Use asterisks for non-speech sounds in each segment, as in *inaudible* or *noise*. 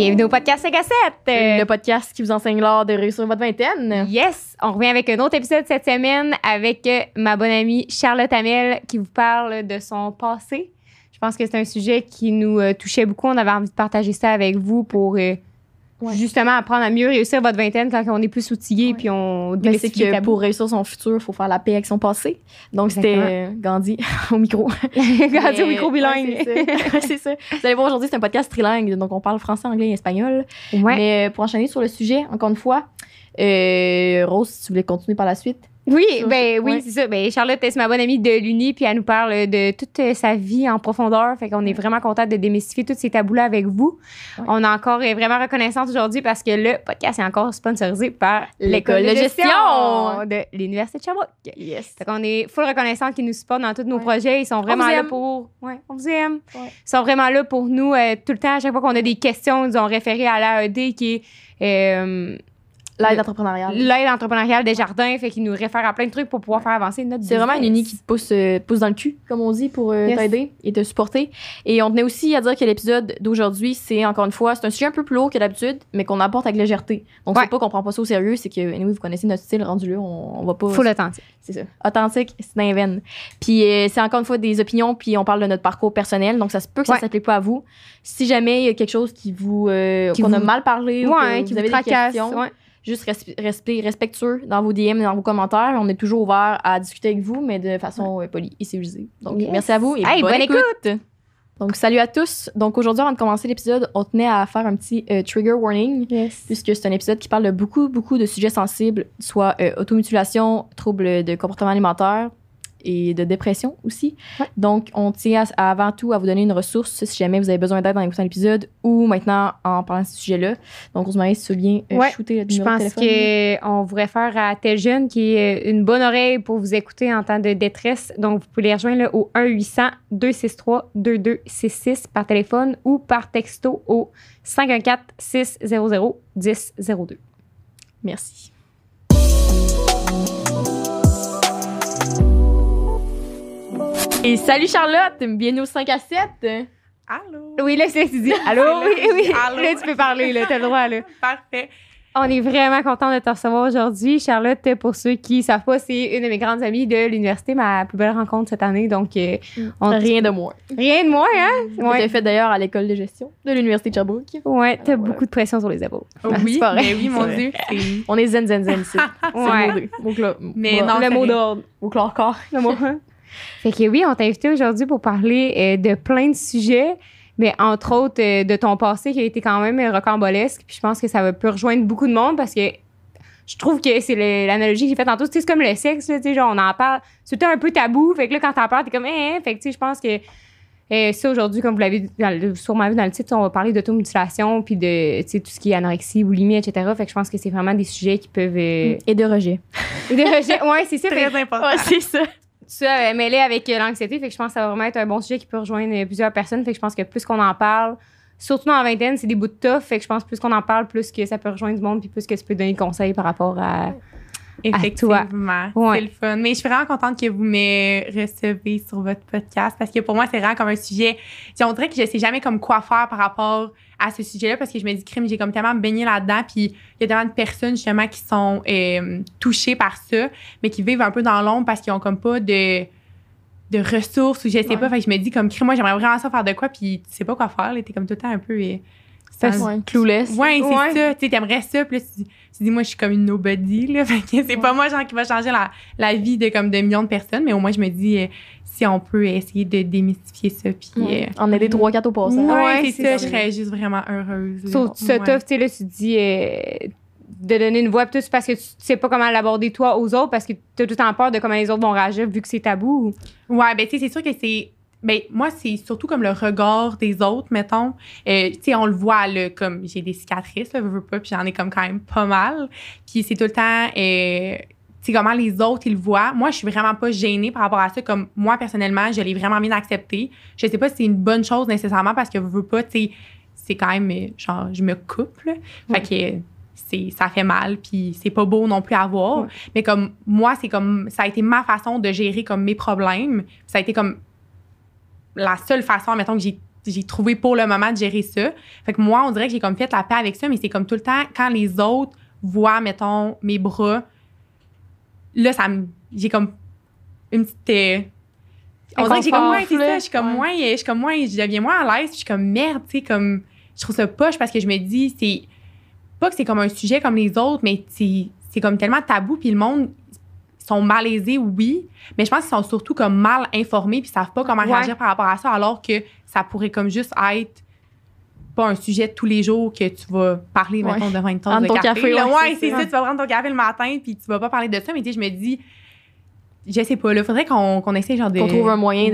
Bienvenue au podcast 5 à 7. Le podcast qui vous enseigne l'art de réussir votre vingtaine. Yes, on revient avec un autre épisode cette semaine avec euh, ma bonne amie Charlotte Hamel qui vous parle de son passé. Je pense que c'est un sujet qui nous euh, touchait beaucoup. On avait envie de partager ça avec vous pour euh, Ouais. justement apprendre à mieux réussir votre vingtaine quand on est plus outillé Ouais. puis on Mais c'est que pour réussir son futur, il faut faire la paix avec son passé. Donc, c'était euh, Gandhi *laughs* au micro. *laughs* *laughs* Gandhi au micro bilingue. ouais, c'est ça. c'est ça. Vous allez voir, aujourd'hui, c'est un podcast trilingue. Donc, on parle français, anglais et espagnol. Mais euh, pour enchaîner sur le sujet, encore une fois, euh, Rose, si tu voulais continuer par la suite. Oui, ben oui, ouais. c'est ça. Ben Charlotte, c'est ma bonne amie de l'Uni, puis elle nous parle de toute sa vie en profondeur. Fait qu'on est vraiment contente de démystifier tous ces tabous-là avec vous. Ouais. On est encore vraiment reconnaissante aujourd'hui parce que le podcast est encore sponsorisé par L'école de gestion. de l'Université de Sherbrooke. Yes. Fait qu'on est full reconnaissante qu'ils nous supportent dans tous nos Ouais. projets. Ils sont vraiment là pour. Ouais, on vous aime. Ils sont vraiment là pour nous euh, tout le temps. À chaque fois qu'on a des questions, ils ont référé à l'AED qui est. euh, L'aide Le- entrepreneuriale. L'aide entrepreneuriale des jardins, fait qu'ils nous réfèrent à plein de trucs pour pouvoir faire avancer notre C'est vraiment une uni qui te pousse, euh, pousse dans le cul, comme on dit, pour euh, Yes. t'aider et te supporter. Et on tenait aussi à dire que l'épisode d'aujourd'hui, c'est encore une fois, c'est un sujet un peu plus lourd que d'habitude, mais qu'on apporte avec légèreté. Donc, Ouais. c'est pas qu'on prend pas ça au sérieux, c'est que, anyway, vous connaissez notre style rendu là, on, on va pas. Full authentique. C'est ça. Authentique, c'est dans les veines. Puis euh, c'est encore une fois des opinions, puis on parle de notre parcours personnel, donc ça se peut que Ouais. ça s'applique pas à vous. Si jamais il y a quelque chose qui vous. euh, Qui qu'on a vous- mal parlé ou Ouais, que qui vous vous avez des tracasse. questions, Ouais. Juste res- restez respectueux dans vos DM et dans vos commentaires. On est toujours ouvert à discuter avec vous, mais de façon euh, polie et civilisée. Donc, Yes. merci à vous et Hey, bonne, bonne écoute. Donc, salut à tous. Donc, aujourd'hui, avant de commencer l'épisode, on tenait à faire un petit euh, trigger warning, puisque c'est un épisode qui parle de beaucoup, beaucoup de sujets sensibles, soit euh, automutilation, troubles de comportement alimentaire et de dépression aussi. Ouais. Donc, on tient à- à avant tout à vous donner une ressource si jamais vous avez besoin d'aide en écoutant l'épisode ou maintenant en parlant de ce sujet-là. Donc, on se marie si tu veux bien euh, Ouais, shooter le Je numéro pense qu'on vous réfère à tel jeune qui est une bonne oreille pour vous écouter en temps de détresse. Donc, vous pouvez les rejoindre là, au 1-800-263-2266 par téléphone ou par texto au 514-600-1002. Merci. Et salut Charlotte, bienvenue au 5 à 7. Allô? Oui, là, c'est tu dis Allô? Là, Oui, oui. allô? Là, tu peux parler, là, t'as le droit, là. Parfait. On est vraiment content de te recevoir aujourd'hui. Charlotte, pour ceux qui ne savent pas, c'est une de mes grandes amies de l'université, ma plus belle rencontre cette année. Donc, euh, on- Rien de moins. rien de moins, hein? Ouais. Ouais, fait d'ailleurs à l'école de gestion de l'Université de Sherbrooke. ouais t'as ouais. beaucoup de pression sur les épaules. Oh, oui, pas mais oui, mon Dieu. On est zen zen zen ici. C'est *laughs* Ouais. le mot mot Mais non, le mot d'ordre. mot cla- corps. Le mot. Fait que oui, on t'a invité aujourd'hui pour parler euh, de plein de sujets, mais entre autres euh, de ton passé qui a été quand même euh, rocambolesque. Puis je pense que ça va peut rejoindre beaucoup de monde parce que je trouve que c'est l'analogie que j'ai faite tantôt. Tu sais, c'est comme le sexe, là, tu sais, genre on en parle. C'est tout un peu tabou. Fait que là, quand t'en parles, t'es comme, eh, eh. Fait que tu sais, je pense que ça, aujourd'hui, comme vous l'avez sûrement vu dans le titre, on va parler d'automutilation puis de tu sais, tout ce qui est anorexie, boulimie, etc. Fait que je pense que c'est vraiment des sujets qui peuvent. euh, Et de rejet. et de rejet. Ouais, c'est ça. *laughs* Très important. Ouais, c'est ça. Ça euh, mêlé avec euh, l'anxiété. Fait que je pense que ça va vraiment être un bon sujet qui peut rejoindre euh, plusieurs personnes. Fait que je pense que plus qu'on en parle, surtout dans la vingtaine, c'est des bouts de tough. Fait que je pense que plus qu'on en parle, plus que ça peut rejoindre du monde, puis plus que tu peux donner conseils par rapport à. Effectivement. Ouais. C'est le fun. Mais je suis vraiment contente que vous me recevez sur votre podcast parce que pour moi, c'est vraiment comme un sujet. On dirait que je sais jamais comme quoi faire par rapport à ce sujet-là parce que je me dis, crime, j'ai comme tellement baigné là-dedans. Puis il y a tellement de personnes justement qui sont euh, touchées par ça, mais qui vivent un peu dans l'ombre parce qu'ils ont comme pas de de ressources ou je sais Ouais. pas. Fait que je me dis comme crime, moi j'aimerais vraiment ça faire de quoi puis tu sais pas quoi faire. là. T'es comme tout le temps un peu euh, Ça, sans- Ouais, clueless. Ouais, c'est Ouais. ça. Tu sais, t'aimerais ça. Puis là, tu, tu dis, moi, je suis comme une nobody. Là. *laughs* Fait que c'est pas moi, genre, qui va changer la, la vie de comme de millions de personnes. Mais au moins, je me dis, euh, si on peut essayer de démystifier ça. Puis. Ouais. euh, En aider 3-4 au passage. ouais, Ouais, c'est ça. Je serais juste vraiment heureuse. Sauf ça, Ouais. tough, tu sais, là, tu te dis. euh, de donner une voix, puis tout, c'est parce que tu sais pas comment l'aborder toi aux autres, parce que tu as tout le temps peur de comment les autres vont réagir vu que c'est tabou. Ouais, ben, tu sais, c'est sûr que c'est. Ben, moi, c'est surtout comme le regard des autres, mettons. Euh, tu sais, on le voit, là, comme j'ai des cicatrices, là, veux, veux pas, puis j'en ai comme quand même pas mal. Puis c'est tout le temps. Tu sais, comment les autres, ils le voient. Moi, je suis vraiment pas gênée par rapport à ça. Comme moi, personnellement, je l'ai vraiment bien accepté. Je sais pas si c'est une bonne chose nécessairement parce que veux, veux pas, tu sais, c'est quand même, genre, je me coupe, là. Fait que c'est ça fait mal puis c'est pas beau non plus à voir mais comme moi c'est comme ça a été ma façon de gérer comme mes problèmes ça a été comme la seule façon mettons que j'ai j'ai trouvé pour le moment de gérer ça. Fait que moi, on dirait que j'ai comme fait la paix avec ça, mais c'est comme tout le temps, quand les autres voient, mettons, mes bras, là, ça me. J'ai comme une petite. euh, on dirait que j'ai comme moins, c'est ça, je suis comme Ouais. moins, je suis comme moins, je deviens moins à l'aise, puis je suis comme merde, tu sais, comme. Je trouve ça poche parce que je me dis, c'est. Pas que c'est comme un sujet comme les autres, mais c'est comme tellement tabou, puis le monde sont malaisés, oui, mais je pense qu'ils sont surtout comme mal informés, puis ils savent pas comment Ouais. réagir par rapport à ça, alors que ça pourrait comme juste être pas un sujet de tous les jours que tu vas parler, Ouais. mettons, devant une tasse Prendre de ton café. café, là. ouais, ouais, c'est ça. Tu vas prendre ton café le matin, puis tu vas pas parler de ça, mais tu sais, je me dis, je sais pas, là, faudrait qu'on qu'on essaie genre de. Qu'on trouve un moyen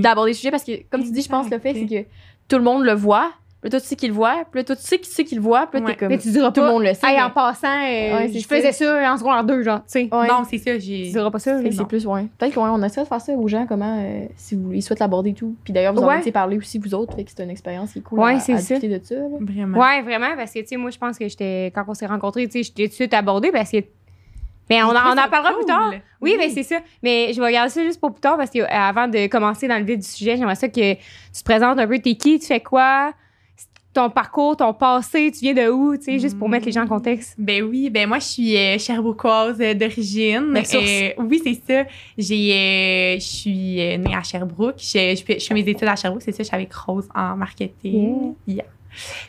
d'aborder le sujet parce que, comme tu dis, je pense que le fait, c'est que tout le monde le voit. Puis là, toi, tu sais qu'il le voit. Puis là, toi, tu sais qui sait qu'il le voit. Puis là, Ouais. t'es comme. Mais tu diras tout le monde le sait. Hey, mais- en passant, euh, Ouais, je faisais ça. ça en secondaire 2, genre, tu sais. Ouais. Non, c'est ça, Tu j'ai. diras pas ça. C'est plus, ouais. Peut-être qu'on essaie de faire ça aux gens, comment, euh, si vous, ils souhaitent l'aborder et tout. Puis d'ailleurs, vous en Ouais. avez parlé aussi, vous autres. Fait que c'est une expérience qui est cool Ouais, à, c'est ça. discuter de ça. là. Vraiment. Ouais, vraiment, parce que, tu sais, moi, je pense que j'étais, quand on s'est rencontrés, tu sais, j'étais tout de suite abordée parce que. Mais on, en- on parlera cool. plus tard. Oui, mais c'est ça. Mais je vais regarder ça juste pour plus tard parce que euh, avant de commencer dans le vif du sujet, j'aimerais ça que tu te présentes un peu. T'es qui, tu fais quoi, ton parcours, ton passé, tu viens de où, tu sais, juste pour mettre les gens en contexte. Ben oui, ben moi je suis euh, Sherbrookeoise euh, d'origine. Euh, oui, c'est ça. J'ai euh, je suis euh, née à Sherbrooke. Je, je, fais, je fais mes études à Sherbrooke, c'est ça, je suis avec Rose en marketing. Yeah.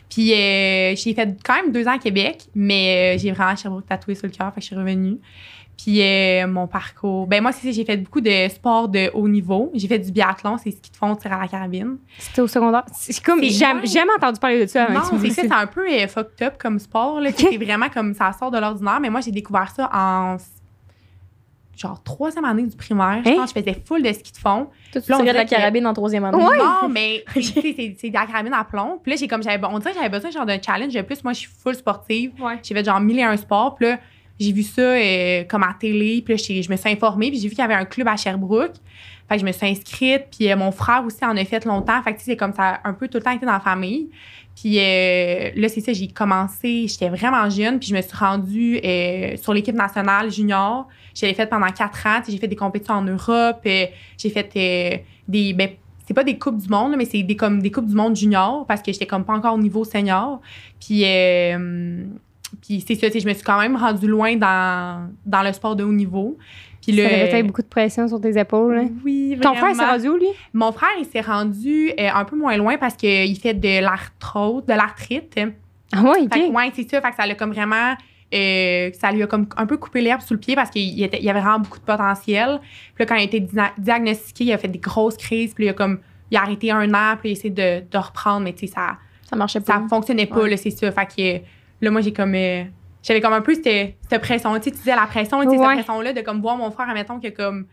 Puis euh, j'ai fait quand même deux ans à Québec, mais j'ai vraiment Sherbrooke tatoué sur le cœur, fait que je suis revenue. Puis euh, mon parcours, ben moi c'est ça, j'ai fait beaucoup de sports de haut niveau. J'ai fait du biathlon, c'est ce qui te font tir à la carabine. C'était au secondaire. C'est comme, C'est- j'ai jamais entendu parler de ça avant Non, c'est ça, c'est un peu euh, fucked up comme sport. Là. C'est vraiment comme ça sort de l'ordinaire. Mais moi, j'ai découvert ça en genre troisième année du primaire. Je Hein? pense que je faisais full de ski de fond. Toi, tu Là, on tirais de la que- carabine en troisième année. Ouais. Non, mais *laughs* c'est c'est de la carabine à plomb. Puis là, j'ai comme j'avais on dirait que j'avais besoin genre d'un challenge de plus. Moi, je suis full sportive. Ouais. J'ai fait genre mille et un sports. Puis là, j'ai vu ça euh, comme à télé. Puis là, je me suis informée. Puis j'ai vu qu'il y avait un club à Sherbrooke. Fait que je me suis inscrite. Puis euh, mon frère aussi en a fait longtemps. Fait que c'est comme ça un peu tout le temps été dans la famille. Puis euh, là, c'est ça, j'ai commencé, j'étais vraiment jeune, puis je me suis rendue euh, sur l'équipe nationale junior. Je l'ai faite pendant quatre ans. J'ai fait des compétitions en Europe. euh, j'ai fait euh, des. Ben, c'est pas des Coupes du Monde, mais c'est des, comme, des Coupes du Monde junior parce que j'étais comme pas encore au niveau senior. Puis, puis c'est ça, je me suis quand même rendue loin dans, dans le sport de haut niveau. Puis Ça le, avait peut-être beaucoup de pression sur tes épaules. hein? Oui, Ton frère, vraiment. c'est rendu où, lui? Mon frère, il s'est rendu euh, un peu moins loin parce qu'il fait de l'arthrose, de l'arthrite. Ah ouais, Fait que, ok. ouais, c'est ça. Fait que ça l'a comme vraiment. euh, ça lui a comme un peu coupé l'herbe sous le pied parce qu'il y avait vraiment beaucoup de potentiel. Puis là, quand il a été dia- diagnostiqué, il a fait des grosses crises. Puis il a comme. Il a arrêté un an, puis il a essayé de, de reprendre, mais tu sais, ça, Ça marchait ça pas. fonctionnait pas, Ouais. là, c'est ça. Fait que là, moi, j'ai comme. euh, j'avais comme un peu cette, cette pression. Tu sais, tu disais la pression, tu sais, Ouais. cette pression-là de comme voir mon frère, admettons, que comme.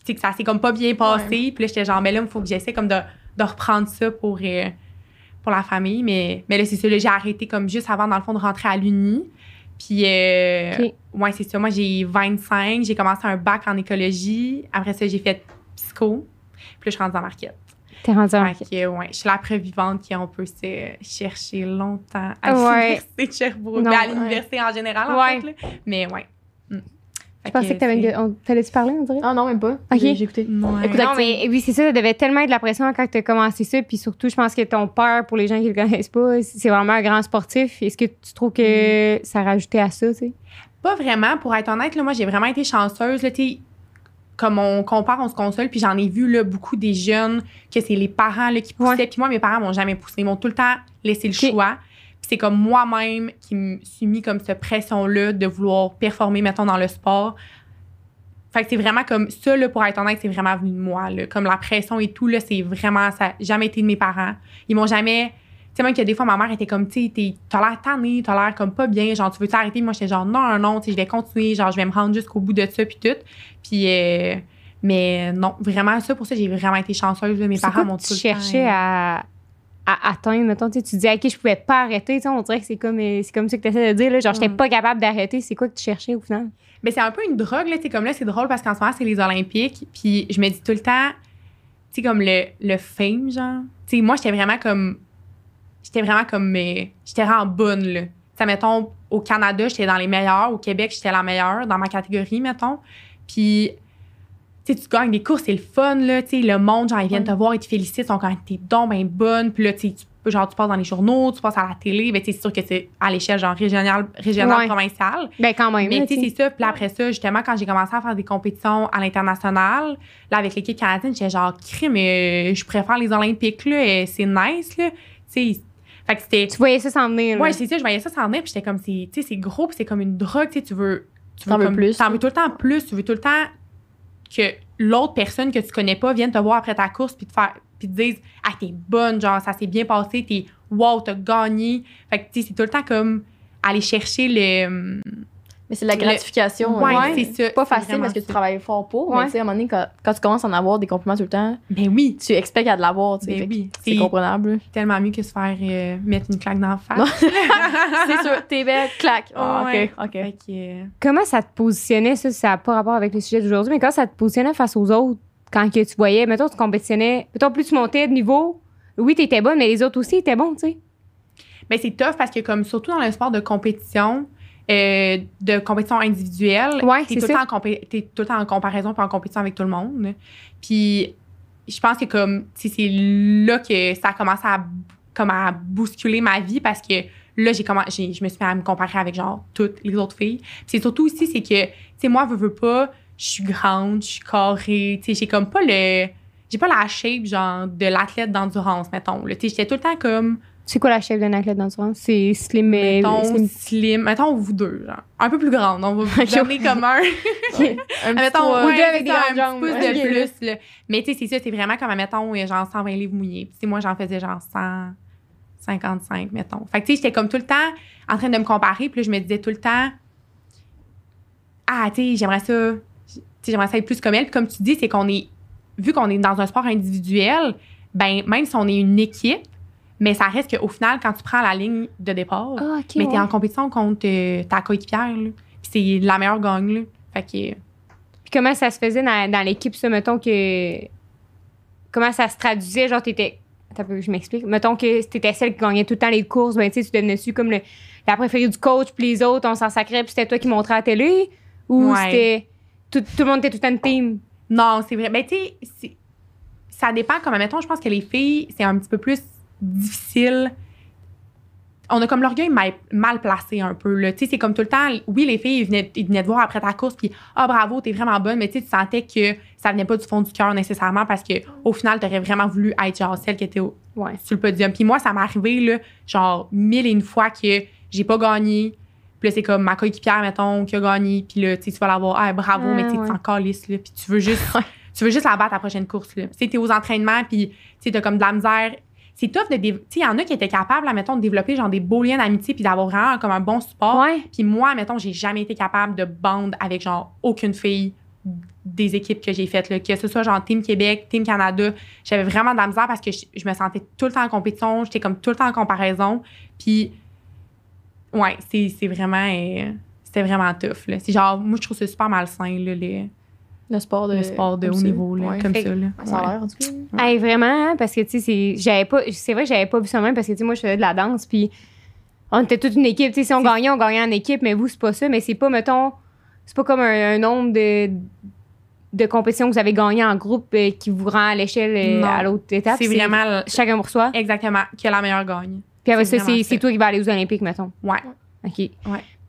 Tu sais, que ça s'est comme pas bien passé. Puis là, j'étais genre, mais là, il faut que j'essaie comme de, de reprendre ça pour, euh, pour la famille. Mais, mais là, c'est ça, j'ai arrêté comme juste avant, dans le fond, de rentrer à l'Uni. Puis, euh, ouais, c'est ça. Moi, j'ai 25. J'ai commencé un bac en écologie. Après ça, j'ai fait psycho. Puis là, je suis rendue en marquette. T'es rendu en que, ouais, je suis la preuve vivante qu'on peut se chercher longtemps à Ouais. l'université de Sherbrooke. Non, Ben, à ouais. l'université en général, en Ouais. fait. Là. Mais ouais. Mm. Je pensais que t'avais une. on- T'allais-tu parler, on dirait? Ah non, même pas. Ok. J'ai écouté. Ouais. Écoute, Non, mais oui, c'est ça, ça devait tellement être de la pression quand tu as commencé ça. Puis surtout, je pense que ton père, pour les gens qui le connaissent pas, c'est vraiment un grand sportif. Est-ce que tu trouves que ça rajoutait à ça, tu sais? Pas vraiment, pour être honnête, là, moi, j'ai vraiment été chanceuse. Là, comme on compare, on se console, puis j'en ai vu là, beaucoup des jeunes que c'est les parents là, qui poussaient. Ouais. Puis moi, mes parents m'ont jamais poussé. Ils m'ont tout le temps laissé le choix. Puis c'est comme moi-même qui me suis mis comme cette pression-là de vouloir performer, mettons, dans le sport. Fait que c'est vraiment comme ça, là, pour être honnête, c'est vraiment venu de moi. Là. Comme la pression et tout, là, c'est vraiment, ça n'a jamais été de mes parents. Ils m'ont jamais. Tu sais, même que des fois, ma mère était comme, tu sais, t'as l'air tannée, t'as l'air comme pas bien, genre, tu veux t'arrêter? Moi, j'étais genre, non, non, tu sais, je vais continuer, genre, je vais me rendre jusqu'au bout de ça, puis tout. Puis, euh, mais non, vraiment, ça, pour ça, j'ai vraiment été chanceuse. là. Mes parents m'ont tout tu le cherchais à, à atteindre, mettons, tu sais, tu dis, OK, je pouvais pas arrêter, tu sais, on dirait que c'est comme, euh, c'est comme ça que tu essaies de dire, là, genre, j'étais Mm. pas capable d'arrêter. C'est quoi que tu cherchais au final? Mais c'est un peu une drogue, là. Tu sais, comme là, c'est drôle parce qu'en ce moment, c'est les Olympiques. Puis je me dis tout le temps, tu sais, comme le, le fame, genre. Tu sais, moi, j'étais vraiment comme. J'étais vraiment comme. euh, j'étais vraiment bonne, là. Sais, mettons, au Canada, j'étais dans les meilleurs. Au Québec, j'étais la meilleure dans ma catégorie, mettons. Puis, tu sais, tu gagnes des courses, c'est le fun, là, tu sais, le monde, genre, ils viennent te voir, ils te félicitent, ils sont quand t'es donc ben bonne, puis là, tu genre, tu passes dans les journaux, tu passes à la télé, ben, tu sais, c'est sûr que c'est à l'échelle, genre, régionale, régionale Ouais. provinciale. Ben, quand même. Mais tu sais, c'est ça. Puis après ça, justement, quand j'ai commencé à faire des compétitions à l'international, là, avec l'équipe canadienne, j'étais genre, crime, mais je préfère les Olympiques, là, et c'est nice, là. Tu sais, fait que c'était. Tu voyais ça s'en venir. Ouais, c'est ça, je voyais ça s'en venir, puis j'étais comme, c'est, tu sais, c'est gros, puis c'est comme une drogue, tu sais, tu veux. Tu veux comme- plus, T'en veux tout le temps plus, tu veux tout le temps que l'autre personne que tu connais pas vienne te voir après ta course, puis te faire. Puis te dise, ah, t'es bonne, genre, ça s'est bien passé, t'es, wow, t'as gagné. Fait que, tu sais, c'est tout le temps comme aller chercher le. Mais c'est de la Le- gratification. Ouais, hein. c'est ça. pas facile parce que tu travailles fort pour, Ouais. mais tu sais, à un moment donné, quand, quand tu commences à en avoir des compliments tout le temps, Ben oui, tu expectes à de l'avoir, ben oui. C'est comprenable. tellement mieux que se faire euh, mettre une claque dans la face. *laughs* C'est sûr, t'es belle, clac. Ah, Ouais. ok, que, euh, Comment ça te positionnait, ça, ça n'a pas rapport avec le sujet d'aujourd'hui, mais quand ça te positionnait face aux autres, quand que tu voyais, mettons, tu compétitionnais, mettons, plus tu montais de niveau, oui, t'étais bonne, mais les autres aussi étaient bons, tu sais. ben c'est tough parce que comme surtout dans le sport de compétition, euh, de compétition individuelle, Ouais, t'es c'est tout, le temps en t'es tout le temps en comparaison puis en compétition avec tout le monde. Puis je pense que comme c'est là que ça a commencé à comme à bousculer ma vie parce que là j'ai comment j'ai- je me suis mis à me comparer avec genre toutes les autres filles. Puis c'est surtout aussi c'est que tu sais moi veux, veux pas, je suis grande, je suis carrée, tu sais j'ai comme pas le j'ai pas la shape genre de l'athlète d'endurance mettons. Tu sais j'étais tout le temps comme C'est quoi la chef d'un athlète d'endurance? C'est slim, mais. mettons slim. slim, mettons vous deux genre un peu plus grande, on va *laughs* vous donner comme un *laughs* Un petit mettons, ouais, Ou deux avec c'est des ça, grandes un jambes. petit pouce de plus. Là. Mais tu sais, c'est ça, c'est vraiment comme, mettons, genre 120 livres mouillés. Puis moi, j'en faisais genre 155, mettons. Fait que tu sais, j'étais comme tout le temps en train de me comparer. Puis là, je me disais tout le temps, ah, tu sais, j'aimerais ça, tu sais, j'aimerais ça être plus comme elle. Puis comme tu dis, c'est qu'on est, vu qu'on est dans un sport individuel, ben même si on est une équipe, mais ça reste qu'au final, quand tu prends la ligne de départ, Ah, mais ouais. t'es en compétition contre euh, ta coéquipière, c'est la meilleure gagne, là. Fait que. Puis comment ça se faisait dans, dans l'équipe, ça, mettons que. Comment ça se traduisait? Genre, t'étais. Je m'explique. Mettons que t'étais celle qui gagnait tout le temps les courses, ben, tu sais, tu devenais su comme le, la préférée du coach, puis les autres, on s'en sacrait, puis c'était toi qui montrais à la télé? Ou Ouais. c'était. Tout, tout le monde était tout le temps une team? Non, c'est vrai. Ben, tu sais, ça dépend. Comme, mettons, je pense que les filles, c'est un petit peu plus difficile. On a comme l'orgueil mal, mal placé un peu. là. C'est comme tout le temps. Oui, les filles, ils venaient, ils venaient te voir après ta course, puis Ah, bravo, t'es vraiment bonne. Mais tu sentais que ça venait pas du fond du cœur nécessairement parce que au final, t'aurais vraiment voulu être genre celle qui était au- Ouais. sur le podium. Puis moi, ça m'est arrivé, là, genre, mille et une fois que j'ai pas gagné. Puis là, c'est comme ma coéquipière, mettons, qui a gagné. Puis là, tu sais, tu vas l'avoir, ah, bravo, Ah, mais tu ouais. tu t'en calisses, là. Puis tu veux juste, *laughs* tu veux juste la battre à la prochaine course, là. Tu sais, t'es aux entraînements, puis tu t'as comme de la misère. C'est tough de. Tu sais, il y en a qui étaient capables, là, mettons, de développer, genre, des beaux liens d'amitié, puis d'avoir vraiment comme un bon support. Ouais. Puis moi, mettons, j'ai jamais été capable de bande avec, genre, aucune fille des équipes que j'ai faites, là, que ce soit genre Team Québec, Team Canada. J'avais vraiment de la misère parce que je, je me sentais tout le temps en compétition, j'étais comme tout le temps en comparaison. Puis, ouais, c'est vraiment. euh, c'était vraiment tough. C'est genre, moi, je trouve ça super malsain, là, les- Le sport de, le sport de comme haut ça. niveau, là, Ouais. comme Fait ça. Là. Ça a l'air, en tout cas. Hey, vraiment, hein, parce que, tu sais, c'est- j'avais pas, c'est vrai que j'avais pas vu ça même, parce que, tu sais, moi, je faisais de la danse, puis on était toute une équipe. Tu sais, si on gagnait, on gagnait en équipe, mais vous, c'est pas ça. Mais c'est pas, mettons, c'est pas comme un, un nombre de, de compétitions que vous avez gagné en groupe euh, qui vous rend à l'échelle euh, à l'autre étape. C'est vraiment le- Chacun pour soi. exactement que la meilleure gagne. Puis après ça. c'est toi qui vas aller aux Olympiques, mettons. Ouais. OK. Ouais.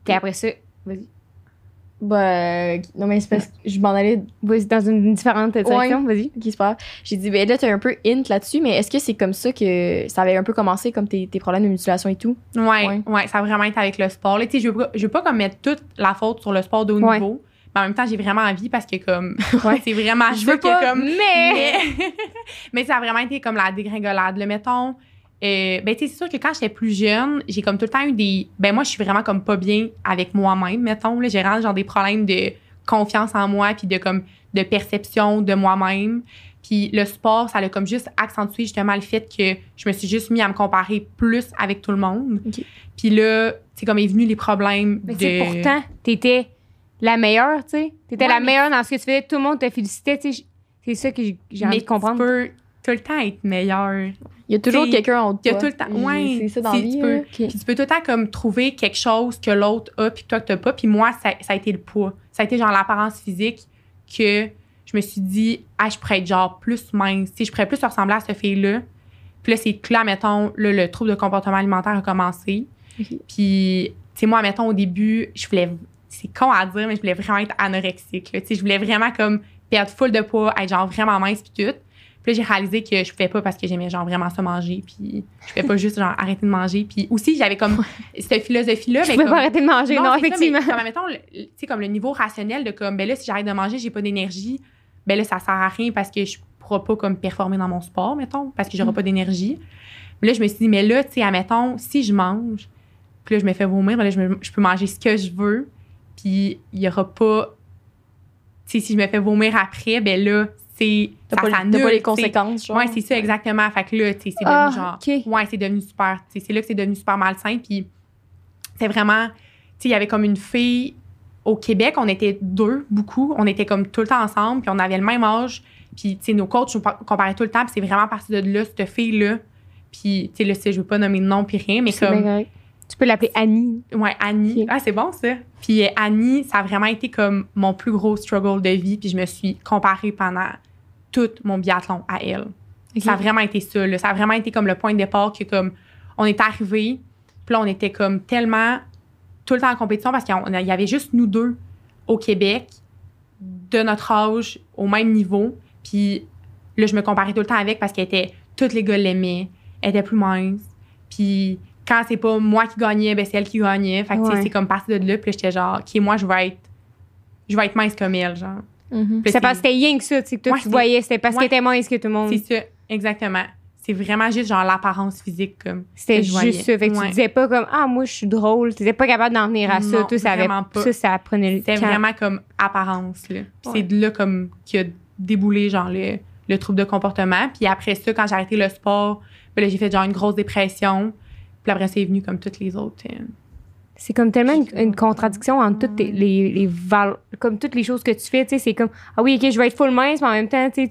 Puis après ça, vas-y. Bah, non, mais c'est parce que je m'en allais dans une différente direction, vas-y. qui se passe. J'ai dit, ben là, t'es un peu int là-dessus, mais est-ce que c'est comme ça que ça avait un peu commencé, comme tes, tes problèmes de mutilation et tout? Ouais, Ouais. ouais, ça a vraiment été avec le sport. Là, tu sais, je veux pas, je veux pas comme mettre toute la faute sur le sport de haut Ouais. niveau, mais en même temps, j'ai vraiment envie parce que comme *laughs* Ouais. *laughs* c'est vraiment Je veux que, pas, comme mais... *laughs* mais, mais ça a vraiment été comme la dégringolade. Le mettons, euh, ben, tu sais, c'est sûr que quand j'étais plus jeune, j'ai comme tout le temps eu des. Ben, moi, je suis vraiment comme pas bien avec moi-même, mettons. J'ai vraiment genre des problèmes de confiance en moi, puis de comme de perception de moi-même. Puis le sport, ça l'a comme juste accentué justement le fait que je me suis juste mis à me comparer plus avec tout le monde. Ok. Puis là, c'est comme est venu les problèmes Mais de. pourtant, t'étais la meilleure, tu sais. T'étais Ouais, la meilleure dans ce que tu faisais. Tout le monde te félicitait, tu sais. C'est ça que j'ai envie de comprendre. Tout le temps être meilleur. Il y a toujours quelqu'un en de il y a toi. tout le temps- ouais, C'est ça dans si tu peux-. Puis tu peux tout le temps comme trouver quelque chose que l'autre a puis que toi que t'as pas. Puis moi, ça, ça a été le poids. Ça a été genre l'apparence physique que je me suis dit, ah, je pourrais être genre plus mince. Sais, je pourrais plus ressembler à cette fille-là. Puis là, c'est que là, mettons, là, le trouble de comportement alimentaire a commencé. Puis, tu sais, moi, mettons, au début, je voulais, c'est con à dire, mais je voulais vraiment être anorexique. Tu sais, je voulais vraiment comme perdre full de poids, être genre vraiment mince, puis tout. Puis là, j'ai réalisé que je pouvais pas parce que j'aimais genre vraiment ça manger, puis je pouvais pas *laughs* juste genre arrêter de manger. Puis aussi, j'avais comme cette philosophie-là. Je mais pouvais comme- pas arrêter de manger, non, c'est ça, mais effectivement. comme, mettons, le, tu sais, comme le niveau rationnel de comme, ben là, si j'arrête de manger, j'ai pas d'énergie, ben là, ça sert à rien parce que je pourrai pas comme performer dans mon sport, mettons, parce que j'aurai Mm. pas d'énergie. Mais là, je me suis dit, mais là, tu sais, admettons, si je mange, puis là, je me fais vomir, ben là, je, me- je peux manger ce que je veux, puis il y aura pas. Tu sais, si je me fais vomir après, ben là, c'est. Ça pas, les- pas conséquences, genre? Ouais, c'est ça, exactement. Fait que là, tu sais, c'est devenu Ah, genre. ok. Ouais, c'est devenu super. C'est là que c'est devenu super malsain. Puis c'est vraiment. Tu sais, il y avait comme une fille au Québec, on était deux, beaucoup. On était comme tout le temps ensemble, puis on avait le même âge. Puis, tu sais, nos coachs nous par- comparaient tout le temps, puis c'est vraiment parti de là, cette fille-là. Puis, tu sais, là, je veux pas nommer de nom, puis rien, mais comme. Tu peux l'appeler Annie. Ouais, Annie. Ah, c'est bon, ça. Puis euh, Annie, ça a vraiment été comme mon plus gros struggle de vie. Puis je me suis comparée pendant tout mon biathlon à elle. Ça a vraiment été ça. là. Ça a vraiment été comme le point de départ que comme on est arrivé, puis là, on était comme tellement tout le temps en compétition parce qu'il y avait juste nous deux au Québec, de notre âge, au même niveau. Puis là, je me comparais tout le temps avec parce qu'elle était, tous les gars l'aimaient, elle était plus mince. Puis quand c'est pas moi qui gagnais, ben c'est elle qui gagnait. Fait que Ouais. c'est comme parti de là. Puis j'étais genre, OK, moi, je vais être, je vais être mince comme elle, genre. Puis C'est parce que c'était rien que ça, que toi, Ouais, tu voyais, c'était parce Ouais. qu'elle était mince que tout le monde. C'est ça, exactement. C'est vraiment juste genre l'apparence physique comme. C'était que juste ça. Fait que tu disais pas comme Ah, moi, je suis drôle. Tu n'étais pas capable d'en venir à ça. Tout ça, avait, vraiment pas. ça, ça prenait le C'était vraiment comme apparence. Là. C'est de là comme qui a déboulé genre le, le trouble de comportement. Puis après ça, quand j'ai arrêté le sport, ben j'ai fait genre une grosse dépression. Puis après, c'est venu comme toutes les autres. euh, C'est comme tellement une, une contradiction entre toutes tes- les, les val- comme toutes les choses que tu fais, tu sais, c'est comme ah oui, OK, je vais être full mince, mais en même temps, tu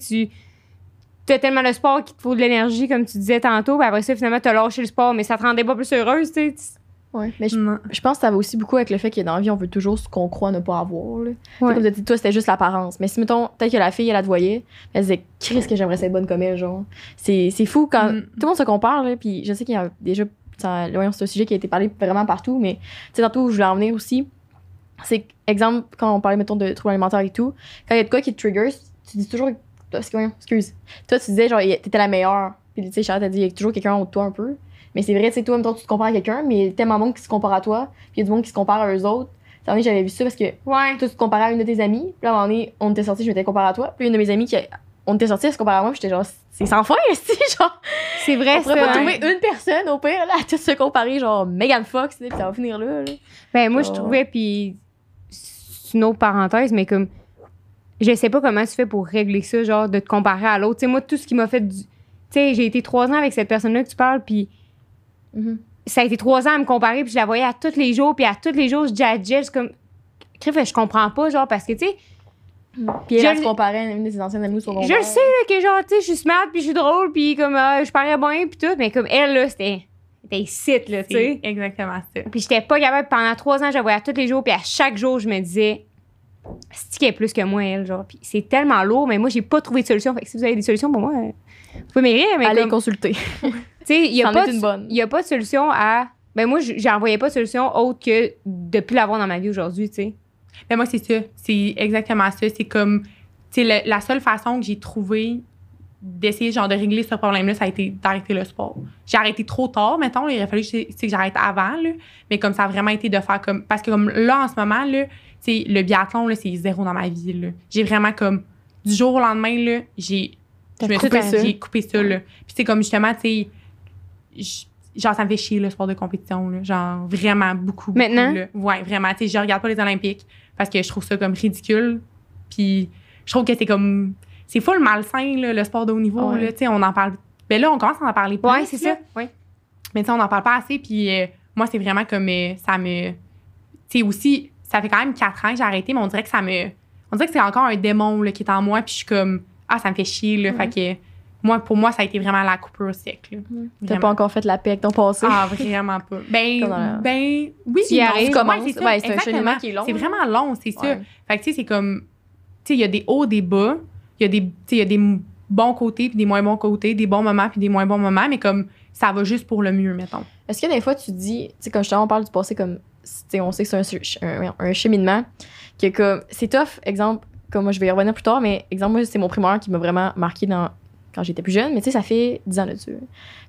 as tellement le sport qu'il te faut de l'énergie comme tu disais tantôt, puis après ça finalement tu as lâché le sport, mais ça te rendait pas plus heureuse, tu sais. Ouais. Mais je, je pense que ça va aussi beaucoup avec le fait que dans la vie, on veut toujours ce qu'on croit ne pas avoir. Là. Ouais. Comme tu as dit, toi, c'était juste l'apparence. Mais si, mettons, peut-être que la fille, elle la te voyait, elle disait, Chris, que j'aimerais être bonne comme elle, genre. C'est c'est fou quand Mm. tout le monde se compare, là. Puis je sais qu'il y a déjà. C'est un sujet qui a été parlé vraiment partout, mais tu sais, tantôt, je voulais en venir aussi. C'est exemple, quand on parlait, mettons, de troubles alimentaires et tout, quand il y a de quoi qui te triggers, tu dis toujours. Excuse. Toi, tu disais, genre, t'étais la meilleure. Puis, tu sais, Charlotte a dit, il y a toujours quelqu'un en de toi un peu. Mais c'est vrai, tu sais, toi, mettons, tu te compares à quelqu'un, mais il y a tellement de monde qui se compare à toi, puis il y a du monde qui se compare à eux autres. J'avais vu ça parce que Ouais. toi, tu te comparais à une de tes amies, puis là, à un moment donné, on était sortis, je m'étais comparée à toi, puis une de mes amies qui. On était sortis, moi, puis j'étais genre, c'est sans fin, *laughs* si, genre. C'est vrai on pourrait ça. pas hein. trouver une personne, au pire, là, à se comparer, genre, Megan Fox, puis ça va finir là, là. Ben moi je trouvais puis c'est une autre parenthèse mais comme je sais pas comment tu fais pour régler ça genre de te comparer à l'autre. Tu sais moi tout ce qui m'a fait du tu sais j'ai été trois ans avec cette personne-là que tu parles puis Mhm. ça a été trois ans à me comparer puis je la voyais à tous les jours puis à tous les jours je judgeais je comme Crif, je comprends pas genre parce que tu sais Puis elle, se comparait à une de ses anciennes amies au je le sais là, que genre tu sais je suis smart puis je suis drôle puis comme euh, je parais bien puis tout mais comme elle là c'était c'était site là tu sais exactement ça. Puis j'étais pas capable. Pendant trois ans, je la voyais tous les jours. Puis à chaque jour, je me disais, c'est qui est plus que moi, elle, genre. Puis c'est tellement lourd, mais moi, j'ai pas trouvé de solution. Fait que si vous avez des solutions pour moi, euh, vous pouvez m'aider. Mais Allez comme, consulter. *laughs* tu *laughs* sais, il y a pas il y a pas de solution à. Ben moi, j'en voyais pas de solution autre que de plus l'avoir dans ma vie aujourd'hui, tu sais. Mais moi, c'est ça. C'est exactement ça. C'est comme, tu sais, la seule façon que j'ai trouvé d'essayer genre de régler ce problème-là, ça a été d'arrêter le sport. J'ai arrêté trop tard, mettons. Il aurait fallu que, j'arrête avant, là. Mais comme ça a vraiment été de faire comme. Parce que comme là, en ce moment, là, le biathlon, là, c'est zéro dans ma vie, là. J'ai vraiment comme. Du jour au lendemain, là, j'ai. Je me suis- coupé ça? J'ai coupé ça, là. Puis c'est comme justement, tu sais. Genre, ça me fait chier, le sport de compétition, là. Genre, vraiment beaucoup. beaucoup, Maintenant? là. Ouais, vraiment. Tu sais, je regarde pas les Olympiques parce que je trouve ça comme ridicule. Puis je trouve que c'est comme. C'est full malsain, là, le sport de haut niveau. Ouais. Là, tu sais, on en parle. Ben là, on commence à en parler plus. Ouais, c'est ça. Ouais. Mais on n'en parle pas assez. Puis euh, moi, c'est vraiment comme. euh, ça me. Tu sais, aussi, ça fait quand même quatre ans que j'ai arrêté, mais on dirait que ça me. On dirait que c'est encore un démon là, qui est en moi. Puis je suis comme. Ah, ça me fait chier, là. Fait que. Moi, pour moi, ça a été vraiment la coupure sec. là. T'as pas encore fait la paix avec ton passé. Ah, vraiment pas. *laughs* Ben, la- ben, oui. Tu y ouais, c'est ça, Ouais, un cheminement qui est long, C'est là. vraiment long, c'est. Ouais. Fait que, tu sais, c'est comme. Tu sais, il y a des hauts, des bas. il y a des, tu sais, il y a des bons côtés puis des moins bons côtés, des bons moments puis des moins bons moments, mais comme ça va juste pour le mieux, mettons. Est-ce que des fois, tu dis, tu sais, quand justement on parle du passé, comme, tu sais, on sait que c'est un, un, un cheminement, que comme, c'est tough, exemple, comme moi, je vais y revenir plus tard, mais exemple, moi, c'est mon primaire qui m'a vraiment marqué dans, quand j'étais plus jeune, mais tu sais, ça fait 10 ans là-dessus.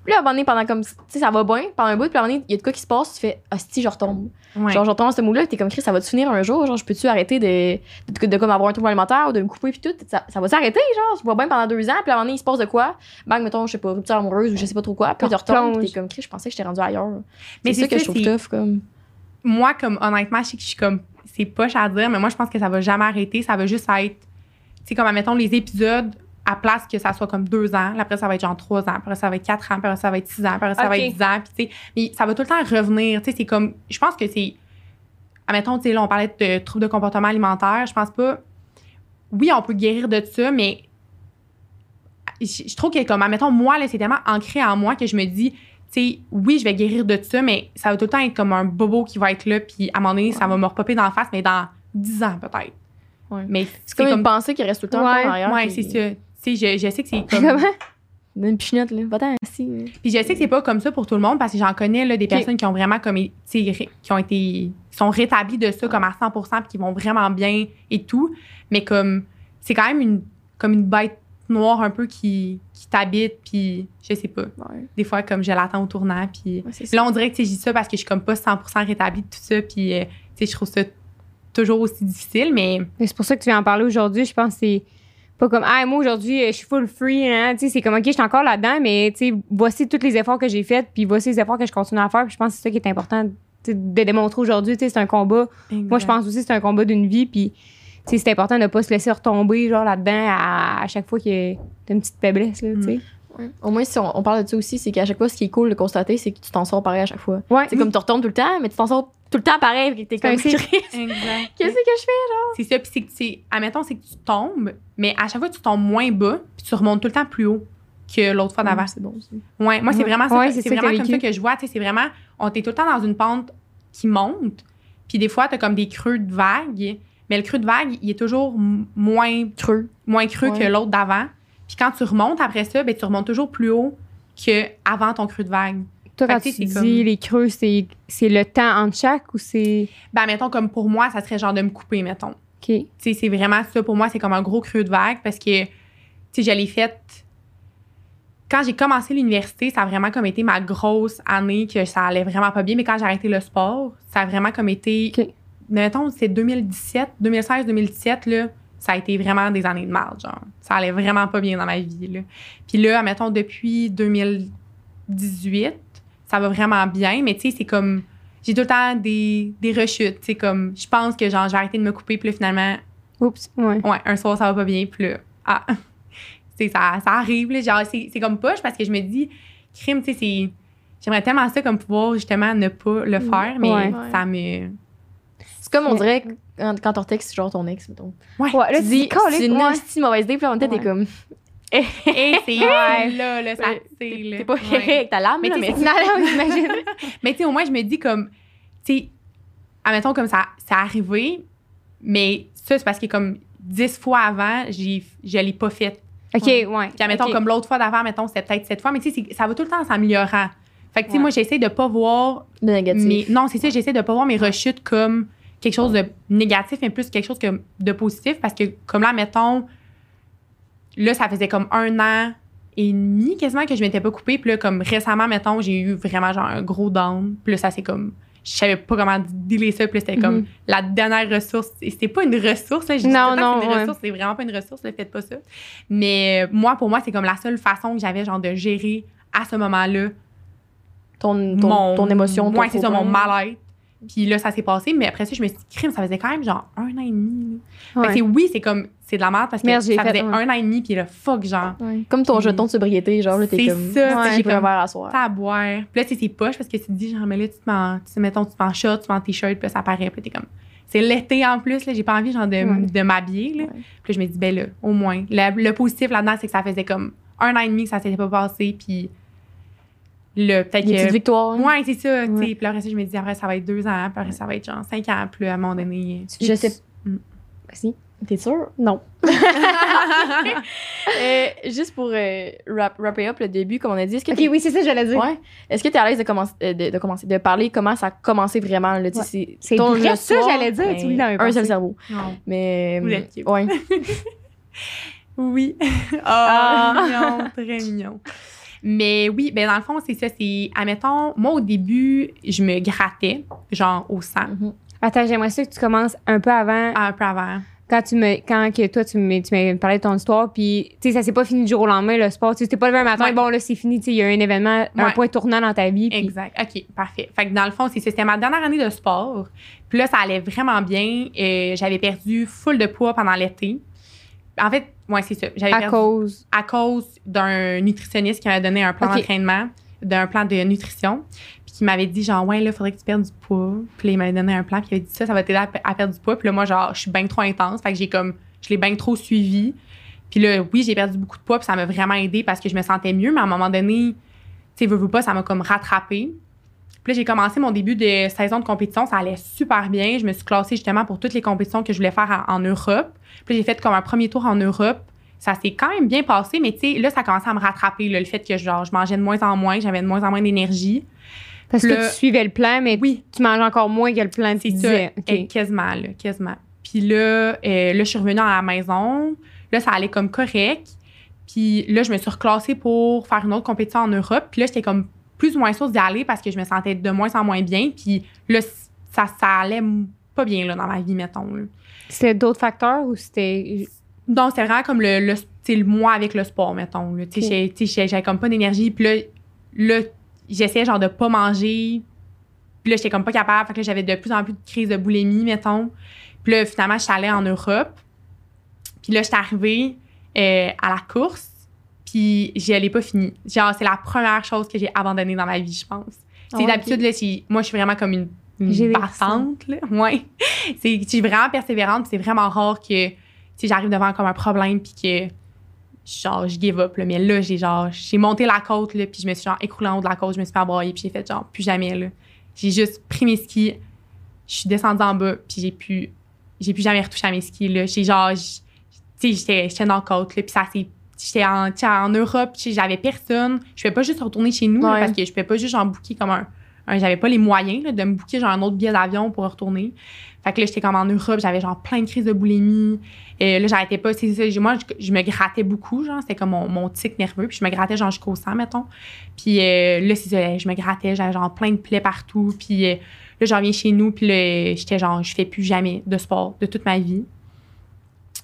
Puis là, à un moment donné, pendant comme, tu sais, ça va bien, pendant un bout, puis à un moment donné, il y a de quoi qui se passe, tu fais, ah, si, je retombe. Ouais. Genre, je retombe dans ce mood-là, puis t'es comme, Chris, ça va te finir un jour, genre, je peux-tu arrêter de, de, de comme avoir un trouble alimentaire ou de me couper, puis tout, ça, ça va s'arrêter, genre, je vois bien pendant deux ans, puis à un moment donné, il se passe de quoi, bang, mettons, je sais pas, rupture amoureuse ou je sais pas trop quoi, puis tu retombes, t'es comme, Chris, je pensais que j'étais rendu ailleurs. Mais c'est ça que je trouve tough, comme. moi, comme honnêtement, je sais que je suis comme. C'est poche à dire, mais moi, je pense que ça va jamais arrêter. Ça va juste être. Tu sais, comme, admettons, les épisodes, à place que ça soit comme deux ans, après, ça va être genre trois ans, après, ça va être quatre ans, après, ça va être six ans, après, ça va être dix ans, puis tu sais. Mais ça va tout le temps revenir. Tu sais, c'est comme. Je pense que c'est. Admettons, tu sais, là, on parlait de troubles de comportement alimentaire. Je pense pas. Oui, on peut guérir de ça, mais. Je, je trouve que, comme, admettons, moi, là, c'est tellement ancré en moi que je me dis, tu sais, oui, je vais guérir de ça, mais ça va tout le temps être comme un bobo qui va être là, puis à un moment donné, ça va me repopper dans la face, mais dans 10 ans peut-être. Ouais. Mais C'est comme une pensée qui reste tout le temps Ouais, en arrière. Puis- c'est ça. Tu sais, je, je sais que c'est comme. Comment? Une pichinotte, là. Va-t'en, si. Puis je sais que c'est pas comme ça pour tout le monde parce que j'en connais là, des personnes qui ont vraiment comme ré- qui ont été qui sont rétablies de ça comme à 100% puis qui vont vraiment bien et tout, mais comme c'est quand même une comme une bête noire un peu qui, qui t'habite puis je sais pas. Ouais, Des fois comme je l'attends au tournant puis ouais, là on dirait que je dis ça parce que je suis comme pas 100% rétablie de tout ça puis euh, tu sais je trouve ça toujours aussi difficile mais Mais C'est pour ça que tu viens en parler aujourd'hui. Je pense que c'est pas comme, ah, moi aujourd'hui, euh, je suis full free. Hein? Tu sais, C'est comme, OK, je suis encore là-dedans, mais tu sais, voici tous les efforts que j'ai faits, puis voici les efforts que je continue à faire. Puis je pense que c'est ça qui est important de démontrer aujourd'hui. Tu sais, C'est un combat. Moi, je pense aussi que c'est un combat d'une vie, puis tu sais, c'est important de ne pas se laisser retomber genre là-dedans à, à chaque fois qu'il y a une petite faiblesse. Là, tu sais. Ouais. Au moins, si on, on parle de ça aussi, c'est qu'à chaque fois, ce qui est cool de constater, c'est que tu t'en sors pareil à chaque fois. Ouais. C'est comme tu retombes tout le temps, mais tu t'en sors tout le temps pareil. T'es comme, *laughs* qu'est-ce que je fais? C'est ça, puis c'est que, c'est, admettons, c'est que tu tombes, mais à chaque fois, tu tombes moins bas, puis tu remontes tout le temps plus haut que l'autre fois d'avant. C'est bon aussi. Ouais, moi, c'est vraiment ça, Ouais, c'est vraiment comme ça que je vois, tu sais, c'est vraiment, on est tout le temps dans une pente qui monte, puis des fois, t'as comme des creux de vague, mais le creux de vague, il est toujours moins, Creux. moins creux Ouais. que l'autre d'avant. Puis quand tu remontes après ça, ben, tu remontes toujours plus haut que avant ton creux de vague. Toi, quand tu dis comme- les creux, c'est le temps entre chaque ou c'est? Ben, mettons, comme pour moi, ça serait genre de me couper, mettons. OK. Tu sais, c'est vraiment ça. Pour moi, c'est comme un gros creux de vague parce que, tu sais, je l'ai faite. Quand j'ai commencé l'université, ça a vraiment comme été ma grosse année que ça allait vraiment pas bien. Mais quand j'ai arrêté le sport, ça a vraiment comme été. OK. Mettons, c'est 2017, 2016, 2017, là. Ça a été vraiment des années de marde, genre. Ça allait vraiment pas bien dans ma vie, là. Puis là, mettons, depuis 2018, ça va vraiment bien. Mais tu sais, c'est comme j'ai tout le temps des, des rechutes. Tu sais, comme, je pense que genre, j'ai arrêté de me couper, puis là, finalement, Oups. Ouais. ouais, un soir, ça va pas bien, puis là, ah, *laughs* tu sais, ça, ça arrive, là, genre, c'est, c'est comme poche parce que je me dis, crime, tu sais, c'est, j'aimerais tellement ça comme pouvoir, justement, ne pas le faire, mais Ouais. ça me, C'est comme on dirait quand, quand on texte, genre ton ex, mettons. Ouais, là, tu dis, c'est une ouais. hostie de mauvaise idée, puis là, en temps, t'es comme. Et c'est Ouais. *laughs* là, là, ça, Ouais, c'est là. T'es pas avec ta lame, Mais là, tu sais, mais. j'imagine. *laughs* *laughs* Mais tu sais, au moins, je me dis comme, tu sais, admettons comme ça, c'est arrivé, mais ça, c'est parce que comme dix fois avant, j'ai, je l'ai pas fait. OK, Ouais. ouais. Puis, admettons, comme l'autre fois d'avant, mettons, c'était peut-être cette fois, mais tu sais, ça va tout le temps en s'améliorant. Fait que, tu sais, Ouais. moi, j'essaie de pas voir De négatif. mes. Non, c'est ça, j'essaie de pas voir mes rechutes comme quelque chose de négatif, mais plus quelque chose que de positif, parce que, comme là, mettons, là, ça faisait comme un an et demi quasiment que je m'étais pas coupée. Puis là, comme récemment, mettons, j'ai eu vraiment genre un gros down. Puis là, ça c'est comme. Je savais pas comment dealer ça. Puis c'était comme Mhm. la dernière ressource. Et c'était pas une ressource. Là. Non, non, c'est ouais. vraiment pas une ressource. Là, faites pas ça. Mais euh, moi, pour moi, c'est comme la seule façon que j'avais genre de gérer à ce moment-là ton, ton, mon, ton émotion, Ouais, c'est ça, mon mal-être. Puis là, ça s'est passé, mais après ça, je me suis dit, crime, ça faisait quand même genre un an et demi. là. Fait que Ouais. c'est- oui, c'est comme, c'est de la merde parce que Merde, j'ai ça fait, faisait ouais. un an et demi, puis là, fuck, genre, Ouais. Comme ton Puis- jeton de sobriété, genre, là, t'es C'est comme. ça, Ouais, c'est j'ai pris un comme- verre à soir. t'as à boire. Puis là, sais, c'est poche parce que tu te dis, genre, mais là, tu te mets, en- tu sais, mettons, tu te mets en short, tu te mets en t-shirt, puis là, ça paraît, puis là, t'es comme, c'est l'été en plus, là, j'ai pas envie, genre, de, Ouais. de m'habiller, là. Ouais. Puis là, je me dis, ben là, au moins. Le, le positif là-dedans, c'est que ça faisait comme un an et demi que ça s'était pas passé, puis le, peut-être que. victoires. Ouais, c'est ça, tu Ouais. Puis là, après ça, je me dis, après, ça va être deux ans, après, ça va être genre cinq ans, là, à un moment donné. Je sais. Vas-y. T'es sûr? Non. *laughs* Euh, juste pour euh, wrap, wrapper up le début, comme on a dit, est-ce que Ok, t'es- oui, c'est ça, que j'allais dire. Ouais. Est-ce que tu es à l'aise de commencer, euh, de, de commencer, de parler comment ça a commencé vraiment? Là, tu sais, c'est C'est ton- vrai ça, j'allais dire, mais tu lis dans mes Un seul cerveau. Non. Mais. Vous. Ouais. *laughs* Oui. *laughs* Ah, mignon, très mignon. Mais oui, ben dans le fond, c'est ça. C'est, admettons, moi, au début, je me grattais, genre au sang, Mhm. Attends, j'aimerais ça que tu commences un peu avant. un peu avant. Quand tu me, quand que toi, tu me- tu m'as parlé de ton histoire, puis, tu sais, ça s'est pas fini du jour au lendemain, le sport. Tu t'es pas levé un matin, Ouais. bon, là, c'est fini, tu sais, il y a un événement, un point tournant dans ta vie. Exact. OK, parfait. Fait que dans le fond, c'est ça. C'était ma dernière année de sport. Puis là, ça allait vraiment bien. Euh, j'avais perdu full de poids pendant l'été. En fait, ouais, c'est ça. J'avais à perdu cause? à cause d'un nutritionniste qui m'avait donné un plan d'entraînement, d'un plan de nutrition, puis qui m'avait dit genre ouais là faudrait que tu perdes du poids. Puis là, il m'avait donné un plan puis il avait dit ça ça va t'aider à, à perdre du poids. Puis là moi genre je suis bien trop intense, fait que j'ai comme je l'ai bien trop suivi. Puis là oui, j'ai perdu beaucoup de poids puis ça m'a vraiment aidé parce que je me sentais mieux, mais à un moment donné, tu sais veux, veux pas, ça m'a comme rattrapé. Puis là, j'ai commencé mon début de saison de compétition. Ça allait super bien. Je me suis classée justement pour toutes les compétitions que je voulais faire en, en Europe. Puis là, j'ai fait comme un premier tour en Europe. Ça s'est quand même bien passé, mais tu sais, là, ça commençait à me rattraper, là, le fait que genre, je mangeais de moins en moins, j'avais de moins en moins d'énergie. Parce que Le- toi, tu suivais le plan, mais Oui. tu manges encore moins que le plan C'est ça, eh, quasiment, là, quasiment. Puis là, euh, là, je suis revenue à la maison. Là, ça allait comme correct. Puis là, je me suis reclassée pour faire une autre compétition en Europe. Puis là, j'étais comme plus ou moins sûre d'y aller parce que je me sentais de moins en moins bien. Puis là, ça, ça allait pas bien là, dans ma vie, mettons. C'était d'autres facteurs ou c'était. Donc, c'était vraiment comme le, le, le mois avec le sport, mettons. là. Tu sais, Ok. j'ai- tu sais, j'ai- j'avais comme pas d'énergie. Puis là, là j'essayais genre de pas manger. Puis là, j'étais comme pas capable. Fait que j'avais de plus en plus de crises de boulimie, mettons. Puis là, finalement, je suis allée en Europe. Puis là, j'étais arrivée euh, à la course. Puis je l'ai pas fini. Genre, c'est la première chose que j'ai abandonnée dans ma vie, je pense. Ah C'est ouais, d'habitude, là, c'est- moi, je suis vraiment comme une, une battante, là. *laughs* Ouais. C'est, je suis vraiment persévérante, c'est vraiment rare que, sais, j'arrive devant comme un problème, puis que, genre, je give up, là. Mais là, j'ai genre, j'ai monté la côte, là, puis je me suis, genre, écroulée en haut de la côte, je me suis fait broyer, puis j'ai fait, genre, plus jamais, là. J'ai juste pris mes skis, je suis descendue en bas, puis j'ai pu, j'ai plus jamais retouché à mes skis, là. J'ai genre, tu sais, j'étais, j'étais dans la côte, là, puis ça s'est j'étais en, en Europe, j'avais personne. Je pouvais pas juste retourner chez nous là, parce que je pouvais pas juste genre booker comme un, un- j'avais pas les moyens là, de me booker genre un autre billet d'avion pour retourner. Fait que là j'étais comme en Europe, j'avais genre plein de crises de boulimie. Et là j'arrêtais pas, c'est ça, j'ai- moi je, je me grattais beaucoup genre, c'était comme mon, mon tic nerveux, puis je me grattais genre jusqu'au sang mettons. Puis euh, là c'est ça, je me grattais, j'avais genre plein de plaies partout, puis euh, là je reviens chez nous, puis là j'étais genre je fais plus jamais de sport de toute ma vie.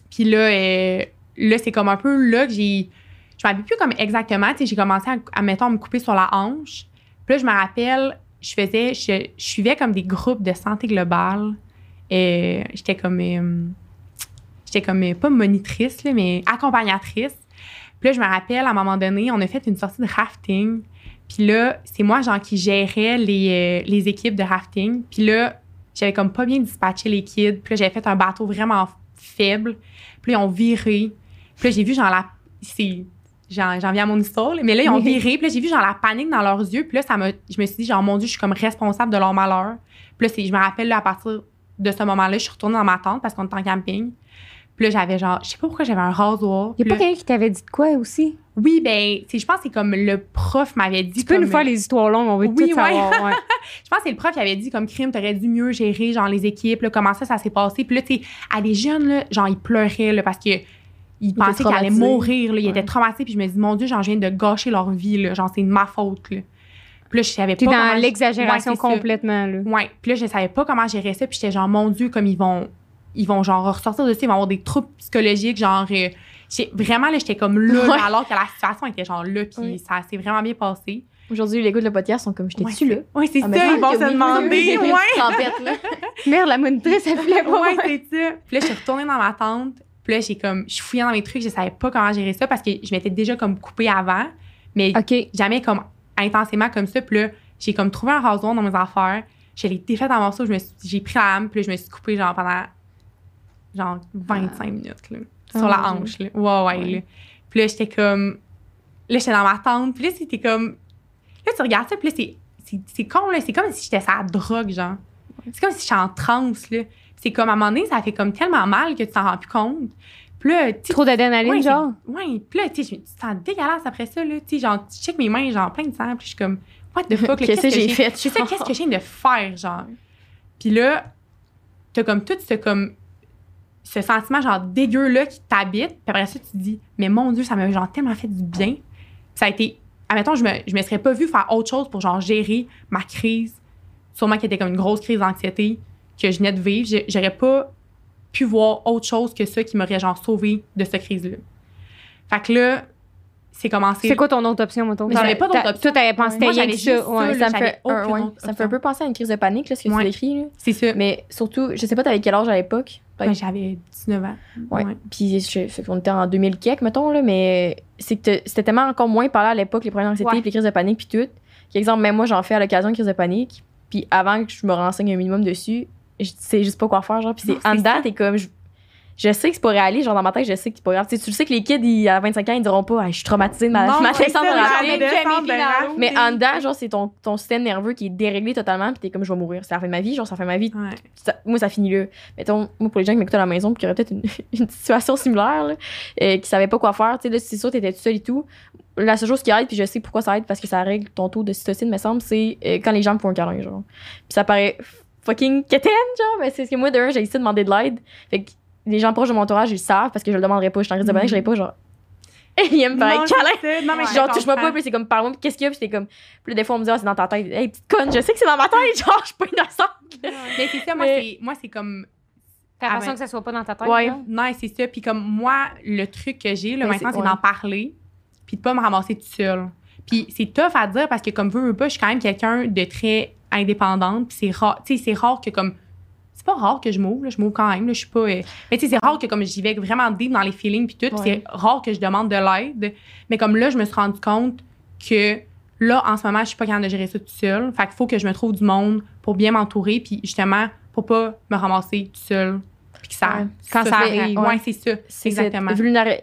Puis là euh, là, c'est comme un peu là que j'ai. Je rappelle plus comme exactement. J'ai commencé à, à, mettons, me couper sur la hanche. Puis là, je me rappelle, je faisais. Je, je suivais comme des groupes de santé globale. Et j'étais comme. euh, j'étais comme. euh, pas monitrice, là, mais accompagnatrice. Puis là, je me rappelle, à un moment donné, on a fait une sortie de rafting. Puis là, c'est moi, genre, qui gérais les, euh, les équipes de rafting. Puis là, j'avais comme pas bien dispatché les kids. Puis là, j'avais fait un bateau vraiment faible. Puis là, ils ont viré. Puis là, j'ai vu, genre, la. C'est. J'en j'en viens à mon histoire, là, mais là, ils ont viré. Puis là, j'ai vu, genre, la panique dans leurs yeux. Puis là, ça m'a. Je me suis dit, genre, mon Dieu, je suis comme responsable de leur malheur. Puis là, c'est- je me rappelle, là, à partir de ce moment-là, je suis retournée dans ma tente parce qu'on était en camping. Puis là, j'avais, genre, je sais pas pourquoi j'avais un rasoir. Il a pas quelqu'un qui t'avait dit de quoi aussi? oui, ben, je pense que c'est comme le prof m'avait dit. Tu peux comme- nous faire les histoires longues, on veut Oui, tout ouais. savoir. ouais. *laughs* Je pense que c'est le prof qui avait dit comme crime, t'aurais dû mieux gérer genre les équipes, là, comment ça, ça s'est passé. Puis là, tu sais, à des jeunes, là, genre, ils pleuraient là, parce que ils pensaient qu'ils allaient mourir, là, ils Ouais. étaient traumatisés. Puis je me dis, mon Dieu, genre, je viens de gâcher leur vie, là, genre, c'est de ma faute. Là. Puis là, je savais pas. Dans l'exagération Ouais, c'est ça. complètement, là. Ouais. Puis là, je savais pas comment gérer ça. Puis j'étais genre, mon Dieu, comme ils vont, ils vont genre ressortir de ça, ils vont avoir des troubles psychologiques, genre. euh, vraiment, là, j'étais comme là, Ouais. alors que la situation était genre là. Puis Oui. ça s'est vraiment bien passé. Aujourd'hui, les gars de le podcast sont comme j'étais dessus là? Oui, c'est Ah, ça, ils vont se oui. demander. *laughs* Ouais. Merde, la monitrice, elle voulait pas. ouais, c'est ça. Puis là, je suis retournée dans ma tente. Puis là, j'ai comme, je fouillais dans mes trucs, je savais pas comment gérer ça parce que je m'étais déjà comme coupée avant, mais OK. jamais comme intensément comme ça. Puis là, j'ai comme trouvé un rasoir dans mes affaires. Je l'ai défaite en morceaux, j'ai pris la lame, puis là, je me suis coupée genre pendant genre 25 minutes là, sur la mon hanche. Là. Ouais, Ouais. là. Puis là, j'étais comme, là, j'étais dans ma tente, puis là, c'était comme, là, tu regardes ça, puis là, c'est, c'est, c'est con, là, c'est comme si j'étais sur la drogue, genre. C'est comme si j'étais en transe, là. C'est comme à un moment donné, ça fait comme tellement mal que tu t'en rends plus compte. Puis là, Trop d'adrénaline, Ouais, genre? Ouais, puis là, tu te sens dégueulasse après ça, là. Tu sais, genre, tu check mes mains, genre, plein de sang, puis je suis comme, what the fuck, *laughs* Qu'est-ce que j'ai fait, qu'est-ce que je viens de faire, genre? Puis là, t'as comme tout ce, comme, ce sentiment, genre, dégueu-là qui t'habite, puis après ça, tu te dis, mais mon Dieu, ça m'a, genre, tellement fait du bien. Ça a été, admettons, je me, je me serais pas vue faire autre chose pour, genre, gérer ma crise, sûrement qui était comme une grosse crise d'anxiété que je venais de vivre. J'aurais pas pu voir autre chose que ça qui m'aurait genre sauvé de cette crise-là. Fait que là, c'est commencé. C'est quoi ton autre option, mettons? Mais j'avais pas d'autre option. Toi, t'avais pensé que ça. Ouais. ça, ça, me fait, un- aucune ouais, autre ça me fait option. un peu penser à une crise de panique, là, ce que Ouais. tu décris. C'est ça. Mais surtout, je sais pas, t'avais quel âge à l'époque? Ouais, j'avais 19 ans. Ouais. Ouais. Puis je- fait qu'on était en 2000 quelques, mettons, là, mais c'est que te- c'était tellement encore moins parlé à l'époque, les problèmes d'anxiété, les crises de panique, puis tout. Qu'exemple, même moi, j'en fais à l'occasion de crise de panique. Puis avant que je me renseigne un minimum dessus, je sais juste pas quoi faire, genre. Puis c'est en dedans, ça. t'es comme. Je, je sais que c'est pas réaliste, genre dans ma tête, je sais que c'est pas grave. Tu sais, tu le sais que les kids, ils, à 25 ans, ils diront pas, Hey, je suis traumatisée de ma, Non, *laughs* ma descente ça, de. Mais en dedans, genre, c'est ton, ton système nerveux qui est déréglé totalement, puis t'es comme, je vais mourir. C'est la fin de ma vie, genre, fin de ma vie. Ouais. Ça- moi, ça finit là. Mettons, moi, pour les gens qui m'écoutent à la maison, puis qui auraient peut-être une, *laughs* une situation similaire, là, euh, qui savaient pas quoi faire, tu sais, là, c'est sûr, t'étais tout seul et tout. La seule chose qui aide, puis je sais pourquoi ça aide, parce que ça règle ton taux de cytocine, me semble, c'est euh, quand les gens me font un câlin, genre. Puis ça paraît fucking quétaine, genre, mais c'est ce que moi, d'un, j'ai essayé de demander de l'aide. Fait que les gens proches de mon entourage, ils le savent, parce que je le demanderais pas. Je suis en crise de panique, je dirais pas, genre, *laughs* ils aiment me faire un Non, câlin. Non, mais Genre, touche-moi pas, puis c'est comme, parle-moi, puis qu'est-ce qu'il y a, puis c'est comme, puis des fois, on me dit, ah, c'est dans ta tête. Hey, petite conne, je sais que c'est dans ma tête, *laughs* genre, je suis pas innocente. Mais c'est ça, moi, Mais- c'est- moi, c'est comme. T'as Ah, l'impression ben- que ça soit pas dans ta tête? Ouais. là? Non, c'est ça. Puis comme moi, le truc que j'ai, là, Mais maintenant, c'est- c'est ouais. d'en parler, puis de pas me ramasser toute seule. Puis c'est tough à dire parce que, comme veux, veux pas, je suis quand même quelqu'un de très indépendante. Puis c'est rare, tu sais, c'est rare que, comme. C'est pas rare que je m'ouvre, je m'ouvre quand même, là, je suis pas. euh, mais tu sais, c'est rare que, comme j'y vais vraiment deep dans les feelings, puis tout. puis Ouais. c'est rare que je demande de l'aide. Mais comme là, je me suis rendu compte que là, en ce moment, je suis pas capable de gérer ça toute seule. Fait qu'il faut que je me trouve du monde pour bien m'entourer, puis justement, pour pas me ramasser toute seule. Puis que ça. Ouais. Quand Ça arrive. ouais. Ouais, c'est ça. c'est Exactement.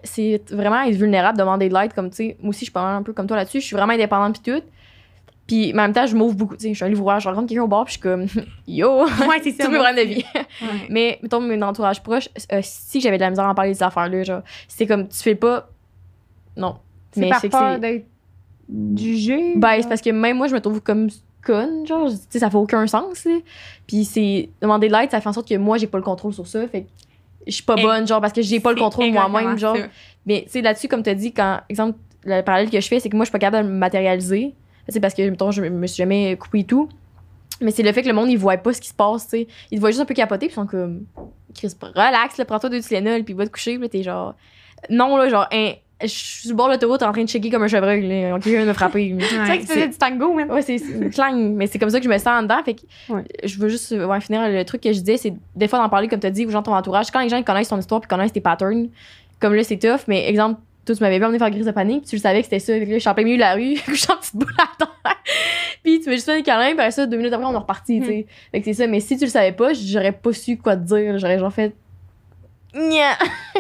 c'est vraiment être vulnérable, demander de l'aide comme tu sais. Moi aussi, je suis pas mal un peu comme toi là-dessus. Je suis vraiment indépendante puis tout. Puis en même temps, je m'ouvre beaucoup. Tu sais, je suis un livre je rencontre quelqu'un au bar puis je suis comme *laughs* yo, Ouais, c'est *laughs* ça. tous mes problèmes de vie. Ouais. Mais mettons mon entourage proche, euh, si j'avais de la misère à en parler de ces affaires-là, genre, c'est comme tu fais pas. Non. C'est Mais c'est peur c'est. d'être jugé? Ben, c'est parce que même moi, je me trouve comme conne, genre, tu sais, ça fait aucun sens, là. Puis c'est. Demander de l'aide, ça fait en sorte que moi, j'ai pas le contrôle sur ça. Fait que je suis pas bonne, genre, parce que j'ai pas le contrôle moi-même, genre. ça. Mais tu sais, là-dessus, comme tu as dit, quand, exemple, le parallèle que je fais, c'est que moi, je suis pas capable de me matérialiser. C'est parce que, mettons, je me suis jamais coupé et tout. Mais c'est le fait que le monde, il voit pas ce qui se passe, tu sais. Ils te voient juste un peu capoter, puis ils sont comme, Chris, relax, prends-toi deux Tylenol, puis va te coucher, puis t'es genre, non, là, genre, hein, je suis sur le bord de l'autoroute en train de checker comme un chevreuil, là. Quelqu'un vient de me frapper. C'est vrai Ouais. que tu faisais du tango, man. Ouais, c'est c'est clang, mais c'est comme ça que je me sens en dedans. Fait que Ouais. je veux juste ouais, finir le truc que je disais, c'est des fois d'en parler, comme tu as dit, aux gens de ton entourage. Quand les gens ils connaissent ton histoire puis connaissent tes patterns, comme là, c'est tough, mais exemple, toi, tu m'avais pas emmené faire crise de panique, puis tu le savais que c'était ça. Fait que là, je suis en plein milieu de la rue, *laughs* je suis en petite boule à terre. puis tu m'as juste fait un câlin, puis après ça, deux minutes après, on est reparti, tu sais. Fait que c'est ça, mais si tu le savais pas, j'aurais pas su quoi te dire. J'aurais genre fait. Nya!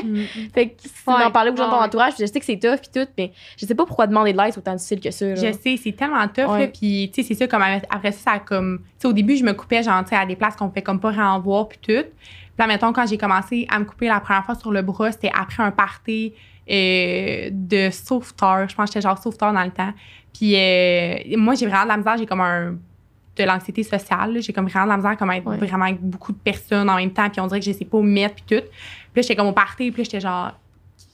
Mm. *laughs* Fait que c'est Ouais. parler aux gens de ton entourage, je sais que c'est tough, puis tout, mais je sais pas pourquoi demander de l'aide, c'est autant difficile que ça. Je sais, c'est tellement tough, Ouais. là. Puis, tu sais, c'est ça, comme après ça, comme. Tu sais, au début, je me coupais, genre, tu sais, à des places qu'on fait comme pas vraiment voir, puis tout. Puis là, mettons, quand j'ai commencé à me couper la première fois sur le bras, c'était après un party euh, de sauveteur. Je pense que j'étais genre sauveteur dans le temps. Puis, euh, moi, j'ai vraiment de la misère, j'ai comme un de l'anxiété sociale. J'ai comme vraiment de la misère comme être Ouais. vraiment avec beaucoup de personnes en même temps. Puis on dirait que je sais pas où me mettre, puis tout. Puis là, j'étais comme au party, puis là, j'étais genre.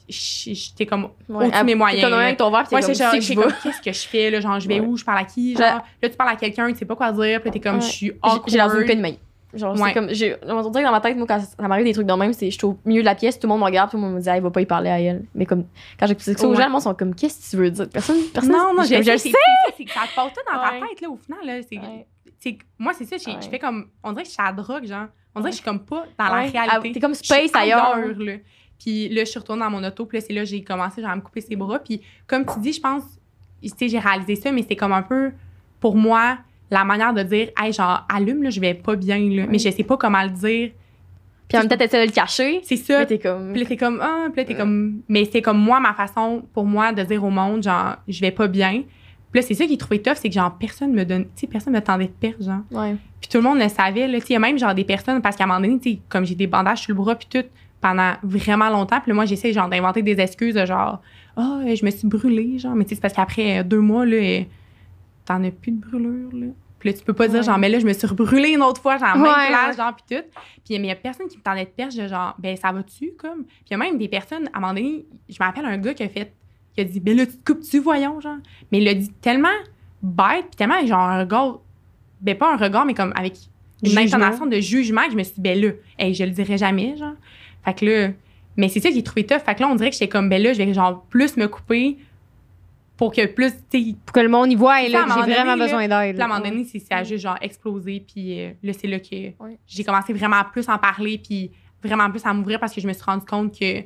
J'étais comme Ouais, au-dessus de mes moyens. T'es comme avec ton verre, Ouais, comme, genre, que je qu'est-ce que je fais, là? Genre, je vais Ouais. où? Je parle à qui? Genre, là, tu parles à quelqu'un, tu sais pas quoi dire, puis là, t'es comme, Ouais. je suis awkward. J'ai l'air d'une pénurie. Genre, Ouais. c'est comme. j'ai- On dirait que dans ma tête, moi, quand ça m'arrive des trucs de même, c'est je suis au milieu de la pièce, tout le monde me regarde, tout le monde me dit, ah, il va pas y parler à elle. Mais comme, quand j'explique ça aux Ouais. gens, le monde sont comme, qu'est-ce que tu veux dire? Personne, personne. Non, non, je, je, je sais, le c'est- sais. c'est- ça te passe tout dans Ouais. ta tête, là, au final, là. C'est, Ouais. c'est- moi, c'est ça, je fais comme, on dirait que je suis à la drogue, genre. On dirait que je suis comme pas dans Ouais. la Ah, réalité. T'es comme space ailleurs. là. Puis là, je suis retournée dans mon auto, puis là, c'est là que j'ai commencé, genre, à me couper ses bras. Puis comme tu dis, je pense, tu sais, j'ai réalisé ça, mais c'est comme un peu, pour moi, la manière de dire, hey, genre, allume, là, je vais pas bien, là. Mais je sais pas comment le dire. Puis en même temps, t'essaies de le cacher. C'est ça. Puis t'es comme. Puis là, t'es comme, ah, puis là, t'es comme. Mais c'est comme moi, ma façon pour moi de dire au monde, genre, je vais pas bien. Puis là, c'est ça qui est trouvé tough, c'est que genre, personne me donne, tu sais, personne me tendait de perche, genre. Ouais. Puis tout le monde le savait, là. Tu sais, il y a même genre des personnes, parce qu'à un moment donné, tu sais, comme j'ai des bandages sur le bras, puis tout, pendant vraiment longtemps. Puis là, moi, j'essaie, genre, d'inventer des excuses, genre, ah, je me suis brûlée, genre. Mais tu sais, c'est parce qu'après deux mois, là, t'en as plus de brûlure, là. Puis là, tu peux pas dire, genre, mais là, je me suis rebrûlée une autre fois, genre, même Ouais, place, genre, puis tout. Puis mais il y a personne qui me tendait de perche, de genre, ben, ça va-tu, comme? Puis il y a même des personnes, à un moment donné, je me rappelle un gars qui a fait, qui a dit, ben là, tu te coupes-tu, voyons, genre? Mais il l'a dit tellement bête, puis tellement, genre, un regard, ben, pas un regard, mais comme avec une Jugement. intonation de jugement, que je me suis dit, ben là, hey, je le dirai jamais, genre. Fait que là, mais c'est ça qui est trouvé tough. Fait que là, on dirait que j'étais comme, ben là, je vais, genre, plus me couper pour que plus, Pour que le monde y voit, et là, à j'ai vraiment donné, besoin d'aide. puis à un moment donné, c'est ça a juste genre explosé. Puis euh, là, c'est là que j'ai commencé vraiment à plus en parler, puis vraiment plus à m'ouvrir parce que je me suis rendu compte que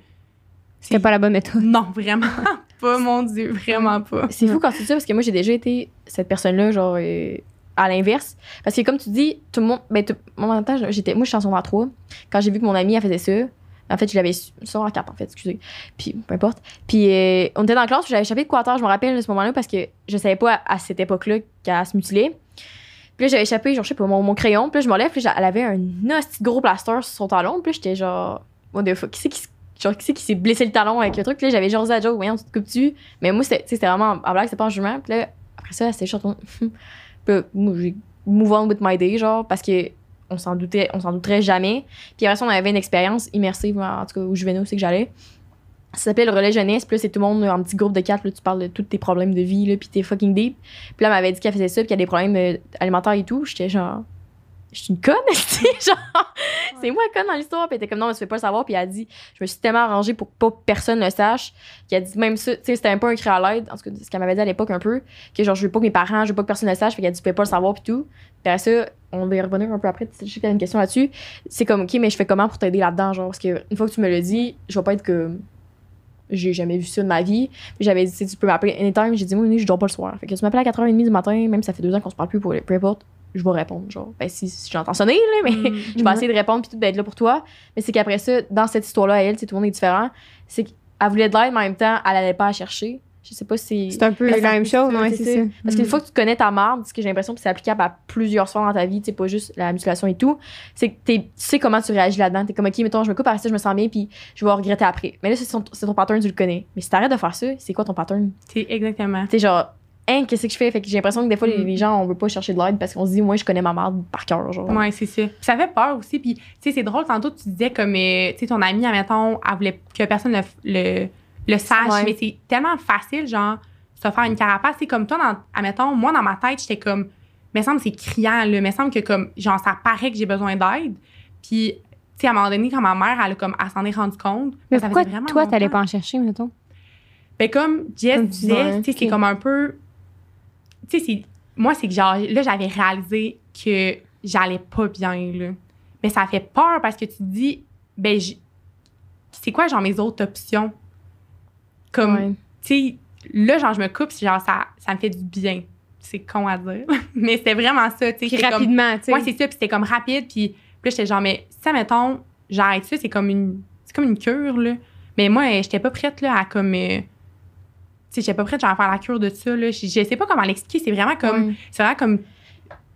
C'était pas la bonne méthode. non, vraiment *laughs* pas, mon Dieu, vraiment pas. C'est fou quand tu dis ça parce que moi j'ai déjà été cette personne-là, genre euh, à l'inverse. Parce que comme tu dis, tout le monde. Ben, tout, moi, en même temps, j'étais, moi je suis en secondaire 3. Quand j'ai vu que mon ami elle faisait ça, en fait, je l'avais su- secondaire 4 en fait, excusez. Puis peu importe. Puis euh, on était dans la classe, j'avais échappé de quoi je me rappelle de ce moment-là parce que je savais pas à, cette époque-là qu'elle se mutilait. Puis là, j'avais échappé, genre, je sais pas, mon, crayon. Puis là, je me lève, puis elle avait un hostie gros plaster sur son talon. Puis j'étais genre, what the fuck, qui c'est qui, genre, qui c'est qui s'est blessé le talon avec le truc? Puis là, j'avais genre dit à Joe, voyons, tu te coupes-tu? Mais moi, c'était vraiment en blague, c'était pas en jugement. Puis là, après ça, c'était juste *laughs* Puis j'ai move on with my day, genre, parce que on s'en doutait, on s'en douterait jamais. Puis après ça, on avait une expérience immersive, en tout cas, où venais aussi que j'allais. Ça s'appelle le relais jeunesse. Puis là, c'est tout le monde en petit groupe de quatre. Là, tu parles de tous tes problèmes de vie, là, puis t'es fucking deep. Puis là, elle m'avait dit qu'elle faisait ça, puis qu'il y a des problèmes euh, alimentaires et tout. J'étais genre, je suis une conne, *laughs* tu sais, genre, c'est moi la conne dans l'histoire. Puis elle était comme, non, mais tu fais pas le savoir. Puis elle a dit, je me suis tellement arrangée pour que pas personne le sache. Qu'elle a dit, même ça, tu sais, c'était un peu un cri à l'aide, en tout cas, ce qu'elle m'avait dit à l'époque un peu, que genre, je veux pas que mes parents, je veux pas que personne le sache. Fait qu'elle a dit, tu peux pas le savoir, puis tout. Puis après ça, on va y revenir un peu après. Je sais t'as une question là-dessus. C'est comme, OK, mais je fais comment pour t'aider là-dedans, genre, parce que une fois que tu me le dis, je vais pas être comme. J'ai jamais vu ça de ma vie. Puis j'avais dit, tu peux m'appeler anytime. J'ai dit, moi, je dors pas le soir. Fait que tu m'appelles à 4h30 du matin, même si ça fait deux ans qu'on se parle plus, pour, peu importe, je vais répondre, genre. Ben, si, si j'entends sonner, là, mais Mm. *laughs* je vais essayer de répondre puis tout d'être là pour toi. Mais c'est qu'après ça, dans cette histoire-là, à elle, sais, tout le monde est différent. C'est qu'elle voulait de l'aide, mais en même temps, elle allait pas la chercher. Je sais pas si. C'est un peu la même chose, ouais, c'est c'est ça. Parce Mm. qu'une fois que tu connais ta marde, ce que j'ai l'impression que c'est applicable à plusieurs soins dans ta vie, tu sais, pas juste la mutilation et tout, c'est que t'es- tu sais comment tu réagis là-dedans. T'es comme, OK, mettons, je me coupe, après ça, je me sens bien, puis je vais regretter après. Mais là, c'est ton, c'est ton pattern, tu le connais. Mais si t'arrêtes de faire ça, c'est quoi ton pattern? C'est exactement. Sais, genre, hein, qu'est-ce que je fais? Fait que j'ai l'impression que des fois, les, Mm. les gens, on veut pas chercher de l'aide parce qu'on se dit, moi, je connais ma marde par cœur, genre. Ouais, c'est ça. Puis ça fait peur aussi. Puis, tu sais, c'est drôle, tantôt, tu disais comme, euh, tu sais, ton ami, admettons, elle voulait que personne le, le, le sache. Ouais. Mais c'est tellement facile, genre, se faire une carapace. C'est comme toi, dans, admettons, moi, dans ma tête, j'étais comme, me semble c'est criant, là. Me semble que, comme, genre, ça paraît que j'ai besoin d'aide. Puis, tu sais, à un moment donné, quand ma mère, elle, comme, elle s'en est rendue compte. Mais ça pourquoi faisait vraiment toi, t'allais pas en chercher, mettons? Ben, comme Jess disait, tu sais, c'est comme un peu. Tu sais, c'est- moi, c'est que genre, là, j'avais réalisé que j'allais pas bien, là. Mais ça fait peur parce que tu te dis, ben, c'est quoi, genre, mes autres options? Comme, Ouais. tu sais, là, genre, je me coupe, c'est genre, ça, ça me fait du bien. C'est con à dire. *laughs* mais c'était vraiment ça, tu sais. Rapidement, tu sais. Ouais, c'est ça. Puis c'était comme rapide. Puis, là, j'étais genre, mais ça, mettons, j'arrête ça, c'est comme une, c'est comme une cure, là. Mais moi, j'étais pas prête, là, à comme. euh, j'étais pas prête, genre, à faire la cure de ça, là. Je, je sais pas comment l'expliquer. C'est vraiment comme. C'est vraiment comme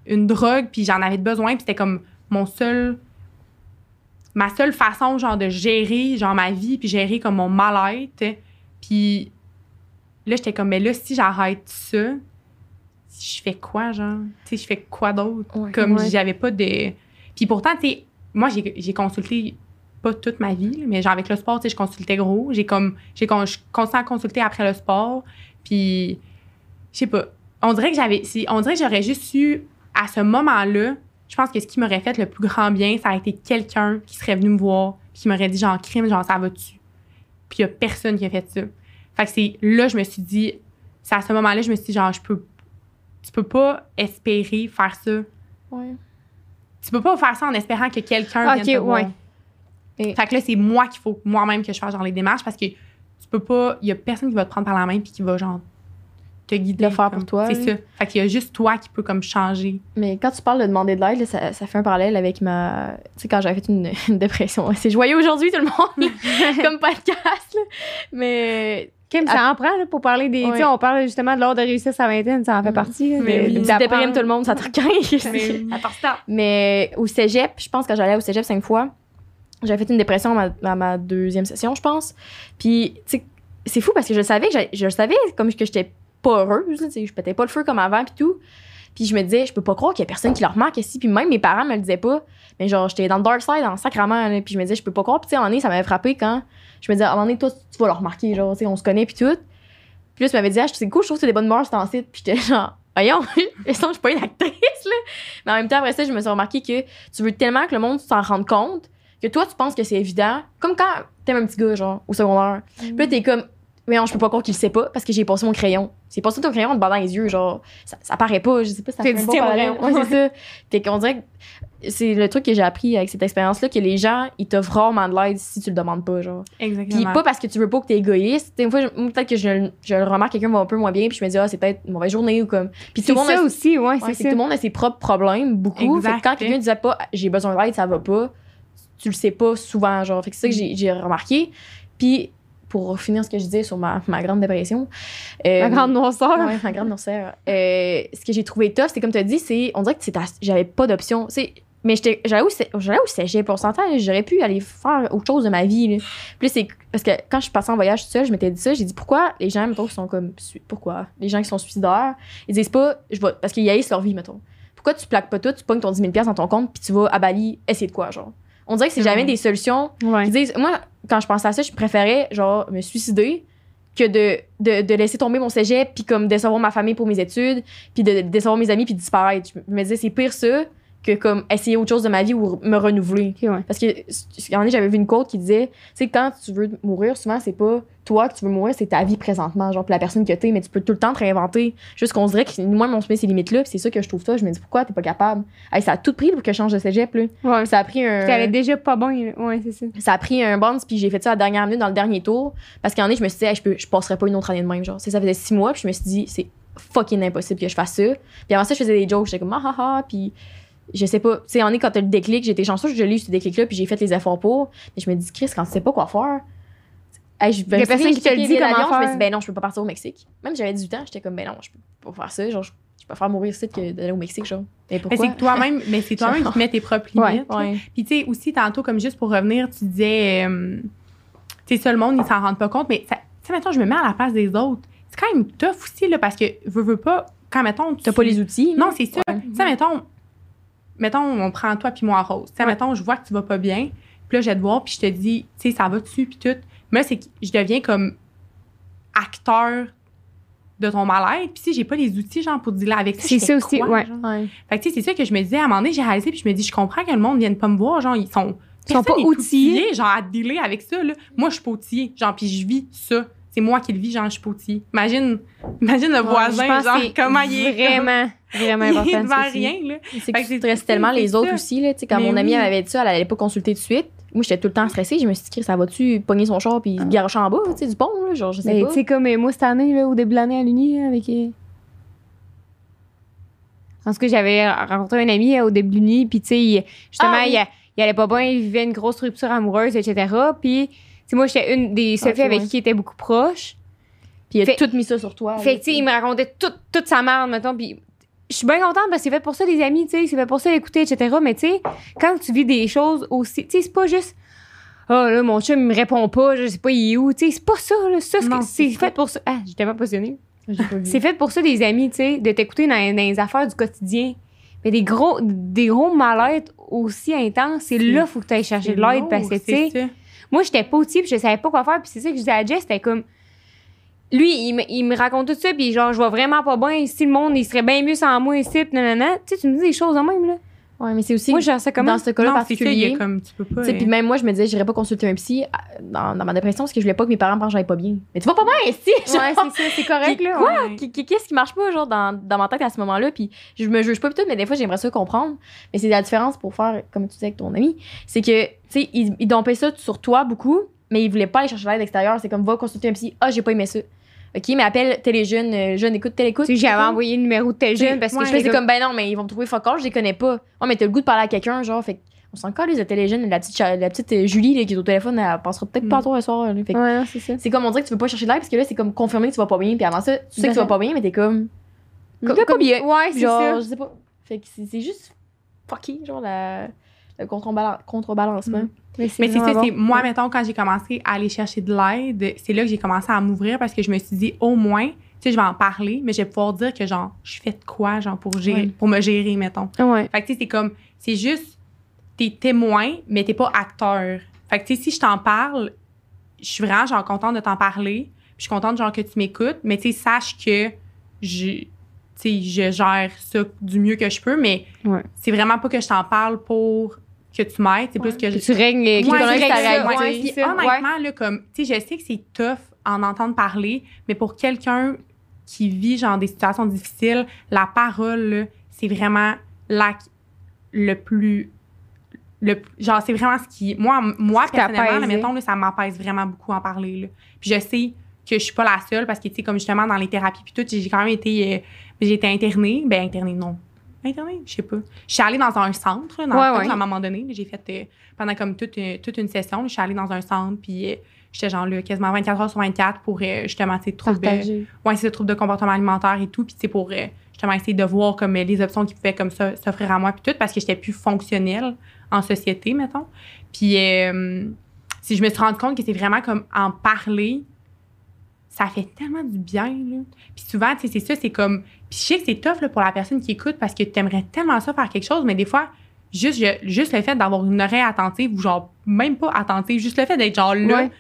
une drogue, puis j'en avais besoin, puis c'était comme mon seul. Ma seule façon, genre, de gérer, genre, ma vie, puis gérer comme mon mal-être. Puis là, j'étais comme, mais là, si j'arrête ça, je fais quoi, genre? Tu sais, je fais quoi d'autre? Ouais. Comme Ouais. j'avais pas de. Puis pourtant, tu sais, moi, j'ai consulté pas toute ma vie, mais genre avec le sport, tu sais, je consultais gros. J'ai comme. J'ai con- je continué à consulter après le sport. Puis, je sais pas. On dirait que j'avais. si- On dirait que j'aurais juste eu, à ce moment-là, je pense que ce qui m'aurait fait le plus grand bien, ça a été quelqu'un qui serait venu me voir, puis qui m'aurait dit, genre, crime, genre, ça va-tu? Puis, il y a personne qui a fait ça. Fait que c'est là, je me suis dit, c'est à ce moment-là, je me suis dit, genre, je peux. Tu peux pas espérer faire ça Ouais. tu peux pas faire ça en espérant que quelqu'un Ok, vienne te voir. ouais. Et- Fait que là, c'est moi qu'il faut moi-même que je fasse genre les démarches parce que tu peux pas. Il y a personne qui va te prendre par la main puis qui va genre te guider. Le faire comme. pour toi, C'est oui. ça. Fait qu'il y a juste toi qui peux comme changer. Mais quand tu parles de demander de l'aide, là, ça, ça fait un parallèle avec ma. Tu sais, quand j'avais fait une, une dépression. C'est joyeux aujourd'hui, tout le monde, *laughs* comme podcast. là. Mais Kim, ça en prend là, pour parler des. Ouais. Tu sais, on parle justement de l'ordre de réussir sa vingtaine, ça en fait Mm. partie. là, Mais de- oui. Tu déprimes tout le monde, ça te recueille. Mais au cégep, je pense que j'allais au cégep cinq fois, j'avais fait une dépression à ma, ma deuxième session, je pense. Puis, tu sais, c'est fou parce que je savais que je savais comme que j'étais pas heureuse, tu sais, je pétais pas le feu comme avant puis tout. Puis je me disais, je peux pas croire qu'il y a personne qui le remarque ici. Puis même mes parents me le disaient pas. Mais genre, j'étais dans le dark side, en sacrament. là. Puis je me disais, je peux pas croire. Puis tu sais, à un ça m'avait frappé quand je me disais, à un toi, tu vas le remarquer. Genre, tu sais, on se connaît puis tout. Puis là, tu m'avais dit, ah, c'est cool, je trouve que c'est des bonnes mœurs, c'est en site. Puis j'étais genre, voyons, je sens que je suis pas une actrice, là. Mais en même temps, après ça, je me suis remarqué que tu veux tellement que le monde s'en rende compte que toi, tu penses que c'est évident. Comme quand t'aimes un petit gars, genre, au secondaire. Puis là, t'es comme, mais non, je peux pas croire qu'il le sait pas parce que j'ai passé mon crayon. C'est passé ton crayon en te bandant les yeux, genre, ça, ça paraît pas, je sais pas si ça fait un bon parallèle. Ouais, c'est ça. Fait qu'on dirait que c'est le truc que j'ai appris avec cette expérience-là, que les gens, ils t'offrent rarement de l'aide si tu le demandes pas, genre. Puis Exactement. pas parce que tu veux pas que t'es égoïste. Des fois, je- moi, peut-être que je, je le remarque, quelqu'un va un peu moins bien, puis je me dis, ah, c'est peut-être une mauvaise journée ou comme. Puis tout le monde a aussi, ouais, c'est tout le monde a ses propres problèmes, beaucoup. Exact. Fait que quand quelqu'un disait pas j'ai besoin d'aide, ça va pas, tu le sais pas souvent, genre. Fait que c'est ça que j'ai- j'ai remarqué. Puis, pour finir ce que je disais sur ma, ma grande dépression. euh, La grande noirceur. Ouais, ma grande noirceur. Euh, ce que j'ai trouvé tough, c'est comme tu as dit, c'est. On dirait que c'est j'avais pas d'option. C'est. Mais j'allais au, cé- j'allais au cégep, on s'entend, là, j'aurais pu aller faire autre chose de ma vie. Là. Puis c'est parce que quand je suis passée en voyage seule, je m'étais dit ça, j'ai dit pourquoi les gens, mettons, qui sont comme. Pourquoi? Les gens qui sont suicidaires, ils disent pas, je vais, parce qu'ils haïssent leur vie, mettons. Pourquoi tu plaques pas tout, tu pognes ton 10 000 dans ton compte, puis tu vas à Bali essayer de quoi, genre? On dirait que c'est jamais des solutions Ouais. ils disent, moi, quand je pensais à ça, je préférais, genre, me suicider que de, de, de laisser tomber mon cégep, puis comme décevoir ma famille pour mes études, puis de décevoir mes amis, puis disparaître. Je me disais, c'est pire ça que comme essayer autre chose de ma vie ou me renouveler. Ouais. Parce que, en a, j'avais vu une quote qui disait, tu sais, quand tu veux mourir, souvent, c'est pas toi que tu veux mourir, c'est ta vie présentement, genre, puis la personne que t'es, mais tu peux tout le temps te réinventer. Juste qu'on se dirait que moi, on se met ces limites-là, c'est ça que je trouve ça. Je me dis, pourquoi t'es pas capable? Hey, ça a tout pris pour que je change de cégep, là. Ouais. Ça a pris un. T'allais déjà pas bon. Ouais, c'est ça. Ça a pris un bounce, puis j'ai fait ça à la dernière minute dans le dernier tour. Parce qu'en est, je me suis dit, Hey, je, peux, je passerai pas une autre année de même. Genre, ça faisait six mois, puis je me suis dit, c'est fucking impossible que je fasse ça. Puis avant ça, je faisais des jokes, j'étais comme, ah ah ah, puis je sais pas. Tu sais, en est, quand t'as le déclic, j'étais chanceuse, je l'ai eu ce déclic-là, puis j'ai fait les efforts pour. Mais je me dis, Chris, quand tu sais pas quoi faire. Hey, je, Y a personne qui te le dit comment Je me faire. dit, ben non, je peux pas partir au Mexique. Même j'avais 18 ans, j'étais comme, ben non, je peux pas faire ça. Genre, je, je préfère mourir ici que d'aller au Mexique, genre. Mais Mais pourquoi? c'est toi-même, mais c'est toi-même qui te mets tes propres limites. Ouais. Puis tu sais aussi tantôt comme juste pour revenir, tu disais euh, tu sais ça le monde ils s'en rendent pas compte mais ça- tu sais mettons je me mets à la place des autres. C'est quand même tough aussi là parce que veux veux pas quand mettons tu T'as pas les outils. Non, c'est ça. Tu sais mettons mettons on prend toi puis moi Rose. Tu sais Ouais. mettons je vois que tu vas pas bien, puis là je vais te voir puis je te dis tu sais ça va dessus puis tout. Moi c'est que je deviens comme acteur de ton mal-être. Puis si j'ai pas les outils genre pour dealer avec ça, C'est ça aussi, quoi, ouais. Ouais. Fait que tu sais, c'est ça que je me disais à un moment donné, j'ai réalisé, puis je me dis, je comprends que le monde vienne pas me voir, genre, ils sont. Ils sont pas outillés. genre, à dealer avec ça, là. Moi, je suis pas outillée, genre, puis je vis ça. C'est moi qui le vis, genre, je suis pas outillée. Imagine, imagine le voisin, genre, comment il est. Vraiment, vraiment il est important. ça aussi. rien, là. C'est que que tu tellement les autres aussi. Là, Tu sais, quand Mais mon amie oui. elle avait dit ça, elle allait pas consulter tout de suite. Moi, j'étais tout le temps stressée. Je me suis dit, ça va-tu pogner son char puis se garocher en bas tu sais, du pont? Là, genre, je sais Mais pas. tu sais, comme euh, moi, cette année, là, au début de l'année à l'Uni, avec. En tout cas, j'avais rencontré un ami euh, au début de l'Uni, puis tu sais, il- justement, Ah oui. il, il allait pas bien, il vivait une grosse rupture amoureuse, etc. Puis, sais, moi, j'étais une des seules Ok, filles avec ouais. qui il était beaucoup proche. Puis il a Fait- tout mis ça sur toi. Fait que, tu sais, il me racontait toute, toute sa merde, mettons, puis je suis bien contente parce que c'est fait pour ça, les amis, tu sais, c'est fait pour ça, écouter, etc. Mais, tu sais, quand tu vis des choses aussi, tu sais, c'est pas juste, oh là, mon chum, il me répond pas, je sais pas, il est où, tu sais, c'est pas ça, là, ça, c'est- fait pour ça. Ah, j'ai tellement positionnée. J'ai pas vu. C'est fait pour ça, des amis, tu sais, de t'écouter dans, dans les affaires du quotidien. Mais des gros, des gros mal-être aussi intenses, c'est là, faut que tu ailles chercher de l'aide parce que, tu sais. Moi, j'étais pas outillée, puis je savais pas quoi faire. Puis c'est ça que je disais à Jess, c'était comme. Lui, il me, il me raconte tout ça, puis genre, je vois vraiment pas bien. Si le monde, il serait bien mieux sans moi ici, puis nanana. Tu sais, tu me dis des choses de même, là. Ouais, mais c'est aussi. Moi, je ça comment? dans ce cas-là Non, il particulier. comme, tu peux pas. Puis euh, même moi, je me disais, j'irais pas consulter un psy euh, dans, dans ma dépression parce que je voulais pas que mes parents pensent que j'allais pas bien. Mais tu vas pas bien, si! Ouais, c'est ça, c'est correct, là. quoi? ouais. Qu'est-ce qui marche pas, genre, dans, dans ma tête à ce moment-là? Puis je me juge pas, tout, mais des fois, j'aimerais ça comprendre. Mais c'est la différence pour faire, comme tu disais avec ton ami, c'est que, sais, il, il dompait ça sur toi beaucoup, mais il voulait pas aller chercher l'aide extérieure. C'est comme, va consulter un psy. Ah, j'ai pas aimé ça. OK, mais appelle téléjeune, euh, jeune écoute, télécoute. Tu sais, j'avais envoyé le numéro de tel jeune parce que ouais. je faisais comme, ben non, mais ils vont me trouver fuck all, je les connais pas. Ouais, mais t'as le goût de parler à quelqu'un, genre, fait on s'en calisse de télé jeune. La petite, la petite euh, Julie là, qui est au téléphone, elle passera peut-être pas à Mm. toi le soir. là. Fait Ouais, c'est ça. C'est comme on dirait que tu veux pas chercher de l'aide parce que là, c'est comme confirmer que tu vas pas bien. Puis avant ça, tu sais que tu vas pas bien, mais t'es comme. Co- Comme, pas comme- bien. Ouais, c'est Genre, ça. je sais pas. Fait que c'est c'est juste fucky, genre la, le contrebalan- contrebalancement. Mm. Mais Mais c'est vraiment ça, bon. c'est moi, mettons, quand j'ai commencé à aller chercher de l'aide, c'est là que j'ai commencé à m'ouvrir parce que je me suis dit, au moins, tu sais, je vais en parler, mais je vais pouvoir dire que, genre, je fais de quoi, genre, pour, gérer, Ouais. pour me gérer, mettons. Ouais. Fait que, tu sais, c'est comme, c'est juste, t'es témoin, mais t'es pas acteur. Fait que, tu sais, si je t'en parle, je suis vraiment, genre, contente de t'en parler. Puis je suis contente, genre, que tu m'écoutes, mais, tu sais, sache que je, je gère ça du mieux que je peux, mais Ouais. c'est vraiment pas que je t'en parle pour que tu m'aides, c'est Ouais. plus que je, Que tu règles, que Ouais, règles ça. Ouais. honnêtement, là, comme, tu sais, je sais que c'est tough en entendre parler, mais pour quelqu'un qui vit, genre, des situations difficiles, la parole, c'est vraiment la, le plus. Le, genre, c'est vraiment ce qui. Moi, moi Ce personnellement, là, mettons, là, ça m'apaise vraiment beaucoup en parler. Là. Puis je sais que je suis pas la seule parce que, tu sais, comme justement dans les thérapies, puis tout, j'ai quand même été. euh, j'ai été internée. Ben, internée, non. Internée, je sais pas. Je suis allée dans un centre, dans Ouais, le ouais. à un moment donné. J'ai fait. euh, pendant comme toute, euh, toute une session, je suis allée dans un centre, puis euh, j'étais genre là, quasiment 24 heures sur 24 pour justement, sais, troubles. ouais, c'est le trouble de comportement alimentaire et tout. Puis c'est pour justement essayer de voir comme les options qui pouvaient comme ça s'offrir à moi puis tout parce que j'étais plus fonctionnelle en société, mettons. Puis si je me suis rendu compte que c'est vraiment comme en parler, ça fait tellement du bien, là. Puis souvent, tu sais, c'est ça, c'est comme... Puis je sais que c'est tough là, pour la personne qui écoute parce que tu aimerais tellement ça faire quelque chose, mais des fois, juste, je- juste le fait d'avoir une oreille attentive ou genre même pas attentive, juste le fait d'être genre là, Ouais.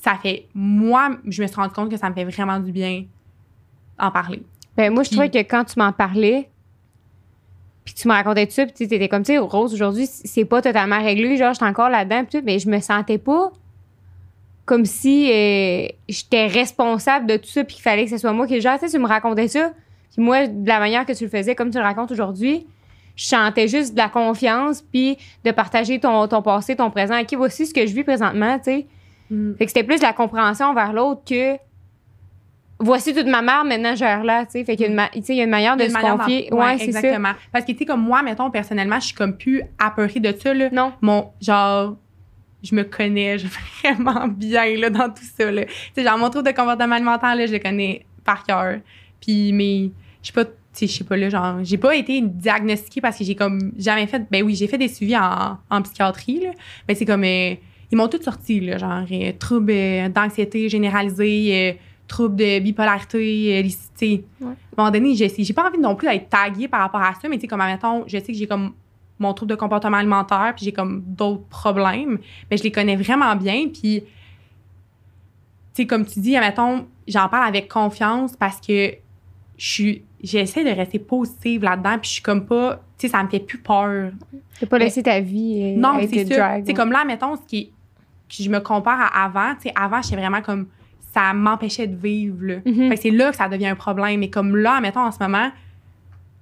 ça fait... Moi, je me suis rendu compte que ça me fait vraiment du bien en parler. Ben, moi, je trouvais que quand tu m'en parlais, puis tu me racontais tout ça, puis tu étais comme, tu sais, Rose, aujourd'hui, c'est pas totalement réglé, genre, j'étais encore là-dedans, puis tout, mais je me sentais pas comme si euh, j'étais responsable de tout ça, puis qu'il fallait que ce soit moi qui, genre, tu sais, tu me racontais ça, puis moi, de la manière que tu le faisais, comme tu le racontes aujourd'hui, je sentais juste de la confiance, puis de partager ton, ton passé, ton présent. OK, voici ce que je vis présentement, tu sais. Fait que c'était plus de la compréhension vers l'autre que voici toute ma mère, maintenant gère-la, tu sais. Fait qu'il y a une, il y a une manière de se manière confier. d'en- Ouais, c'est ça. exactement. Parce que, tu sais, comme moi, mettons, personnellement, je suis comme plus apeurée de ça, là. Non. Mon, genre, je me connais je- *laughs* vraiment bien, là, dans tout ça, là. Genre, mon trouble de comportement alimentaire, là, je le connais par cœur. Puis, mais, je sais pas, tu sais, je sais pas, là, genre, j'ai pas été diagnostiquée parce que j'ai comme jamais fait, ben oui, j'ai fait des suivis en, en psychiatrie, là. Mais c'est comme, euh, ils m'ont tous sorti, là, genre, euh, trouble euh, d'anxiété généralisée, euh, trouble de bipolarité, euh. Ouais. À un moment donné, j'ai j'ai pas envie non plus d'être taguée par rapport à ça, mais tu sais, comme, admettons, je sais que j'ai comme mon trouble de comportement alimentaire, puis j'ai comme d'autres problèmes, mais je les connais vraiment bien, puis, tu sais, comme tu dis, admettons, j'en parle avec confiance parce que je suis, j'essaie de rester positive là-dedans, puis je suis comme pas, tu sais, ça me fait plus peur. T'as pas laissé ta vie euh, Non, c'est drag. C'est comme là, mettons, ce qui est- puis je me compare à avant, tu sais, avant, j'étais vraiment comme, ça m'empêchait de vivre, là. Mhm. Fait que c'est là que ça devient un problème. Mais comme là, mettons, en ce moment,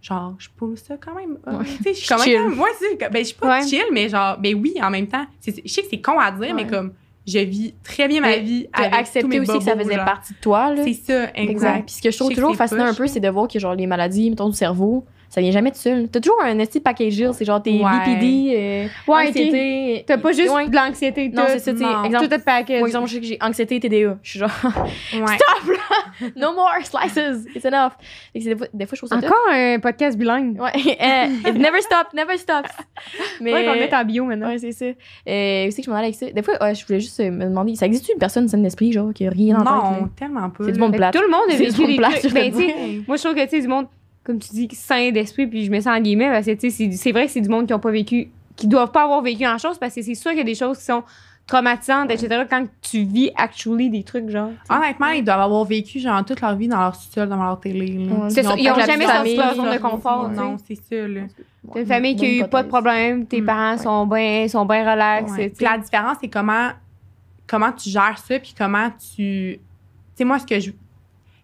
genre, je pousse ça quand même. euh, Ouais. Tu sais, je suis quand Chill. même. Moi, c'est ben, je suis pas Ouais. chill, mais genre, ben oui, en même temps. Je sais que c'est con à dire, mais comme, je vis très bien ma vie. Avec tous accepté mes aussi que ça faisait genre. partie de toi, là. C'est ça, Exact. exact. Puis ce que je trouve Je toujours fascinant un peu, c'est de voir que genre les maladies, mettons du cerveau, ça vient jamais tout seul. T'as toujours un esti package deal, c'est genre tes Ouais. BPD, euh, Ouais, anxiété. T'as pas juste Ouais. de l'anxiété, Non, c'est ça, tu non. exemple, Tout package. Par exemple, je sais que j'ai anxiété TDA. Je suis genre, *laughs* Ouais. no more slices, it's enough. Des, fois, des fois, je trouve ça. Encore un podcast bilingue. Ouais, *laughs* euh, it never stop, never stops. *laughs* Mais Ouais, qu'on mette en bio maintenant. Ouais, c'est ça. Euh, aussi que je m'en allais avec ça. Des fois, ouais, je voulais juste me demander, ça existe une personne saine d'esprit, genre, qui a rien en Non, tête? là? tellement pas. C'est du là. monde plate. Tout le monde a vécu des trucs. Ben, moi, je trouve que, tu sais, du monde, comme tu dis, sain d'esprit, puis je mets ça en guillemets, parce que, tu sais, c'est- c'est vrai que c'est du monde qui ont pas vécu, qui doivent pas avoir vécu en chose, parce que c'est sûr qu'il y a des choses qui sont traumatisantes, etc., quand tu vis actually des trucs, genre. Honnêtement, ils doivent avoir vécu genre toute leur vie dans leur sous-sol, dans leur télé. Ouais. C'est ils ont pas la jamais sorti de leur zone de confort. Non, c'est ça, là. T'as une famille qui a eu pas de problème, tes Mm. parents Ouais. sont bien sont bien relax. La différence, c'est comment, comment tu gères ça, puis comment tu. Tu sais, moi, ce que je.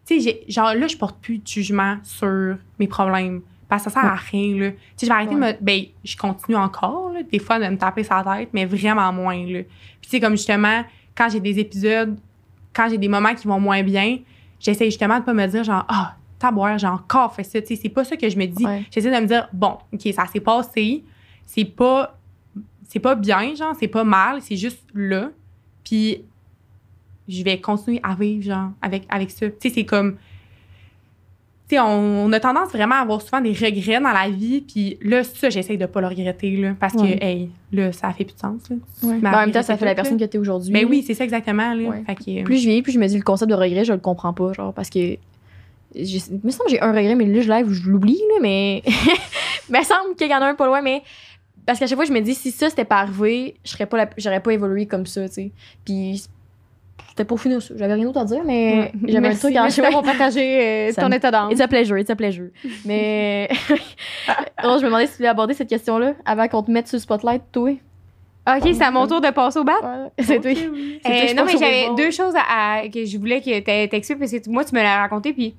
Tu sais, genre là, je porte plus de jugement sur mes problèmes. Parce que ça sert à rien, là. Tu sais, je vais arrêter de me. Ben, je continue encore, là, des fois, de me taper sa tête, mais vraiment moins, là. Puis, tu sais, comme justement, quand j'ai des épisodes, quand j'ai des moments qui vont moins bien, j'essaie justement de pas me dire, genre, ah, taboire, j'ai encore fait ça. Tu sais, c'est pas ça que je me dis. Ouais. J'essaie de me dire, bon, OK, ça s'est passé. C'est pas c'est pas bien, genre, c'est pas mal, c'est juste là. Puis je vais continuer à vivre, genre, avec, avec ça. Tu sais, c'est comme. Tu sais, on, on a tendance vraiment à avoir souvent des regrets dans la vie, puis là, ça, j'essaye de pas le regretter, là, parce Ouais. que, hey, là, ça fait plus de sens, là. Ouais. Mais Ben, en même temps, ça fait la personne là. que t'es aujourd'hui. Ben oui, c'est ça exactement, là. Ouais. Fait que, Plus je vieillis, plus je me dis le concept de regret, je le comprends pas, genre, parce que. Je, il me semble que j'ai un regret, mais là, je lève, je l'oublie, là, mais. *laughs* il me semble qu'il y en a un pas loin, mais. Parce qu'à chaque fois, je me dis, si ça, c'était pas arrivé, je serais pas la- j'aurais pas évolué comme ça, tu sais. Puis. C'était pour finir ça. J'avais rien d'autre à dire, mais *laughs* j'avais un truc à merci d'avoir partagé euh, *laughs* Ça ton état d'âme. It's a pleasure, it's a pleasure. Mais. *laughs* Alors, je me demandais si tu voulais aborder cette question-là avant qu'on te mette sur le spotlight, toi. OK, c'est à mon tour de passer au bat. C'est toi. Oui. Euh, non, mais j'avais deux choses à, à- que je voulais que tu t'expliques parce que moi, tu me l'as raconté. Puis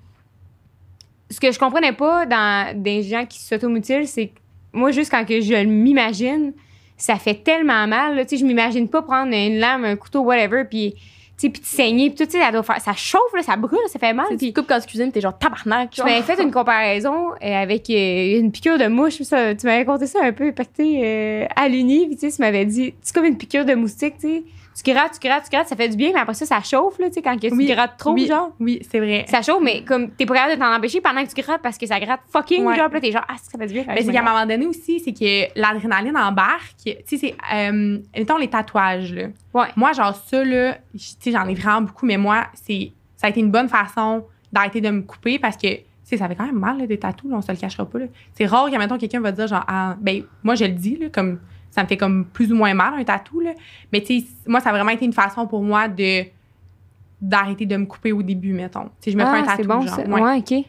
ce que je comprenais pas dans des gens qui s'automutilent, c'est que moi, juste quand que je m'imagine, ça fait tellement mal. là. Tu sais, je m'imagine pas prendre une lame, un couteau, whatever, puis sais, puis te saigner, puis tout, tu sais, ça, doit faire- ça chauffe, là, ça brûle, ça fait mal. Tu coupes quand tu cuisines, t'es genre tabarnak. tu m'avais fait une comparaison euh, avec euh, une piqûre de mouche. ça, tu m'avais conté ça un peu impacté euh, à l'uni. Puis tu sais, tu m'avais dit, c'est comme une piqûre de moustique, tu sais. Tu grattes, tu grattes, tu grattes, ça fait du bien, mais après ça, ça chauffe, là, tu sais, quand tu Oui, grattes trop, oui, genre. Oui, c'est vrai. Ça chauffe, mais comme t'es pas capable de t'en empêcher pendant que tu grattes parce que ça gratte fucking, Ouais. genre, là, t'es genre, ah, ça fait du bien. Mais c'est qu'à un moment donné aussi, c'est que l'adrénaline embarque. Tu sais, c'est, euh, mettons, les tatouages, là. Ouais. Moi, genre, ça, là, tu sais, j'en ai vraiment beaucoup, mais moi, c'est, ça a été une bonne façon d'arrêter de me couper parce que, tu sais, ça fait quand même mal, là, des tatous, là, on se le cachera pas, là. C'est rare que, mettons, quelqu'un va dire, genre, ah, ben, moi, je le dis, là, comme, ça me fait comme plus ou moins mal, un tatou, là. Mais, tu sais, moi, ça a vraiment été une façon pour moi de, d'arrêter de me couper au début, mettons. Sais, je me fais un ah, tatou, c'est bon, genre, ouais. Ouais, OK.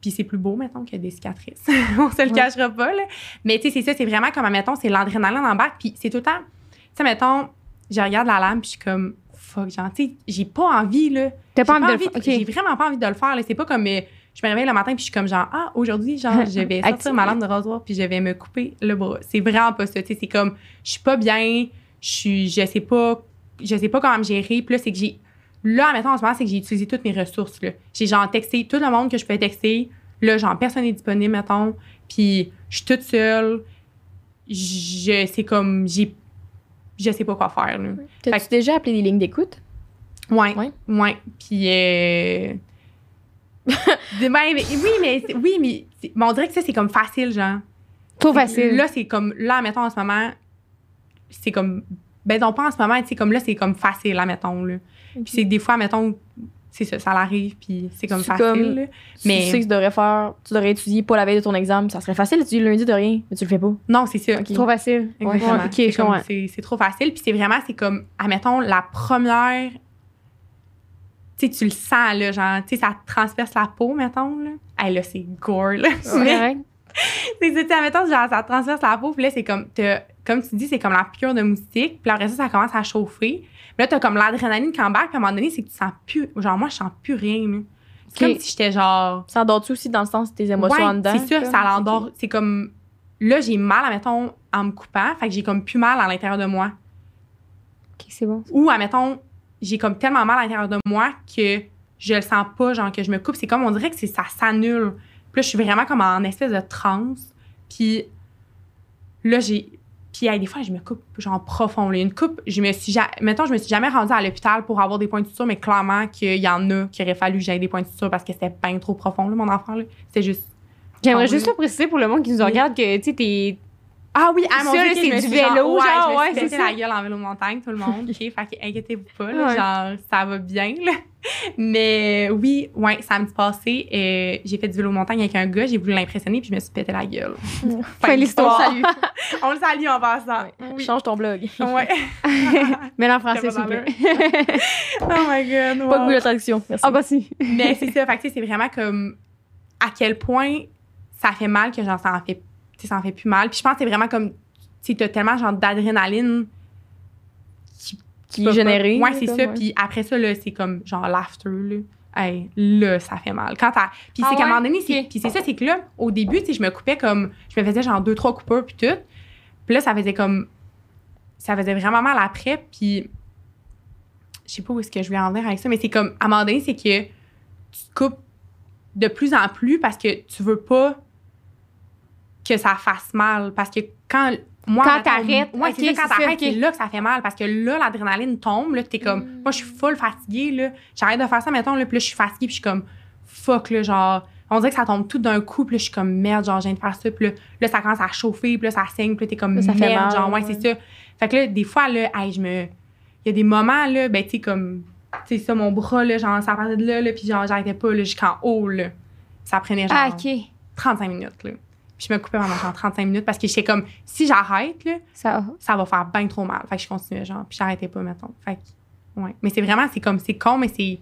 Puis c'est plus beau, mettons, que des cicatrices. *laughs* on se le Ouais. cachera pas, là. Mais tu sais, c'est ça, c'est vraiment comme, mettons, c'est l'adrénaline en bac. Puis c'est tout le temps, tu sais, mettons, je regarde la lame, puis je suis comme, fuck, genre, tu sais, j'ai pas envie, là. T'as pas envie de le faire. J'ai vraiment pas envie de le faire, là. C'est pas comme, euh, je me réveille le matin, puis je suis comme, genre, ah, aujourd'hui, genre, je *laughs* vais sortir ma lame de rasoir, puis je vais me couper le bras. C'est vraiment pas ça, tu sais, c'est comme, je suis pas bien, je suis, je sais pas, je sais pas comment me gérer. Puis là, c'est que j'ai, là, mettons, en ce moment, c'est que j'ai utilisé toutes mes ressources, là. J'ai, genre, texté tout le monde que je pouvais texter. Là, genre, personne n'est disponible, mettons. Puis je suis toute seule. Je, c'est comme, j'ai, je sais pas quoi faire, là. T'as-tu déjà appelé des lignes d'écoute? Ouais. Ouais. Ouais. Puis, euh... de- ben, mais- oui, mais, oui, mais, mais on dirait que ça, c'est comme facile, genre. Trop facile. Là, c'est comme, là, mettons, en ce moment, c'est comme, ben, non, pas en ce moment, tu sais, comme là, c'est comme facile, là, mettons, là. Puis c'est des fois, mettons, c'est ça, ça l'arrive, puis c'est comme facile, comme- là. Mais... Tu sais que tu devrais faire, tu devrais étudier pas la veille de ton examen. Ça serait facile d'étudier le lundi de rien, mais tu le fais pas. Non, c'est ça. Ok. Trop facile. Exactement. Ouais, comme- c'est c'est trop facile. Puis c'est vraiment, c'est comme, admettons, la première. Tu sais, tu le sens, là, genre, tu sais, ça transperce la peau, mettons, là. Hey, là, c'est gore, là. Correct. *laughs* c'est admettons, genre, ça transperce la peau, puis là, c'est comme, t'as- comme tu dis, c'est comme la piqûre de moustique, puis après ça, ça commence à chauffer. Puis là, t'as comme l'adrénaline qui embarque, puis à un moment donné, c'est que tu sens plus, genre, moi, je sens plus rien, là. C'est comme si j'étais genre. Ça endort-tu aussi dans le sens de tes émotions Ouais, en dedans? C'est sûr, ça l'endort. C'est comme. Là, j'ai mal, admettons, en me coupant, fait que j'ai comme plus mal à l'intérieur de moi. OK, c'est bon. Ou, admettons, j'ai comme tellement mal à l'intérieur de moi que je le sens pas, genre, que je me coupe. C'est comme, on dirait que c'est- ça s'annule. Puis là, je suis vraiment comme en espèce de transe. Puis là, j'ai. Puis hey, des fois, je me coupe, genre, profond. Là. Une coupe, je me suis jamais. Mettons, je me suis jamais rendue à l'hôpital pour avoir des points de suture, mais clairement qu'il y en a qui aurait fallu que j'aie des points de suture parce que c'était bien trop profond, là, mon enfant. là. C'était juste. J'aimerais juste le préciser pour le monde qui nous regarde que, tu sais, t'es. Ah oui, ah, mon Ça, c'est du suis genre, vélo, ouais, genre, je me suis pété la gueule en vélo montagne, tout le monde. *laughs* OK, fait que inquiétez-vous pas, là, Ouais. genre, ça va bien, là. Mais oui, ouais, samedi passé, euh, j'ai fait du vélo montagne avec un gars, j'ai voulu l'impressionner, puis je me suis pété la gueule. Fin de l'histoire. On le salue. *laughs* On le salue en passant. Oui. Change ton blog. Ouais. *laughs* Mais en français, Ça s'il vous plaît. oh my God. Pas de wow. goût de traduction. Merci. Ah, bah si. Mais c'est ça, fait que, c'est vraiment comme à quel point ça fait mal que genre, ça en fait, ça en fait plus mal. Puis je pense que c'est vraiment comme, tu sais, t'as tellement genre d'adrénaline qui peut est généré. pas- Ouais, c'est ça. ouais. Puis après ça, là, c'est comme genre l'after, là. Hey, là, ça fait mal. Quand t'as- Puis Ah c'est qu'à un moment donné, c'est, puis c'est ça, c'est que là, au début, je me coupais comme, je me faisais genre deux, trois coupures, puis tout. Puis là, ça faisait comme, ça faisait vraiment mal après, puis je sais pas où est-ce que je vais en venir avec ça, mais c'est comme, à un moment donné, c'est que tu te coupes de plus en plus parce que tu veux pas que ça fasse mal. Parce que quand moi, Quand t'arrêtes, ouais, ok, c'est ça, quand t'arrêtes, c'est là que ça fait mal parce que là, l'adrénaline tombe, là, t'es comme, Mm. moi, je suis full fatiguée, là. J'arrête de faire ça, mettons, là, puis là, je suis fatiguée, puis je suis comme, fuck, là, genre, on dirait que ça tombe tout d'un coup, puis là, je suis comme, merde, genre, je viens de faire ça, puis là, là, ça commence à chauffer, puis là, ça saigne, puis là, t'es comme, Là, ça fait merde, mal, genre, ouais, ouais. c'est ça. Fait que là, des fois, là, hey, je me. Il y a des moments, là, ben, tu sais, comme, tu sais, ça, mon bras, là, genre, ça partait de là, là, puis genre, j'arrêtais pas, là, jusqu'en haut, là. Ça prenait, genre, Ah, OK. 35 minutes, là. Puis je me coupais pendant genre 35 minutes parce que j'étais comme, si j'arrête, là, Ça ça va faire bien trop mal. Fait que je continuais, genre, puis j'arrêtais pas, mettons. Fait que, ouais. Mais c'est vraiment, c'est comme, c'est con, mais c'est.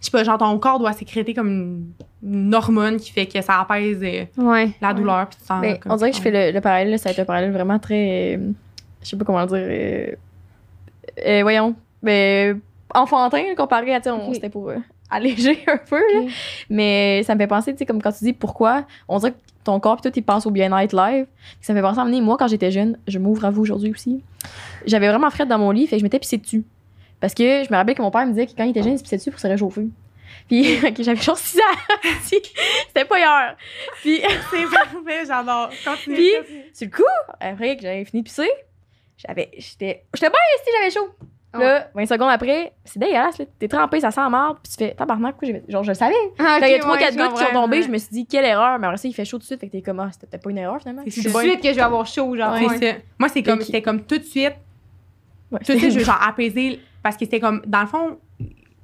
Je sais pas, genre, ton corps doit sécréter comme une, une hormone qui fait que ça apaise euh, Ouais. la Ouais. douleur, puis tu te sens. Ben, comme on dirait que je fais le, le parallèle, là, ça va être un parallèle vraiment très. euh, je sais pas comment dire. euh, euh, voyons. Mais enfantin, comparé à. tu sais, on- Ok. C'était pour *laughs* alléger un peu, là. Mais ça me fait penser, tu sais, comme quand tu dis pourquoi, on dirait que ton corps, puis toi, tu penses au bien-être live. Ça me fait penser à mener, moi, quand j'étais jeune, je m'ouvre à vous aujourd'hui aussi. J'avais vraiment fret dans mon lit, fait que je m'étais pissé dessus. Parce que je me rappelle que mon père me disait que quand il était jeune, il se pissait dessus pour se réchauffer. Puis, *laughs* ok, j'avais genre 6 ans. *laughs* C'était pas hier. Puis, *laughs* C'est parfait, j'adore. Continue. Puis- sur le coup, après que j'avais fini de pisser, j'avais, j'étais, j'étais bien si j'avais chaud. Là, 20 secondes après, c'est dégueulasse, là. T'es trempé, ça sent marde, puis tu fais tabarnak, pourquoi j'ai Genre, je le savais. Ah, Quand il y a ok, 3-4 ouais, gouttes je qui sont tombées, je me suis dit, quelle erreur. Mais après ça, il fait chaud tout de suite, fait que t'es comme, ah, c'était peut-être pas une erreur finalement. C'est Tout de suite que je vais avoir chaud, genre. C'est ouais. ça. Moi, c'est comme, c'était comme tout de suite. Ouais, Tout de suite, je veux genre apaiser. Parce que c'était comme, dans le fond,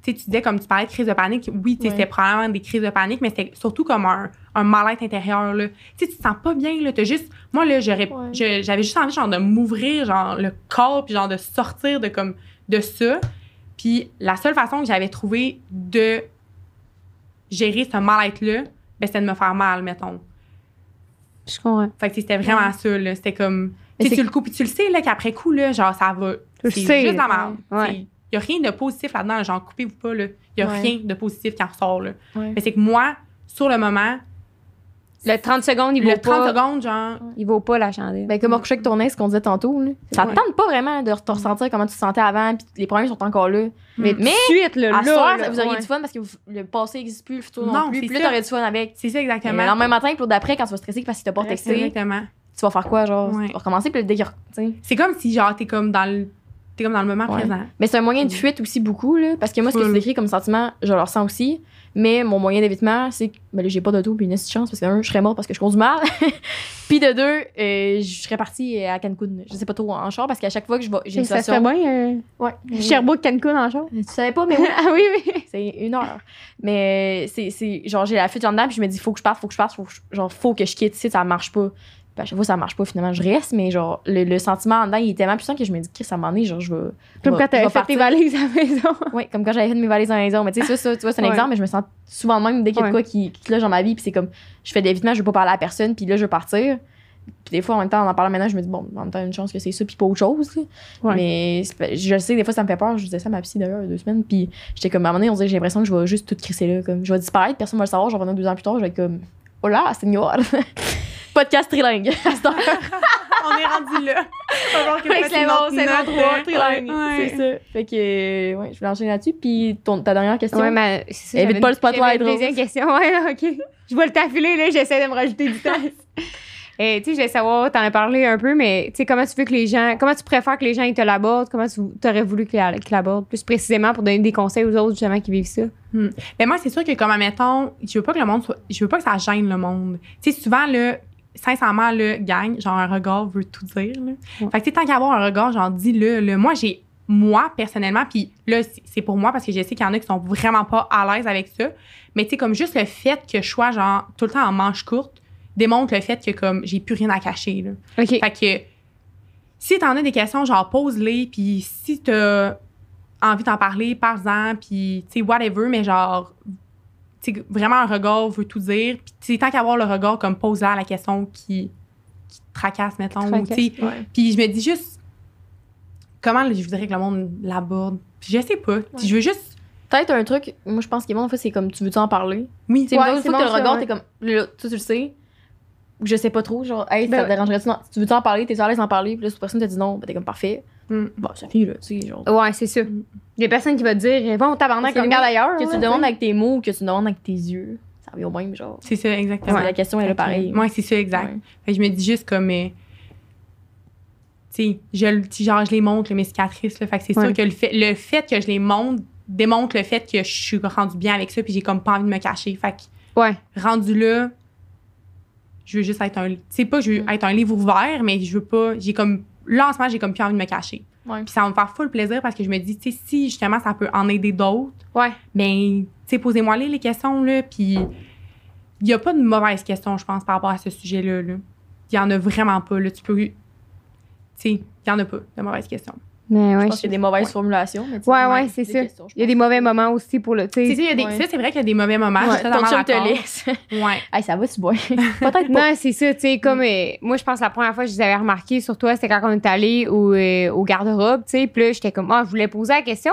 tu sais, tu disais comme tu parlais de crise de panique. Oui, tu c'était probablement des crises de panique, mais c'était surtout comme un, un mal-être intérieur, là. Tu sais, tu te sens pas bien, là. T'as juste. Moi, là, Ouais. j'avais juste envie, genre, de m'ouvrir, genre, le corps, puis genre, de sortir de comme, de ça. Puis la seule façon que j'avais trouvé de gérer ce mal-être-là, ben, c'était de me faire mal, mettons. Je comprends. Fait que c'était vraiment ça, là. C'était comme. Tu le coup, puis tu le sais, là, qu'après coup, là, genre, ça va. C'est sais, juste la merde. Ouais. Il y a rien de positif là-dedans, là, genre, coupez-vous pas, là. Il y a Ouais. rien de positif qui en ressort, là. Ouais. Mais c'est que moi, sur le moment, Le 30 secondes, il vaut le 30 pas. secondes, genre. Il vaut pas la chandelle. Ben, comme on couchait avec ton ex, qu'on disait tantôt, là. Ça te Ouais. tente pas vraiment de te ressentir comment tu te sentais avant, puis les problèmes sont encore là. mais Mm. de suite, là, À là, ce soir, là, vous auriez ouais. du fun parce que vous- le passé n'existe plus, le futur non, Non, plus. Puis là, t'aurais du fun avec. C'est ça, Mais exactement. le lendemain matin, puis l'autre d'après, quand tu vas stresser parce que t'as pas texté, Exactement. tu vas faire quoi, genre? Ouais. Tu vas recommencer, puis le dès qu'il re- tu sais. C'est comme si, genre, t'es comme dans le. T'es comme dans le moment Ouais. présent. Mais c'est un moyen de Mm. fuite aussi beaucoup, là. Parce que moi, ce que tu décris comme sentiment, je le ressens aussi. Mais mon moyen d'évitement, c'est que ben j'ai pas d'auto puis une chance parce que, un, je serais morte parce que je conduis mal. *laughs* puis de deux, euh, je serais partie à Cancun. Je sais pas trop en char parce qu'à chaque fois que je vais, j'ai une Ça se fait bien. euh, Ouais. Sherbrooke, Cancun en char. Tu savais pas, mais oui. Ah oui, oui. C'est une heure. Mais c'est, c'est genre, j'ai la fuite en dedans, puis je me dis, faut que je parte, faut que je parte, faut que je- genre, faut que je quitte ici, ça marche pas. Puis à chaque fois, ça marche pas, finalement, je reste, mais genre, le, le sentiment en dedans, il est tellement puissant que je me dis, Chris, à un moment donné, genre, je vais. Comme quand t'avais vais fait tes valises à la maison. *laughs* Oui, comme quand j'avais fait mes valises à la maison. Mais tu sais, ça, ça, tu vois, c'est un Ouais. exemple, mais je me sens souvent même dès qu'il y a de quoi qui, qui cloche dans ma vie, puis c'est comme, je fais de l'évitement, je veux pas parler à personne, puis là, je veux partir. Puis des fois, en même temps, en en parlant maintenant, je me dis, bon, en même temps, une chance que c'est ça, puis pas autre chose. Ouais. Mais je le sais, des fois, ça me fait peur. Je disais ça à ma psy d'ailleurs, deux semaines, puis j'étais comme, à un moment donné, on dirait que j'ai l'impression que je vais juste tout crisser là. Comme, je vais disparaître, personne va le savoir, je vais revenir deux ans plus tard, je vais être comme, oh là, seigneur! *laughs* Podcast trilingue. *laughs* à cette heure. *laughs* On est rendu là. Falloir que c'est euh, trilingue. ouais. C'est ça. Fait que, euh, ouais, je voulais enchaîner là-dessus. Puis ton- ta dernière question? Ouais, mais c'est ça. Évite pas une- le spotlight, Deuxième Rose. question. Ouais, là, OK. Je vois le t'affiler, là. J'essaie de me rajouter du temps. *laughs* Et tu sais, je voulais savoir, t'en as parlé un peu, mais tu sais, comment tu veux que les gens, comment tu préfères que les gens ils te l'abordent? Comment tu aurais voulu qu'ils qu'ils l'abordent? Plus précisément pour donner des conseils aux autres, justement, qui vivent ça? Ben moi, c'est sûr que comme, admettons, je veux pas que le monde soit... Je veux pas que ça gêne le monde. Tu sais, souvent, là, sincèrement, le gang, genre, un regard veut tout dire, là. Ouais. Fait que, tu sais, tant qu'à avoir un regard, genre, dis-le, là. Moi, j'ai... Moi, personnellement, puis là, c'est- pour moi parce que je sais qu'il y en a qui sont vraiment pas à l'aise avec ça. Mais tu sais, comme juste le fait que je sois, genre, tout le temps en manche courte démontre le fait que, comme, j'ai plus rien à cacher, là. OK. Fait que si t'en as des questions, genre pose-les, puis si t'as envie d'en parler, parle-en, puis tu sais, whatever, mais genre, tu vraiment un regard veut tout dire. Puis tu tant qu'avoir le regard, comme pose-la la question qui, qui tracasse, mettons. tu. Ouais. Puis je me dis juste, comment je voudrais que le monde l'aborde? Puis je sais pas. Je veux juste, Peut-être un truc, moi je pense qu'il est bon, en fait, c'est comme tu veux-tu en parler? oui, Tu sais, Ouais, une c'est fois que bon, le ça, regard, ouais. t'es comme, là, toi, tu le sais. Je sais pas trop, genre, hey, Ben ça ouais. te dérangerait-tu? Tu veux-tu en parler? T'es à l'aise d'en parler? Puis là, si personne te dit non, ben t'es comme parfait. Mm. Bon, ça fait, là, tu sais, genre. Ouais, c'est ça. Il y a personne qui va te dire, bon, tabarnak, regarde ailleurs. Que tu le demandes avec tes mots ou que tu demandes avec tes yeux. Ça revient au même, genre. c'est ça, exactement. La question, elle est pareille. Moi, c'est ça, exact. Ouais. Fait que je me dis juste comme. euh, tu sais, je, genre, je les montre, mes cicatrices. Là, fait que c'est Ouais. sûr que le fait, le fait que je les montre démontre le fait que je suis rendue bien avec ça, puis j'ai comme pas envie de me cacher. Fait que Ouais. rendu là, je veux juste être un. Tu sais, pas, je veux Mm. être un livre ouvert, mais je veux pas. J'ai comme. Là, en ce moment, j'ai comme plus envie de me cacher. Ouais. Puis ça va me faire full plaisir parce que je me dis, tu sais, si justement ça peut en aider d'autres, Ouais. ben, tu sais, posez-moi les, les questions, là. Puis il y a pas de mauvaises questions, je pense, par rapport à ce sujet-là. là. Il y en a vraiment pas, là. Tu peux. Tu sais, il y en a pas de mauvaises questions. Mais ouais. Je pense qu'il y a des mauvaises Ouais. formulations. Mais tu sais, Ouais, ouais, c'est ça. Il y a des mauvais moments aussi pour le. tu sais. sais, il y a des- Ouais. ça, c'est vrai qu'il y a des mauvais moments. je Ouais, ton chum te laisse. *laughs* Ouais. hey, ça va, tu bois. *laughs* Peut-être. Non, c'est ça, tu sais, comme euh, moi, je pense que la première fois que je les avais remarqués sur toi, c'était quand on est allé au, euh, au garde-robe, tu sais, puis là, j'étais comme, ah, je voulais poser la question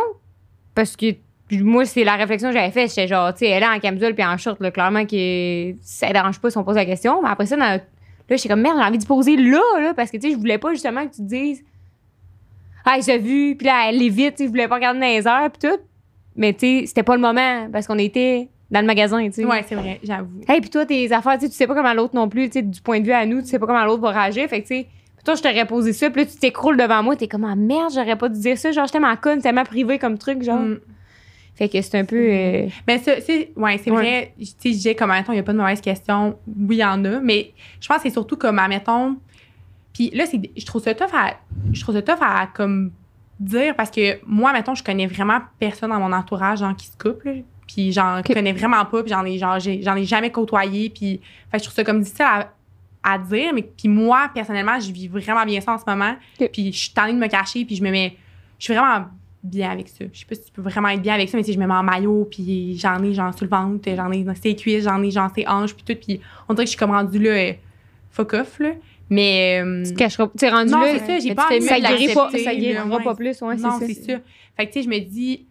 parce que moi, c'est la réflexion que j'avais faite, j'étais genre, tu sais, elle est en camisole puis en short, là, clairement que ça dérange pas si on pose la question, mais après ça, dans- là, j'étais comme, merde, j'ai envie de poser là, là, parce que, tu sais, je voulais pas justement que tu te dises, ah, j'ai vu, puis là, elle est vite, tu sais, je voulais pas regarder dans les heures, puis tout, mais tu sais, c'était pas le moment parce qu'on était dans le magasin, tu sais. Ouais, c'est vrai, j'avoue. Hey, puis toi, tes affaires, tu sais, tu sais pas comment l'autre non plus, tu sais, du point de vue à nous, tu sais pas comment l'autre va réagir. Fait que, tu sais, toi, je t'aurais posé ça, puis là, tu t'écroules devant moi, t'es comme, ah merde, j'aurais pas dû dire ça. Genre, j'étais ma conne, tellement privé comme truc, genre. Mm. Fait que c'est un peu. euh, Mais ça, c'est ouais, c'est Ouais. vrai. Tu sais, je disais comme, admettons, il n'y a pas de mauvaise question. Oui, il y en a. Mais je pense que c'est surtout comme, admettons. Puis là, c'est, je trouve ça tough à, je trouve ça tough à, comme, dire parce que moi, mettons, je connais vraiment personne dans mon entourage, genre, qui se coupe, là. Puis j'en connais vraiment pas, puis j'en ai, genre, j'ai- j'en ai jamais côtoyé. Puis, fait je trouve ça comme difficile à, à dire. Mais puis moi, personnellement, je vis vraiment bien ça en ce moment. Puis je suis tannée de me cacher, puis je me mets. Je suis vraiment bien avec ça. Je sais pas si tu peux vraiment être bien avec ça, mais sais, je me mets en maillot, puis j'en ai genre sur le ventre, j'en ai dans ses cuisses, j'en ai genre ses hanches, puis tout. Puis on dirait que je suis comme rendue là, euh, fuck off, là. Mais. euh, tu te cacheras. Tu sais, rendu non, là, c'est ça, j'ai pas envie ça guérit pas, ça guérira pas plus, ouais, non, c'est ça. Fait que, tu sais, je me dis,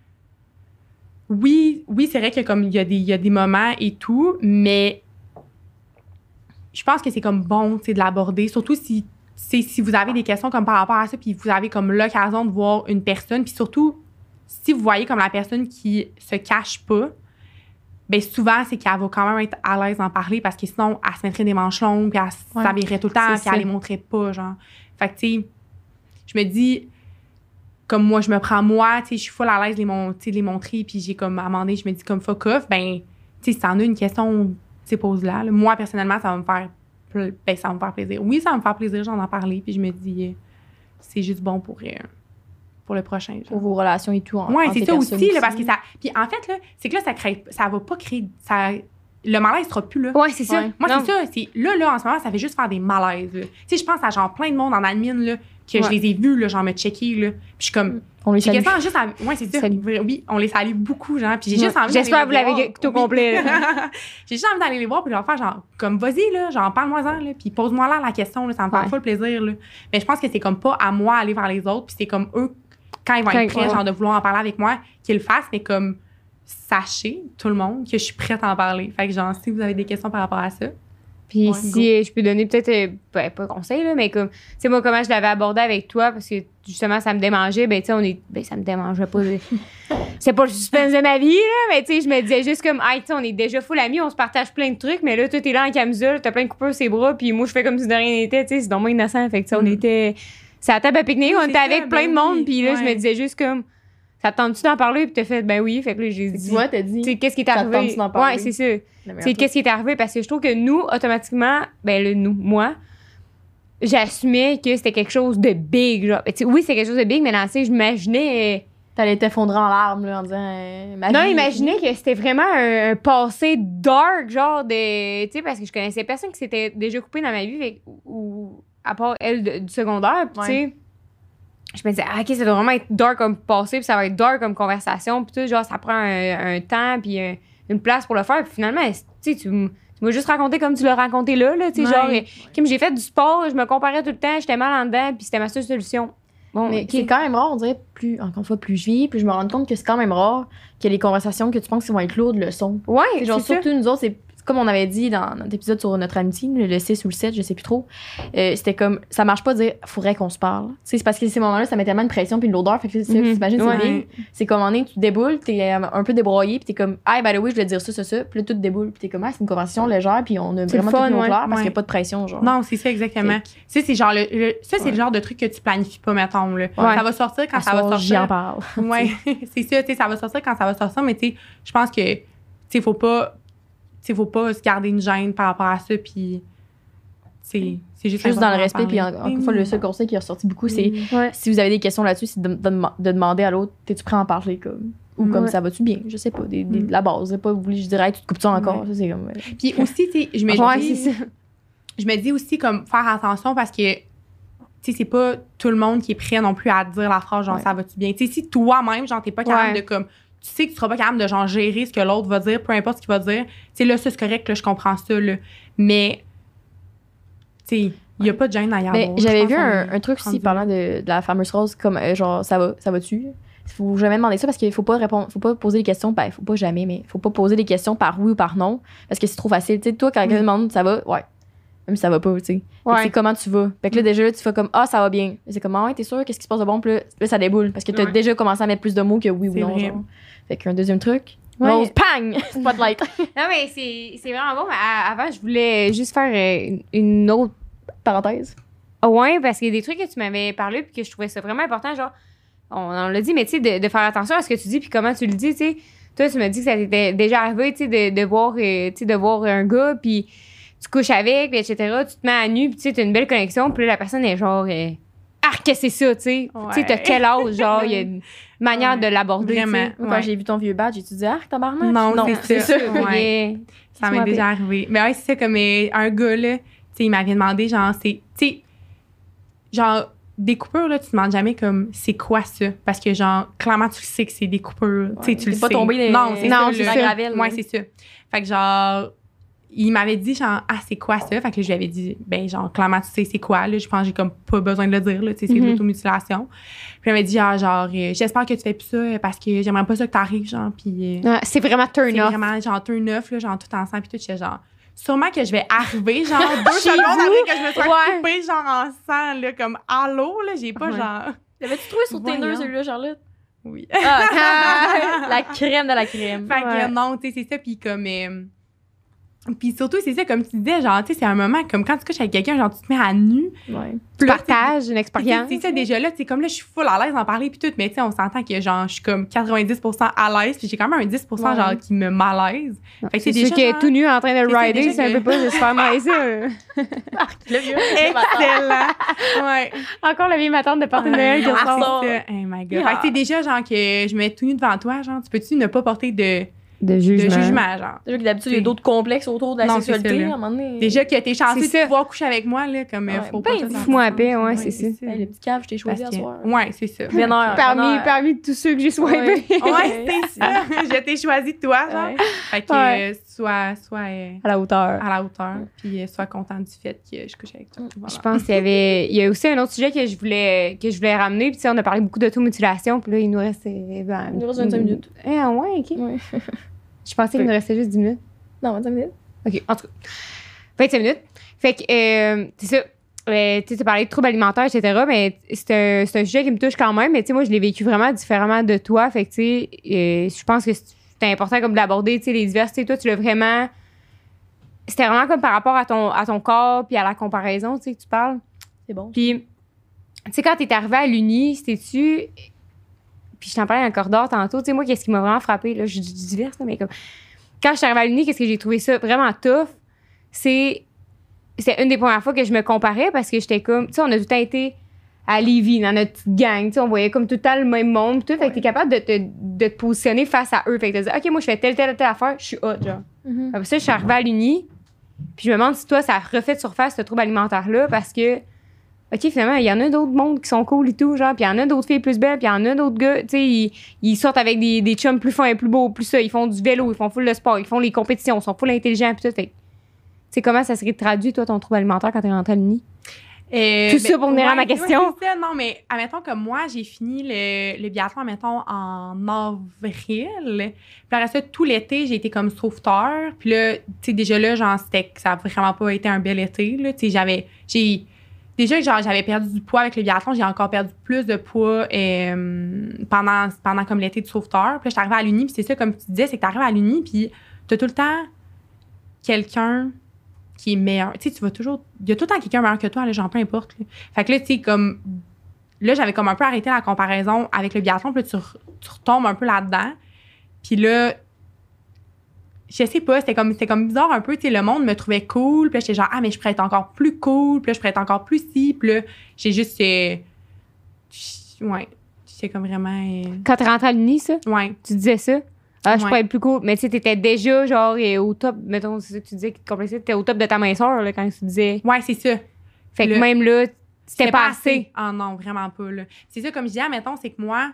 oui, oui, c'est vrai que comme il y, a des- il y a des moments et tout, mais je pense que c'est comme bon, tu sais, de l'aborder, surtout si, c'est si vous avez des questions comme par rapport à ça, puis vous avez comme l'occasion de voir une personne, puis surtout, si vous voyez comme la personne qui se cache pas, ben souvent, c'est qu'elle va quand même être à l'aise d'en parler parce que sinon, elle se mettrait des manches longues, puis elle Ouais, s'habillerait tout le temps, puis elle ça. les montrait pas, genre. Fait que, tu sais, je me dis, comme moi, je me prends moi, tu sais, je suis full à l'aise de les, mon- les montrer, puis j'ai comme amendé, je me dis comme fuck off, ben, tu sais, si t'en as une question, tu sais, pose-la. là. Moi, personnellement, ça va me faire, ben, ça va me faire plaisir. Oui, ça va me faire plaisir, j'en en parler, puis je me dis, euh, c'est juste bon pour, euh, pour le prochain. genre. Pour vos relations et tout. entre c'est ça aussi, là, parce que ça. Puis en fait, là, c'est que là, ça crée. Ça va pas créer. Ça, le malaise sera plus là. Ouais, c'est ça. Ouais. Moi, c'est ça. C'est, là, là, en ce moment, ça fait juste faire des malaises. Tu sais, je pense à genre plein de monde en admin, là, que je les ai vus, là, genre me checker, là. Puis je suis comme. On les salue. juste à- Ouais, c'est ça. Oui, on les salue beaucoup, genre. Puis j'ai Ouais. juste envie J'espère que vous l'avez tout Oui. complet, *laughs* j'ai juste envie d'aller les voir, puis leur faire genre, comme, vas-y, là, genre, parle-moi-en, là. Puis pose-moi là la question, là. Ça me fait Ouais. full plaisir, là. Mais je pense que c'est comme pas à moi aller vers les autres, puis c'est comme eux, quand ils vont Quand- être prêts, ouais. genre, de vouloir en parler avec moi, qu'ils le fassent, mais comme, sachez, tout le monde, que je suis prête à en parler. Fait que, genre, si vous avez des questions par rapport à ça. Puis si go. euh, je peux donner peut-être, euh, ben, pas conseil, là, mais comme, tu sais, moi, comment je l'avais abordé avec toi, parce que justement, ça me démangeait, ben, tu sais, on est, ben, ça me démangeait pas. *laughs* c'est pas le suspense de ma vie, là, mais tu sais, je me disais juste comme, hey, tu sais, on est déjà full amis, on se partage plein de trucs, mais là, toi, t'es là en camisole, t'as plein de coupeurs ses bras, puis moi, je fais comme si de rien n'était, tu sais, c'est donc innocent. Fait que, tu sais, on Mm. était, c'est à table à pique-nique, Oui, on était ça, avec ben plein de oui, monde, puis là, je me disais juste comme, ça te tente-tu d'en parler, puis t'as fait, ben oui, fait que là, j'ai Tu dit, vois, t'as dit. tu sais, qu'est-ce qui est ça te arrivé? Ouais, c'est ça. chose. qu'est-ce qui est arrivé? Parce que je trouve que nous, automatiquement, ben le nous, moi, j'assumais que c'était quelque chose de big. Genre. Tu sais, oui, c'est quelque chose de big, mais dans, tu j'imaginais. euh, T'allais t'effondrer en larmes, là, en disant. euh, Non, imaginez que c'était vraiment un, un passé dark, genre de. Tu sais, parce que je connaissais personne qui s'était déjà coupé dans ma vie, fait- ou- à part elle de- du secondaire. Puis, tu sais, je me disais, ah, ok, ça doit vraiment être dark comme passé, puis ça va être dark comme conversation, puis tout, genre, ça prend un, un temps, puis un- une place pour le faire. Puis finalement, tu tu m'as juste raconté comme tu l'as raconté là, là, tu sais, Ouais. genre, euh, comme j'ai fait du sport, je me comparais tout le temps, j'étais mal en dedans, puis c'était ma seule solution. Bon, Mais ok. c'est quand même rare, on dirait, plus, encore une fois, plus je vis, plus je me rends compte que c'est quand même rare que les conversations que tu penses qui vont être lourdes le sont. Ouais, C'est genre, ça. surtout nous autres, c'est comme on avait dit dans notre épisode sur notre amitié, le 6 ou le 7, je sais plus trop, euh, c'était comme, ça marche pas de dire, faudrait qu'on se parle. C'est parce que ces moments-là, ça met tellement de pression puis de l'odeur. Fait que c'est- t'imagines, Ouais. c'est comme, moment donné, tu déboules, t'es euh, un peu débroyé, puis t'es comme, ah, by the way, je voulais dire ça, ça, ça. Puis là, tout déboule, puis t'es comme, ah, c'est une conversation légère, puis on a vraiment fun, ouais. parce qu'il y a pas de pression, genre. Non, c'est ça, exactement. C'est genre le, le- ça, c'est le genre de truc que tu planifies pas, mettons. Là. Ça va sortir quand À ça va sortir. parle. Ouais, *laughs* c'est ça, tu sais, ça va sortir quand ça va sortir, mais tu sais, je pense que, tu sais, faut pas, tu sais, faut pas se garder une gêne par rapport à ça, puis c'est c'est juste Juste dans le respect, puis encore une fois, le seul conseil qui est ressorti beaucoup, c'est Ouais. si vous avez des questions là-dessus, c'est de, de- de demander à l'autre, t'es-tu prêt à en parler, comme? Ou comme Ouais. ça va-tu bien? Je sais pas, des, des- Mm. de la base. Pas obligé, je dirais, Hey, tu te coupes-tu encore? Ouais. Ça, c'est comme. Puis aussi, tu sais, je me *laughs* Ouais, dis, je me dis aussi comme faire attention parce que tu sais c'est pas tout le monde qui est prêt non plus à dire la phrase genre Ouais. ça va-tu bien? Tu sais si toi-même genre t'es pas capable Ouais. de comme tu sais que tu seras pas capable de genre gérer ce que l'autre va dire, peu importe ce qu'il va dire. Tu sais là c'est correct là, je comprends ça là. Mais tu sais, il y a pas de gêne à y Mais avoir. J'avais vu un, truc aussi parlant de, de la fameuse rose, comme euh, genre, ça va, ça va-tu? Faut jamais demander ça parce qu'il faut pas répondre, faut pas poser des questions, ben, faut pas jamais, mais faut pas poser des questions par oui ou par non parce que c'est trop facile. Tu sais, toi, quand quelqu'un Mm. demande ça va, ouais. Même si ça va pas, tu sais. Ouais. C'est comment tu vas. Fait que là, déjà, là, tu fais comme, ah, ça va bien. C'est comme, ah, ouais, t'es sûr, qu'est-ce qui se passe de bon? Puis là, là, ça déboule parce que t'as Ouais. déjà commencé à mettre plus de mots que oui ou non. Genre. Fait qu'un deuxième truc, Ouais. rose, pang! *laughs* Spotlight. Non, mais c'est vraiment bon. Mais avant, je voulais juste faire euh, une- autre. Parenthèse. Ah ouais, parce qu'il y a des trucs que tu m'avais parlé puis que je trouvais ça vraiment important. Genre, on, on l'a dit, mais tu sais, de, de faire attention à ce que tu dis puis comment tu le dis, tu sais. Toi, tu m'as dit que ça t'était déjà arrivé, tu sais, de, de, voir, euh, tu sais, de voir un gars puis tu couches avec, puis etc. Tu te mets à nu puis tu sais, t'as une belle connexion puis là, la personne est genre. euh, ah, que c'est ça, tu sais. Tu sais, t'as quel âge, genre, il y a une *laughs* manière Ouais. de l'aborder. tu sais? Vraiment. Ouais. Quand j'ai vu ton vieux badge, j'ai dit, ah, tabarnak. Non, c'est ça. Ouais. que, Ça m'est déjà arrivé. Mais ouais, c'est ça, comme euh, un gars, là, tu sais, il m'avait demandé, genre, c'est, tu sais, genre, des coupures, là, tu demandes jamais comme, c'est quoi ça? Parce que, genre, clairement, tu le sais que c'est des coupures. tu sais, tu le pas sais. tombé dans- Non, c'est Non, ça. c'est là. ça. gravelle, Ouais, c'est ça. Fait que, genre, il m'avait dit, genre, ah, c'est quoi ça? Fait que je lui avais dit, ben, genre, clairement, tu sais, c'est quoi, là? Je pense que j'ai comme pas besoin de le dire, là, tu sais, c'est de Mhm. l'automutilation. Puis il m'avait dit, ah, genre, euh, j'espère que tu fais plus ça euh, parce que j'aimerais pas ça que t'arrives, genre, puis. euh, Ah, c'est vraiment turn c'est off. vraiment genre turn off, là, genre tout ensemble, puis tout, j'étais genre. Sûrement que je vais arriver, genre, *laughs* deux secondes vous? après que je me sois Ouais. coupée, genre, en sang, là, comme, allô, là, j'ai pas, Ouais. genre. L'avais-tu trouvé sur Tinder, Voyons. celui-là, Charlotte? Oui. Ah, *laughs* *laughs* la crème de la crème. Fait que non, tu sais, c'est ça, puis comme. euh, puis surtout, c'est ça, comme tu disais, genre, tu sais, c'est un moment, comme quand tu couches avec quelqu'un, genre, tu te mets à nu. Ouais. Tu partages une expérience. C'est ça, déjà là, tu sais, comme là, je suis full à l'aise d'en parler, puis tout, mais tu sais, on s'entend que, genre, je suis comme 90% à l'aise, puis j'ai quand même un 10%, Ouais. genre, qui me malaise. Fait que C'est déjà, qui est tout nu en train de rider, c'est un que- peu pas de se faire *laughs* malaise. Le vieux. Excellent! ouais. Encore la vieille matante de porter Noël qui Ah, ça. Oh my god. Yeah. Fait que c'est déjà genre que je me mets tout nu devant toi, genre, tu peux-tu ne pas porter de, De de jugement. jugement, genre? Déjà que d'habitude, il y a d'autres complexes autour de la Non, sexualité. ça, là. à un moment donné. Déjà que t'es chanceux de ça. pouvoir coucher avec moi, là, comme Ouais. faut Ben, pas. fous-moi à paix, ça. ouais, c'est ça. Hey, le petit cave, je t'ai choisi Parce à que- soir. Ouais, c'est ça. Vénère. Parmi, parmi tous ceux que j'ai swipés. *laughs* Ouais, c'est ça. *laughs* je t'ai choisi de toi, genre. Ouais. Fait que Ouais. euh, sois, sois euh, À la hauteur. à la hauteur, puis euh, sois content du fait que je couche avec toi. Voilà. Je pense qu'il y avait. Il y a aussi un autre sujet que je voulais, que je voulais ramener. Puis, tu sais, on a parlé beaucoup d'automutilation. Puis là, il nous reste. euh, ben, Il nous reste 25 minutes. Eh, ah ouais, OK. *laughs* Je pensais qu'il nous restait juste 10 minutes. Non, 25 minutes. OK, en tout cas. 25 minutes. Fait que, euh, c'est ça. Euh, tu sais, tu parlais de troubles alimentaires, etc. Mais c'est un, un sujet qui me touche quand même. Mais tu sais, moi, je l'ai vécu vraiment différemment de toi. Fait que, tu sais, euh, je pense que c'est important comme d'aborder, tu sais, les diversités. Toi, tu l'as vraiment. C'était vraiment comme par rapport à ton, à ton corps puis à la comparaison, tu sais, que tu parles. C'est bon. Puis, tu sais, quand t'es arrivé à l'Uni, c'était-tu. Puis je t'en parlais dans le corridor tantôt. Tu sais, moi, qu'est-ce qui m'a vraiment frappé, là, je dis du divers, mais comme. Quand je suis arrivée à l'Uni, qu'est-ce que j'ai trouvé ça vraiment tough? C'est. C'était une des premières fois que je me comparais parce que j'étais comme. Tu sais, on a tout le temps été à Lévis, dans notre petite gang. Tu sais, on voyait comme tout le temps le même monde. Tout, fait que t'es capable de te, de te positionner face à eux. Fait que t'as dit, OK, moi, je fais telle, telle, telle affaire, je suis hot, genre. Après ça, je suis arrivée à l'Uni. Puis je me demande si toi, ça refait de surface ce trouble alimentaire-là parce que, OK, finalement, il y en a d'autres mondes qui sont cool et tout, genre, puis il y en a d'autres filles plus belles, puis il y en a d'autres gars, tu sais, ils, ils sortent avec des, des chums plus fins, plus beaux, plus ça, ils font du vélo, ils font full de sport, ils font les compétitions, ils sont full intelligents, puis tout. Fait tu sais, comment ça serait traduit, toi, ton trouble alimentaire quand t'es rentré à l'Uni? Euh, Tout ça pour venir à ma question. ouais, c'est ça. non, mais admettons que moi, j'ai fini le, le biathlon, admettons, en avril. Puis après ça, tout l'été, j'ai été comme sauveteur. Puis là, tu sais, déjà là, genre, c'était, ça a vraiment pas été un bel été, là. Tu sais, j'avais, j'ai, déjà, genre, j'avais perdu du poids avec le biathlon. J'ai encore perdu plus de poids euh, pendant, pendant comme l'été de sauveteur. Puis là, j'étais à l'Uni. Puis c'est ça, comme tu disais, c'est que t'arrives à l'Uni, puis t'as tout le temps quelqu'un qui est meilleur. Tu sais, tu vas toujours. Il y a tout le temps quelqu'un meilleur que toi, là, genre, peu importe. là. Fait que là, tu sais, comme. Là, j'avais comme un peu arrêté la comparaison avec le biathlon, puis là, tu, tu retombes un peu là-dedans. Puis là, je sais pas, c'était comme, c'était comme bizarre un peu, tu sais, le monde me trouvait cool, puis là, j'étais genre, ah, mais je pourrais être encore plus cool, puis là, je pourrais être encore plus si, puis là, j'ai juste. euh, ouais, j'étais comme vraiment. euh, Quand t'es rentré à l'Uni, ça, ouais. tu disais ça? Ah, je Ouais. pourrais être plus cool. Mais tu sais, t'étais déjà, genre, euh, au top, mettons, c'est ça que tu disais qui te complexait, t'étais au top de ta minceur, là, quand tu disais. Ouais, c'est ça. Fait que Le- même là, c'était pas assez. Ah non, vraiment pas, là. C'est ça, comme je disais, mettons, c'est que moi,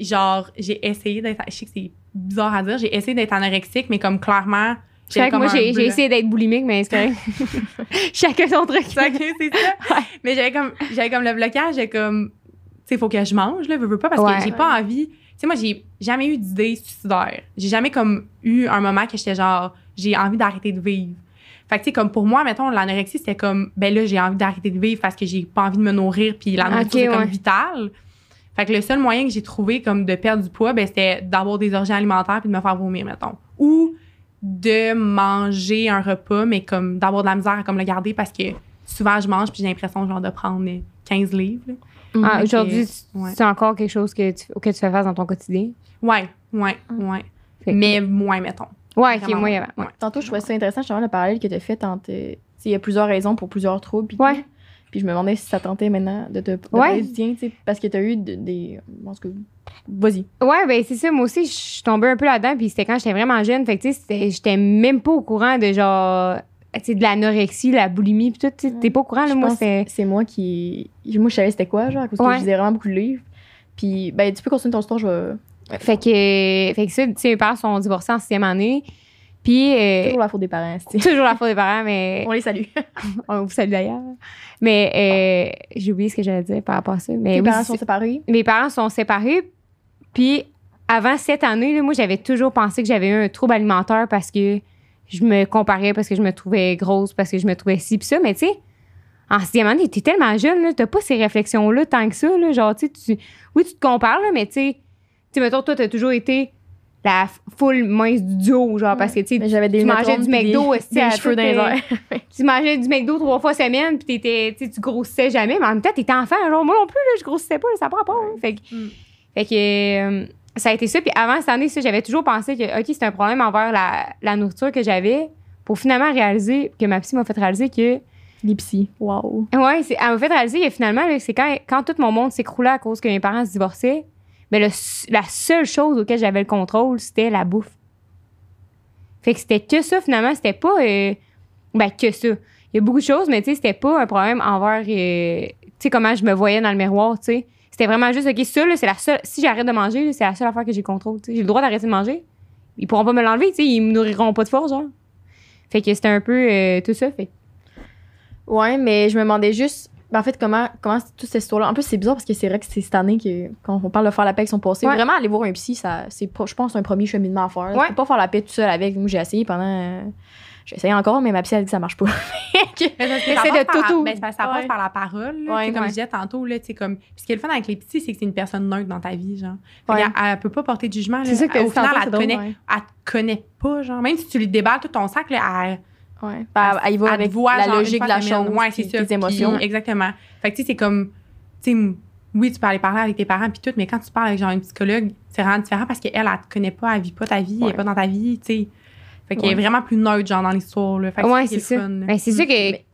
genre, j'ai essayé d'être. Je sais que c'est bizarre à dire, j'ai essayé d'être anorexique, mais comme clairement. C'est vrai que j'avais moi, comme un j'ai essayé d'être boulimique, mais c'est. *laughs* Chacun son truc. Ok, c'est ça. *laughs* Mais j'avais comme, j'avais comme le blocage, j'ai comme, tu sais, faut que je mange, là, veux, veux pas, parce Ouais. que j'ai pas envie. Tu sais, moi, j'ai jamais eu d'idée suicidaire. J'ai jamais comme eu un moment que j'étais genre, j'ai envie d'arrêter de vivre. Fait que, tu sais, comme pour moi, mettons, l'anorexie, c'était comme, ben là, j'ai envie d'arrêter de vivre parce que j'ai pas envie de me nourrir, puis la nourriture, Ok, c'est comme ouais. vital. Fait que le seul moyen que j'ai trouvé, comme, de perdre du poids, ben, c'était d'avoir des orgies alimentaires puis de me faire vomir, mettons. Ou de manger un repas, mais comme, d'avoir de la misère à comme le garder parce que souvent, je mange puis j'ai l'impression, genre, de prendre euh, 15 livres, là. Ah, Aujourd'hui, ouais. c'est encore quelque chose que tu, auquel tu fais face dans ton quotidien? Ouais, ouais, ouais. Fait que- Mais moins, mettons. Ouais, ok, moins. ouais. Tantôt, je trouvais ça intéressant, justement, le parallèle que tu as fait entre. euh, Il y a plusieurs raisons pour plusieurs troubles. Ouais. tout. Puis je me demandais si ça tentait maintenant de te Ouais. tu sais, parce que tu as eu de- des. Bon, cas, vas-y. Ouais, ben c'est ça. Moi aussi, je suis tombée un peu là-dedans. Puis c'était quand j'étais vraiment jeune. Fait que, tu sais, j'étais même pas au courant de genre, tu sais, de l'anorexie, la boulimie, puis tout. tu sais, T'es pas au courant, là. Je Moi, que c'est moi qui. Moi, je savais c'était quoi, genre, parce que Ouais. je lisais vraiment beaucoup de livres. Puis, ben, tu peux continuer ton histoire, je vais. Fait que, fait que ça, tu sais, mes parents sont divorcés en sixième année. Puis, euh, Toujours la faute des parents, c'est. toujours la faute des parents, mais *laughs* On les salue. *laughs* on vous salue d'ailleurs. Mais euh, j'ai oublié ce que j'allais dire par rapport à ça. Mais Tes oui, parents sont séparés? mes parents sont séparés. Puis avant cette année, là, moi, j'avais toujours pensé que j'avais eu un trouble alimentaire parce que je me comparais, parce que je me trouvais grosse, parce que je me trouvais ci, puis ça. Mais tu sais, en sixième année, t'es tellement jeune, t'as pas ces réflexions-là tant que ça. Là, genre, tu sais, tu- oui, tu te compares, là, mais tu sais, tu sais, mettons, toi, t'as toujours été la f- full mince du duo, genre, parce que tu sais, tu mangeais du McDo, aussi, des cheveux dans *laughs* tu mangeais du McDo trois fois semaine, puis t'étais, tu sais, tu grossissais jamais, mais en même temps, t'étais enfant. Genre, moi non plus, là, je grossissais pas, là, ça prend pas. hein. Fait que, Mm. fait que euh, ça a été ça. Puis avant cette année, ça, j'avais toujours pensé que, OK, c'était un problème envers la, la nourriture que j'avais, pour finalement réaliser, que ma psy m'a fait réaliser que, Les psys. Wow. ouais, c'est- elle m'a fait réaliser que finalement, c'est quand, quand tout mon monde s'écroulait à cause que mes parents se divorçaient, le, la seule chose auquel j'avais le contrôle, c'était la bouffe. Fait que c'était que ça, finalement. C'était pas. euh, ben, que ça. Il y a beaucoup de choses, mais tu sais, c'était pas un problème envers. euh, tu sais, comment je me voyais dans le miroir, tu sais. C'était vraiment juste, OK, ça, là, c'est la seule. Si j'arrête de manger, c'est la seule affaire que j'ai le contrôle. J'ai le droit d'arrêter de manger. Ils pourront pas me l'enlever, tu sais. Ils me nourriront pas de force, genre. Fait que c'était un peu euh, tout ça. Fait Ouais, mais je me demandais juste, ben, en fait, comment, comment c'est- toute cette histoire-là? En plus, c'est bizarre parce que c'est vrai que c'est cette année que, quand on parle de faire la paix avec son passé, Ouais. vraiment aller voir un psy, ça, c'est, pas- je pense, un premier cheminement à faire. Ouais. Pas faire la paix tout seul avec. Moi, j'ai essayé pendant. euh, j'ai essayé encore, mais ma psy a dit que ça marche pas. *laughs* Ça de par tout- ben, c'est ça passe Ouais. par la parole. là. Comme je disais tantôt, là, comme. Puis ce qui est le fun avec les petits, c'est que c'est une personne neutre dans ta vie, genre. Qu'elle- elle, peut pas porter de jugement. C'est ça que Au final, elle c'est te connaît, elle te connaît pas, genre. Même si tu lui déballes tout ton sac, là, elle, Ouais. Ben, elle y va elle te avec voit, la genre, logique de la chose. Ouais, c'est tes émotions. Exactement. Fait que, tu sais, c'est comme. Tu sais, oui, tu peux aller parler avec tes parents, puis tout, mais quand tu parles avec, genre, une psychologue, c'est vraiment différent parce qu'elle, elle te connaît pas, elle vit pas ta vie, elle Ouais. est pas dans ta vie, tu sais. Fait qu'elle est vraiment plus neutre, genre, dans l'histoire, là. Fait que Ouais, c'est ça. là. Ben, c'est sûr que.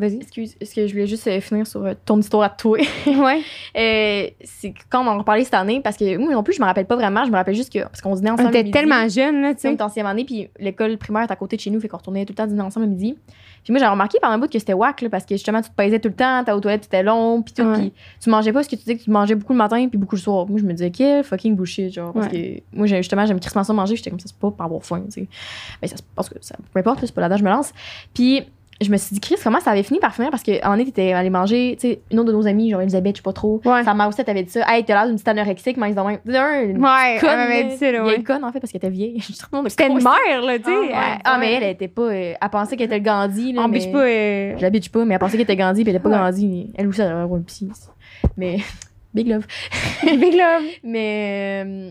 Vas-y. Excuse, est-ce que je voulais juste euh, finir sur euh, ton histoire à toi? *laughs* ouais. Euh, c'est quand on en reparlait cette année, parce que moi non plus, je me rappelle pas vraiment. Je me rappelle juste que. Parce qu'on dînait On ensemble. le était tellement jeunes, là, tu sais, on était en sixième année, puis l'école primaire est à côté de chez nous, fait qu'on retournait tout le temps dîner ensemble le midi. Puis moi, j'ai remarqué pendant un bout que c'était whack, là, parce que justement, tu te pesais tout le temps, t'as aux toilettes, c'était long, puis tout, Ouais. puis tu mangeais pas ce que tu disais que tu mangeais beaucoup le matin, puis beaucoup le soir. Moi, je me disais, quel fucking bullshit, genre, parce que moi, j'ai- justement, j'aime crissement ça manger, j'étais comme ça, c'est pas pour avoir faim, tu sais. Mais ça, se- parce que ça, peu importe, c'est pas là-dedans, je me lance. Puis je me suis dit, Chris, comment ça avait fini par finir? Parce moment donné, t'étais allé manger, tu sais, une autre de nos amies, genre Elisabeth, je sais pas trop. Ouais. Sa mère aussi, t'avait dit ça. Hey, t'as l'air d'une petite anorexique, mais ils ont même. Un, une Ouais, conne, elle dit ça, là, ouais. conne, en fait, parce qu'elle était vieille. *laughs* C'était une mère, là, tu sais. Ah, ouais. Ah, mais elle, elle était pas. euh, elle pensait qu'elle était le Gandhi, là. On mais- biche pas. euh, Je la bitch pas, mais elle pensait qu'elle était Gandhi, puis elle était pas. Gandhi. Elle aussi, elle avait un psy. Mais. *laughs* Big love. *laughs* Big love. Mais euh,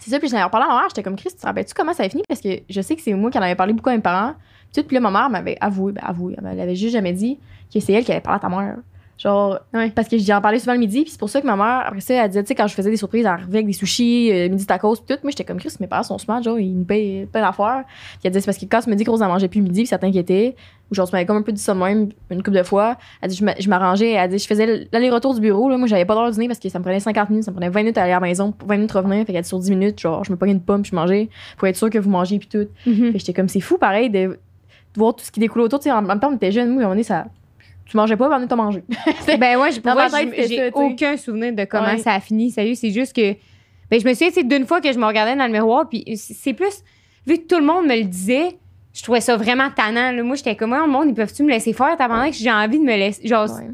c'est ça, puis j'en avais reparlé à ma mère, j'étais comme Chris, tu te rappelles-tu comment ça a fini? Parce que je sais que c'est moi qui en avais parlé beaucoup à mes parents. Puis, tout, puis là, ma mère m'avait avoué, ben avoué, elle avait juste jamais dit que c'est elle qui avait parlé à ta mère. Genre, Ouais. parce que j'y en parlais souvent le midi, puis c'est pour ça que ma mère, après ça, elle disait, tu sais, quand je faisais des surprises, elle arrivait avec des sushis, euh, midi tacos, puis tout. Moi, j'étais comme Chris, mes parents sont smart, genre, ils nous payent plein d'affaires. Puis elle disait, c'est parce que quand tu me dis que Rose n'en mangeait plus le midi, puis ça t'inquiétait, ou genre, tu m'avais comme un peu dit ça de même une couple de fois. Elle dit, je m'a- je m'arrangeais, elle dit, je faisais l'aller-retour du bureau, là. Moi, j'avais pas d'heure de dîner parce que ça me prenait 50 minutes, ça me prenait 20 minutes à aller à la maison, 20 minutes revenir. Fait qu'elle sur 10 minutes, genre, je me pognais une pomme, puis je mangeais pour être sûr que vous mangez, puis tout. Que j'étais comme, c'est fou, pareil, de voir tout ce qui découle autour. Tu sais, en même temps, on était jeunes, moi, à un moment donné, ça. Tu mangeais pas, mais on t'as mangé. Ben ouais, j'ai- aucun souvenir de comment Ouais. ça a fini. Sérieux, c'est juste que. Ben, je me souviens, d'une fois que je me regardais dans le miroir, puis c'est plus. Vu que tout le monde me le disait, je trouvais ça vraiment tannant. là. Moi, j'étais comme, oh, le monde, ils peuvent-tu me laisser faire? T'as pendant que j'ai envie de me laisser. Genre, Ouais.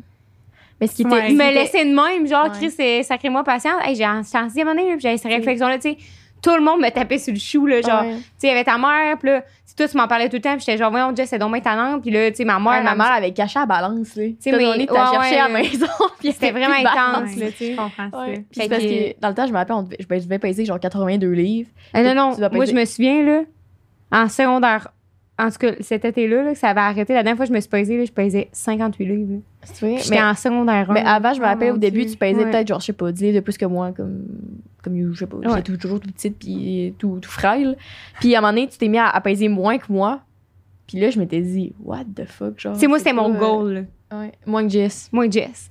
Mais ce qui était. Ouais. me laisser de même, genre, Ouais. Chris, c'est sacré-moi patience. Hey, j'ai en sixième année, puis j'avais cette réflexion-là, tu sais. Tout le monde me tapait sur le chou, là, genre. Ouais. Tu sais, il y avait ta mère, puis là, toi, tu m'en parlais tout le temps, puis j'étais genre, voyons, Jess, c'est donc bien tannant, puis là, tu sais, ma mère, Ouais, ma mère avait caché la balance, là. Tu sais, mais- t'as ouais, cherché ouais, à la maison, *laughs* puis C'était vraiment intense, là, tu sais. Je comprends ça. Ouais. Puis parce que- que dans le temps, je me rappelle, on je devais- peser genre 82 livres. Ah non, non, moi, je me souviens, là, en secondaire, en tout cas, cet été-là, là, que ça avait arrêté. La dernière fois que je me suis pesée, là, je pesais 58 livres. mais, en secondaire 1. mais avant, je me Oh, rappelle, au début, Dieu. tu pesais Ouais. peut-être, genre, je sais pas, 10 livres de plus que moi, comme, comme je sais pas. Ouais. J'étais tou- toujours toute petite, puis tout, tout frêle. Puis à un moment donné, tu t'es mis à, à peser moins que moi. Puis là, je m'étais dit, what the fuck, genre. Sais, moi, c'était mon goal, là. Ouais, moins que Jess. Moi, Jess.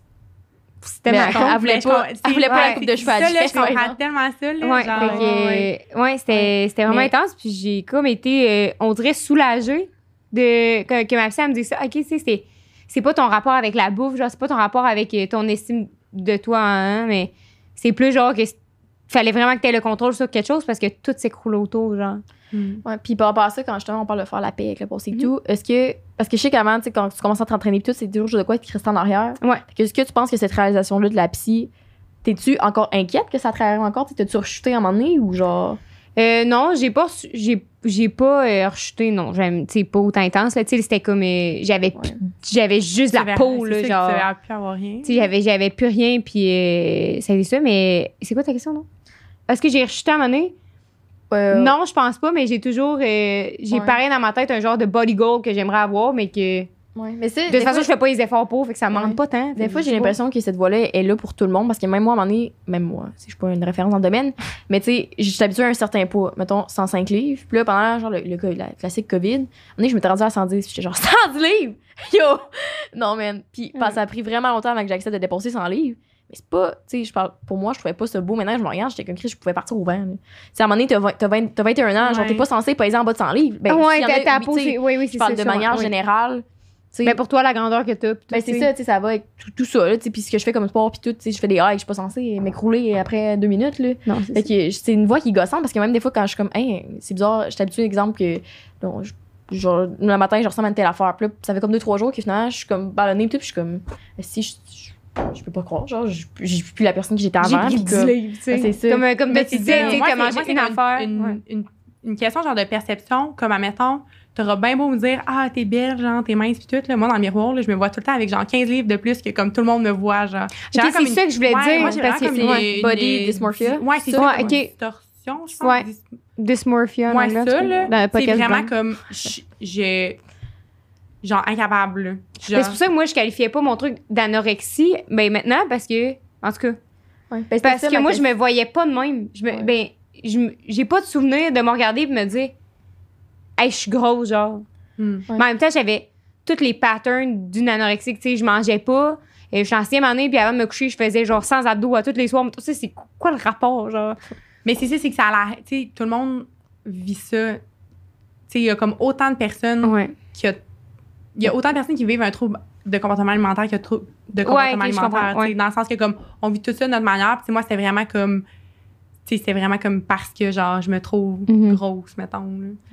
C'était ma elle- voulait pas- elle voulait pas la coupe de cheveux à ça, là, Jess, je comprends tellement ça, là. Ouais, genre, fait que, ouais, ouais. euh, ouais, c'était c'était vraiment Mais- intense. Puis j'ai comme été, euh, on dirait, soulagée de, que, que ma elle me dise ça. OK, tu sais, c'est- c'est pas ton rapport avec la bouffe, genre, c'est pas ton rapport avec euh, ton estime de toi, hein, mais c'est plus genre que fallait vraiment que tu aies le contrôle sur quelque chose parce que tout s'écroule autour, genre. Hmm. Ouais, puis par rapport à ça, quand justement on parle de faire la paix avec le passé et Mhm. tout, est-ce que. Parce que je sais qu'avant, tu sais, quand tu commences à t'entraîner et tout, c'est toujours de quoi qui reste en arrière. Ouais. Est-ce que tu penses que cette réalisation-là de la psy, t'es-tu encore inquiète que ça te réarrive encore? T'es-tu rechuté à un moment donné ou genre? Euh, non, j'ai pas, reçu- j'ai, j'ai pas euh, rechuté, non. J'aime, tu pas autant intense, là. Tu c'était comme, euh, j'avais, Ouais. j'avais juste la peau, là, genre. Tu pu avoir rien. Tu j'avais, j'avais plus rien, puis euh, ça a été ça, mais c'est quoi ta question, non? Est-ce que j'ai rechuté à un moment donné? Euh, Non, je pense pas, mais j'ai toujours, euh, j'ai Ouais. pareil dans ma tête un genre de body goal que j'aimerais avoir, mais que de Ouais. Mais c'est. toute façon, fois- je fais pas les efforts pour, fait que ça me Ouais. manque pas tant. Des fois, j'ai l'impression que cette voie-là est là pour tout le monde parce que même moi, à un moment donné, même moi, si je suis pas une référence dans le domaine, mais tu sais, je suis habituée à un certain poids, mettons 105 livres. Puis là, pendant genre, le, le co- la classique COVID, un moment donné, je m'étais rendue à 110. puis J'étais genre 110 livres! *laughs* Yo! Non, man. Puis ça a pris vraiment longtemps avant que j'accepte de dépenser 100 livres. Mais c'est pas, tu sais, je parle, pour moi, je trouvais pas ça beau. Maintenant, je me regarde, j'étais comme Chris, je pouvais partir au vent. Tu sais, à un moment donné, t'as 20 t'as 20 t'as 21 ans, genre, Ouais. t'es pas censé peser en bas de 100 livres. Ben, ouais, a, ta, peau, oui, oui, Je parle de ça, manière générale. tu sais. Ben, pour toi, la grandeur que t'as. Ben, c'est ça, tu sais, ça va avec tout, tout ça, là, tu sais, puis ce que je fais comme sport, puis tout, tu sais, je fais des hikes, je suis pas censée m'écrouler après deux minutes, là. Non, c'est Fait ça. que c'est une voix qui est gossante parce que même des fois, quand je suis comme, hey, c'est bizarre, je suis habituée, exemple, que, je- genre, le matin, je ressemble à une telle affaire, puis là, ça fait comme deux, trois jours que finalement, je suis comme ballonnée, puis je suis comme, si, je, je, peux pas croire, genre, je je suis plus la personne que j'étais J'ai avant, pris puis 10 comme- livres, tu sais. Ben, c'est ça. Comme, euh, comme tu disais, moi, c'est une affaire. Une, ouais. une, une question genre de perception, comme admettons, t'auras bien beau me dire Ah, t'es belle, genre, t'es mince, puis tout. Là, moi, dans le miroir, là, je me vois tout le temps avec genre 15 livres de plus que comme tout le monde me voit. Genre. J'ai Ok, vraiment comme c'est ça que je voulais Ouais, dire. moi, j'ai parce que c'est body une- dysmorphia. Ouais, c'est Ça, ok. Distorsion, je pense. Ouais. Dys- dysmorphia. Ouais, ça, là, dans le c'est podcast vraiment comme. J'ai. Genre, incapable, là. Genre, C'est pour ça que moi, je qualifiais pas mon truc d'anorexie. Ben, maintenant, parce que, en tout cas, Ouais. Ben, parce ça, que moi, je me voyais pas de même. Je me, Ouais. Ben, je j'ai pas de souvenir de me regarder et me dire, hey, je suis grosse, genre. hmm. Ouais. Mais en même temps, j'avais tous les patterns d'une anorexie. Tu sais, je mangeais pas. Et je suis en sixième année, puis avant de me coucher, je faisais genre 100 abdos à tous les soirs. Mais tu sais, c'est quoi le rapport, genre? Mais c'est ça, c'est que ça a l'air. Tu sais, tout le monde vit ça. Tu sais, il y a comme autant de personnes Ouais. qui a- il y a autant de personnes qui vivent un trouble de comportement alimentaire qu'il y a de comportement alimentaire. tu ouais. Dans le sens que comme on vit tout ça de notre manière. Puis tu moi, c'était vraiment comme sais, c'est vraiment comme parce que, genre, je me trouve Mhm. grosse, mettons.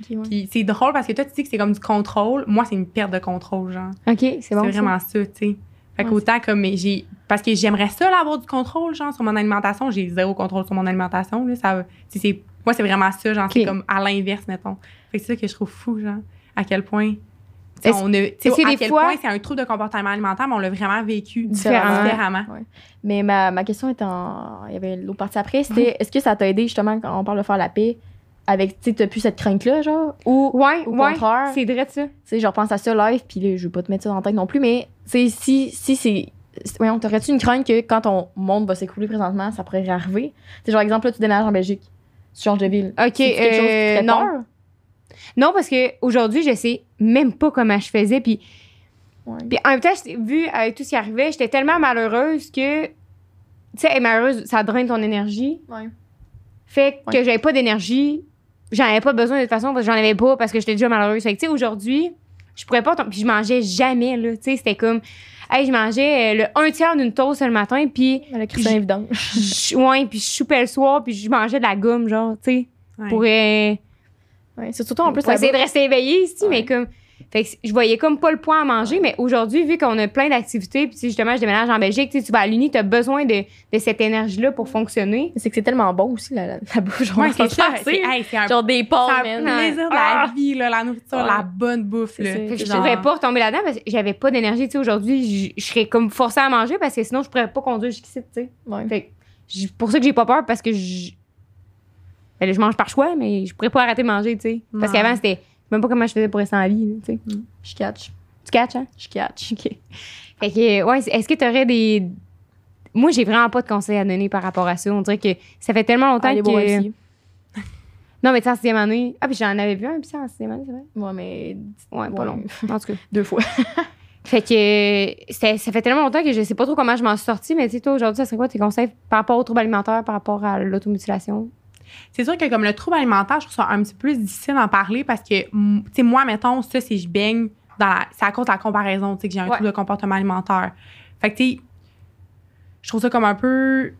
ouais. Puis c'est drôle parce que toi, tu dis que c'est comme du contrôle. Moi, c'est une perte de contrôle, genre. OK, c'est C'est bon. ça. vraiment ça, tu sais. Fait qu'autant comme j'ai. Parce que j'aimerais ça, là, avoir du contrôle, genre, sur mon alimentation. J'ai zéro contrôle sur mon alimentation, là. Ça, tu c'est, moi, c'est vraiment ça, genre, c'est comme à l'inverse, mettons. Fait que c'est ça que je trouve fou, genre, à quel point. Tu sais, Est-ce- on a, que à des quel fois- point c'est un trouble de comportement alimentaire, mais on l'a vraiment vécu Différemment. différemment. Mais ma, ma question est en. Il y avait l'autre partie après. C'était est-ce que ça t'a aidé justement quand on parle de faire la paix avec. Tu sais, t'as plus cette crainte-là, genre Ou Ouais, au ouais. contraire, C'est vrai ça. tu sais, je repense à ça live, puis là, je veux pas te mettre ça dans la tête non plus, mais tu sais, si, si c'est. Voyons, t'aurais-tu une crainte que quand ton monde va s'écrouler présentement, ça pourrait arriver? Tu sais, genre, exemple, là, tu déménages en Belgique, tu changes de ville. OK, quelque chose qui te euh, fait non. peur? Non, parce que aujourd'hui, je sais même pas comment je faisais. Puis, Ouais. puis en même temps, vu avec tout ce qui arrivait, j'étais tellement malheureuse que, tu sais, être malheureuse, ça draine ton énergie. Ouais. Fait que Ouais. j'avais pas d'énergie. J'en avais pas besoin de toute façon parce que j'en avais pas parce que j'étais déjà malheureuse. Fait que, tu sais, aujourd'hui, je pourrais pas. Puis je mangeais jamais, là. Tu sais, c'était comme. Hey, je mangeais euh, le un tiers d'une toast le matin, puis. Le évident. ouais, puis je soupais le soir, puis je mangeais de la gomme, genre, tu sais. Ouais. Pour. euh, Ouais, c'est surtout en plus pour essayer de rester éveillé ici, Ouais. mais comme. Fait que je voyais comme pas le point à manger, mais aujourd'hui, vu qu'on a plein d'activités, puis tu justement, je déménage en Belgique, tu sais, tu vas à l'Uni, tu as besoin de, de cette énergie-là pour fonctionner. C'est que c'est tellement bon aussi, la, la, la bouffe. Genre, Ouais, c'est ça. C'est, hey, c'est un, Genre des c'est man. plaisir de Ah. la vie, là, la nourriture, Ouais. la bonne bouffe. C'est Là. Fait que je pourrais pas retomber là-dedans parce que j'avais pas d'énergie, tu sais, aujourd'hui, je serais comme forcée à manger parce que sinon, je pourrais pas conduire jusqu'ici, tu sais. Ouais. Fait que j- pour ça que j'ai pas peur parce que je. Ben là, je mange par choix, mais je pourrais pas arrêter de manger, tu sais. Parce qu'avant, c'était. Même pas comment je faisais pour rester en vie, tu sais. Je catch. Tu catches, hein? Je catch. *laughs* OK. Fait que, ouais, est-ce que tu aurais des. Moi, j'ai vraiment pas de conseils à donner par rapport à ça. On dirait que ça fait tellement longtemps Allez que. *laughs* Non, mais tu sais, en sixième année. Ah, puis j'en avais vu un, puis ça, en sixième année, c'est vrai? Ouais, mais Ouais, pas Ouais. long. *laughs* En tout cas. deux fois. Fait que ça fait tellement longtemps que je sais pas trop comment je m'en suis sortie, mais tu sais, toi, aujourd'hui, ça serait quoi tes conseils par rapport aux troubles alimentaires, par rapport à l'automutilation? C'est sûr que comme le trouble alimentaire, je trouve ça un petit peu plus difficile d'en parler parce que, tu sais, moi, mettons, ça, si je baigne dans la... C'est à cause de la comparaison, tu sais, que j'ai un Ouais. trouble de comportement alimentaire. Fait que, tu sais, je trouve ça comme un peu...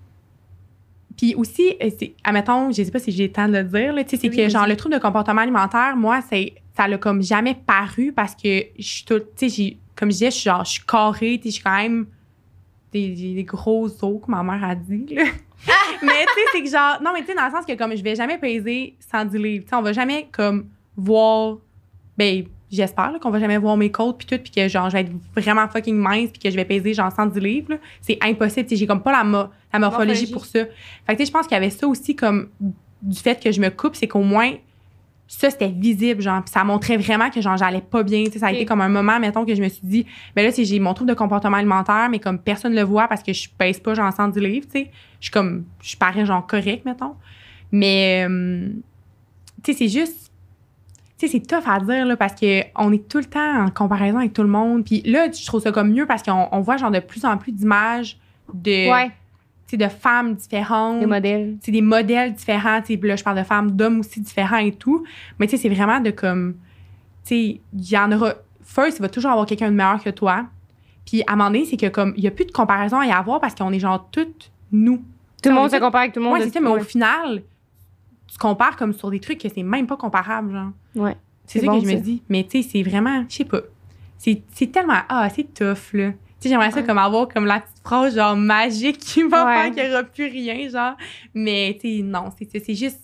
Puis aussi, euh, admettons, je sais pas si j'ai le temps de le dire, là, tu sais, c'est Oui, que, genre, le trouble de comportement alimentaire, moi, c'est, ça l'a comme jamais paru parce que je suis tout, tu sais, j'ai- comme je disais, je suis genre, je suis carrée, tu sais, je suis quand même des gros os que ma mère a dit, là. Mais tu sais, c'est que genre, non, mais tu sais, dans le sens que comme je vais jamais peser 110 livres, tu sais, on va jamais comme voir, ben, j'espère qu'on va jamais voir mes côtes puis tout, puis que genre, je vais être vraiment fucking mince puis que je vais peser genre 110 livres, c'est impossible, tu sais, j'ai comme pas la, mo- la morphologie Morphologie. pour ça. Fait que tu sais, je pense qu'il y avait ça aussi comme du fait que je me coupe, c'est qu'au moins, ça, c'était visible, genre, ça montrait vraiment que, genre, j'allais pas bien, tu sais, ça a été comme un moment, mettons, que je me suis dit, ben là, j'ai mon trouble de comportement alimentaire, mais comme personne le voit parce que je pèse pas, genre, 110 livres, tu sais, je suis comme, je parais, genre, correct, mettons. Mais, euh, tu sais, c'est juste, tu sais, c'est tough à dire, là, parce que on est tout le temps en comparaison avec tout le monde. Puis là, je trouve ça comme mieux parce qu'on on voit, genre, de plus en plus d'images de, Ouais, de femmes différentes les modèles. des modèles différents. là, je parle de femmes, d'hommes aussi différents et tout. Mais tu sais, c'est vraiment de comme. Tu sais, il y en aura. First, il va toujours avoir quelqu'un de meilleur que toi. Puis à un moment donné, c'est que comme. Il n'y a plus de comparaison à y avoir parce qu'on est genre toutes nous. Tout le on monde se compare avec tout le monde. C'est ça, mais au final, tu compares comme sur des trucs que c'est même pas comparable, genre. Ouais. C'est ça bon, que je me dis. Mais tu sais, c'est vraiment. Je sais pas. C'est c'est tellement. Ah, c'est tough, là. Sais, j'aimerais ça Ouais. comme avoir comme la petite phrase, genre, magique qui va Ouais. faire qu'il n'y aura plus rien, genre. Mais, tu sais, non, c'est juste.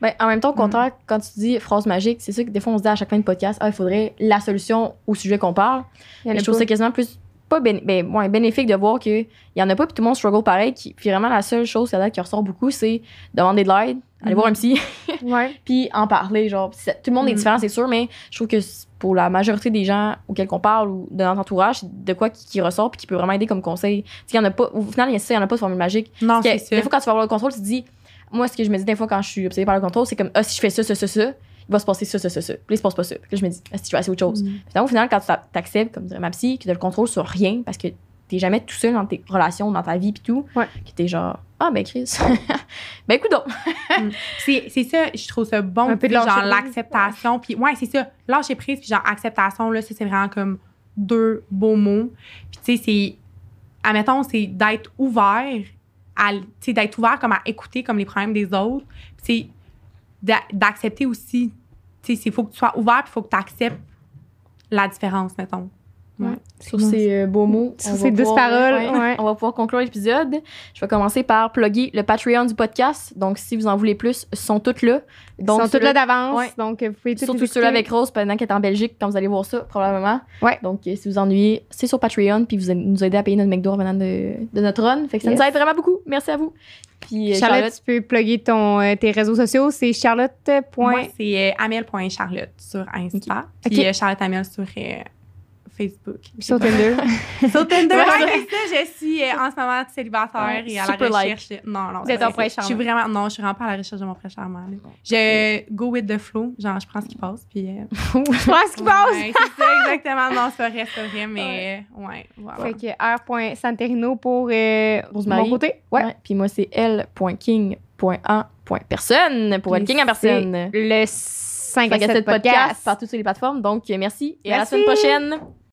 Ben, en même temps, au Mm. contraire, quand tu dis phrase magique, c'est ça que des fois on se dit à chaque fin de podcast, ah, il faudrait la solution au sujet qu'on parle. Je trouve ça quasiment plus pas béné- ben, ouais, bénéfique de voir qu'il y en a pas puis tout le monde struggle pareil. Qui, puis vraiment, la seule chose là qui ressort beaucoup, c'est demander de l'aide, aller Mhm. voir un psy, *laughs* puis en parler. Genre, tout le monde est Mhm. différent, c'est sûr, mais je trouve que pour la majorité des gens auxquels on parle ou de notre entourage, de quoi qui, qui ressort puis qui peut vraiment aider comme conseil. Il y en a pas, au final, il y a ça, il y en a pas de formule magique. Non, c'est. Des fois, quand tu vas avoir le contrôle, tu te dis, moi, ce que je me dis des fois quand je suis obsédée par le contrôle, c'est comme, ah, si je fais ça, ça, ça, ça, il va se passer ça, ça, ça, ça. Puis là, il se passe pas ça. Puis là, je me dis, ah, si je vais autre chose. Mm. Finalement, au final, quand tu t'acceptes, comme dirait ma psy, que tu as le contrôle sur rien parce que t'es jamais tout seul dans tes relations, dans ta vie pis tout, Ouais. que t'es genre, ah, ben, Chris, *laughs* ben, écoute donc. C'est c'est ça, je trouve ça bon, Un peu de genre l'acceptation. Puis ouais, c'est ça, lâcher prise, puis genre acceptation, là, ça, c'est vraiment comme deux beaux mots. Puis tu sais, c'est, admettons, c'est d'être ouvert à, tu sais, d'être ouvert comme à écouter comme les problèmes des autres. Puis, tu sais, d'a- d'accepter aussi, tu sais, il faut que tu sois ouvert, puis il faut que tu acceptes la différence, mettons. Sur ces euh, beaux mots. Sur on ces va douces pouvoir- paroles, ouais, ouais. On va pouvoir conclure l'épisode. Je vais commencer par plugger le Patreon du podcast. Donc, si vous en voulez plus, ils sont toutes là. Ils Donc, sont toutes là d'avance, Ouais. donc vous pouvez toutes Surtout ceux-là avec Rose pendant qu'elle est en Belgique, quand vous allez voir ça, probablement. Ouais. Donc, euh, si vous ennuyez, c'est sur Patreon, puis vous allez nous aider à payer notre McDo en venant de, de notre run. Fait que ça Yes. nous aide vraiment beaucoup. Merci à vous. Puis, euh, Charlotte, Charlotte, tu peux plugger ton, euh, tes réseaux sociaux, c'est charlotte. Moi, c'est euh, amel.charlotte sur Insta. Puis Ok. euh, Charlotte Amel sur euh, Facebook. Sur Tinder. Sur Tinder, Ouais, ouais, ça. c'est ça, je suis euh, en ce moment célibataire Ouais, et à super la recherche. Non, non. Ton vrai, prince c'est- Je suis vraiment, non, je suis vraiment pas à la recherche de mon prince charmant. là. Je go with the flow, genre je prends ce qui passe, puis. euh, *laughs* Je pense ce qui passe. ouais, c'est ça, exactement. Non, c'est vrai, c'est vrai, mais euh, ouais, voilà. Fait que R.Santerino pour euh, Rosemary. mon côté. Ouais. Ouais. Puis moi, c'est l.king.a.personne pour être Puis king en personne. Le 5 à 7 podcast podcast. partout sur les plateformes. Donc, merci et à la Merci. semaine prochaine.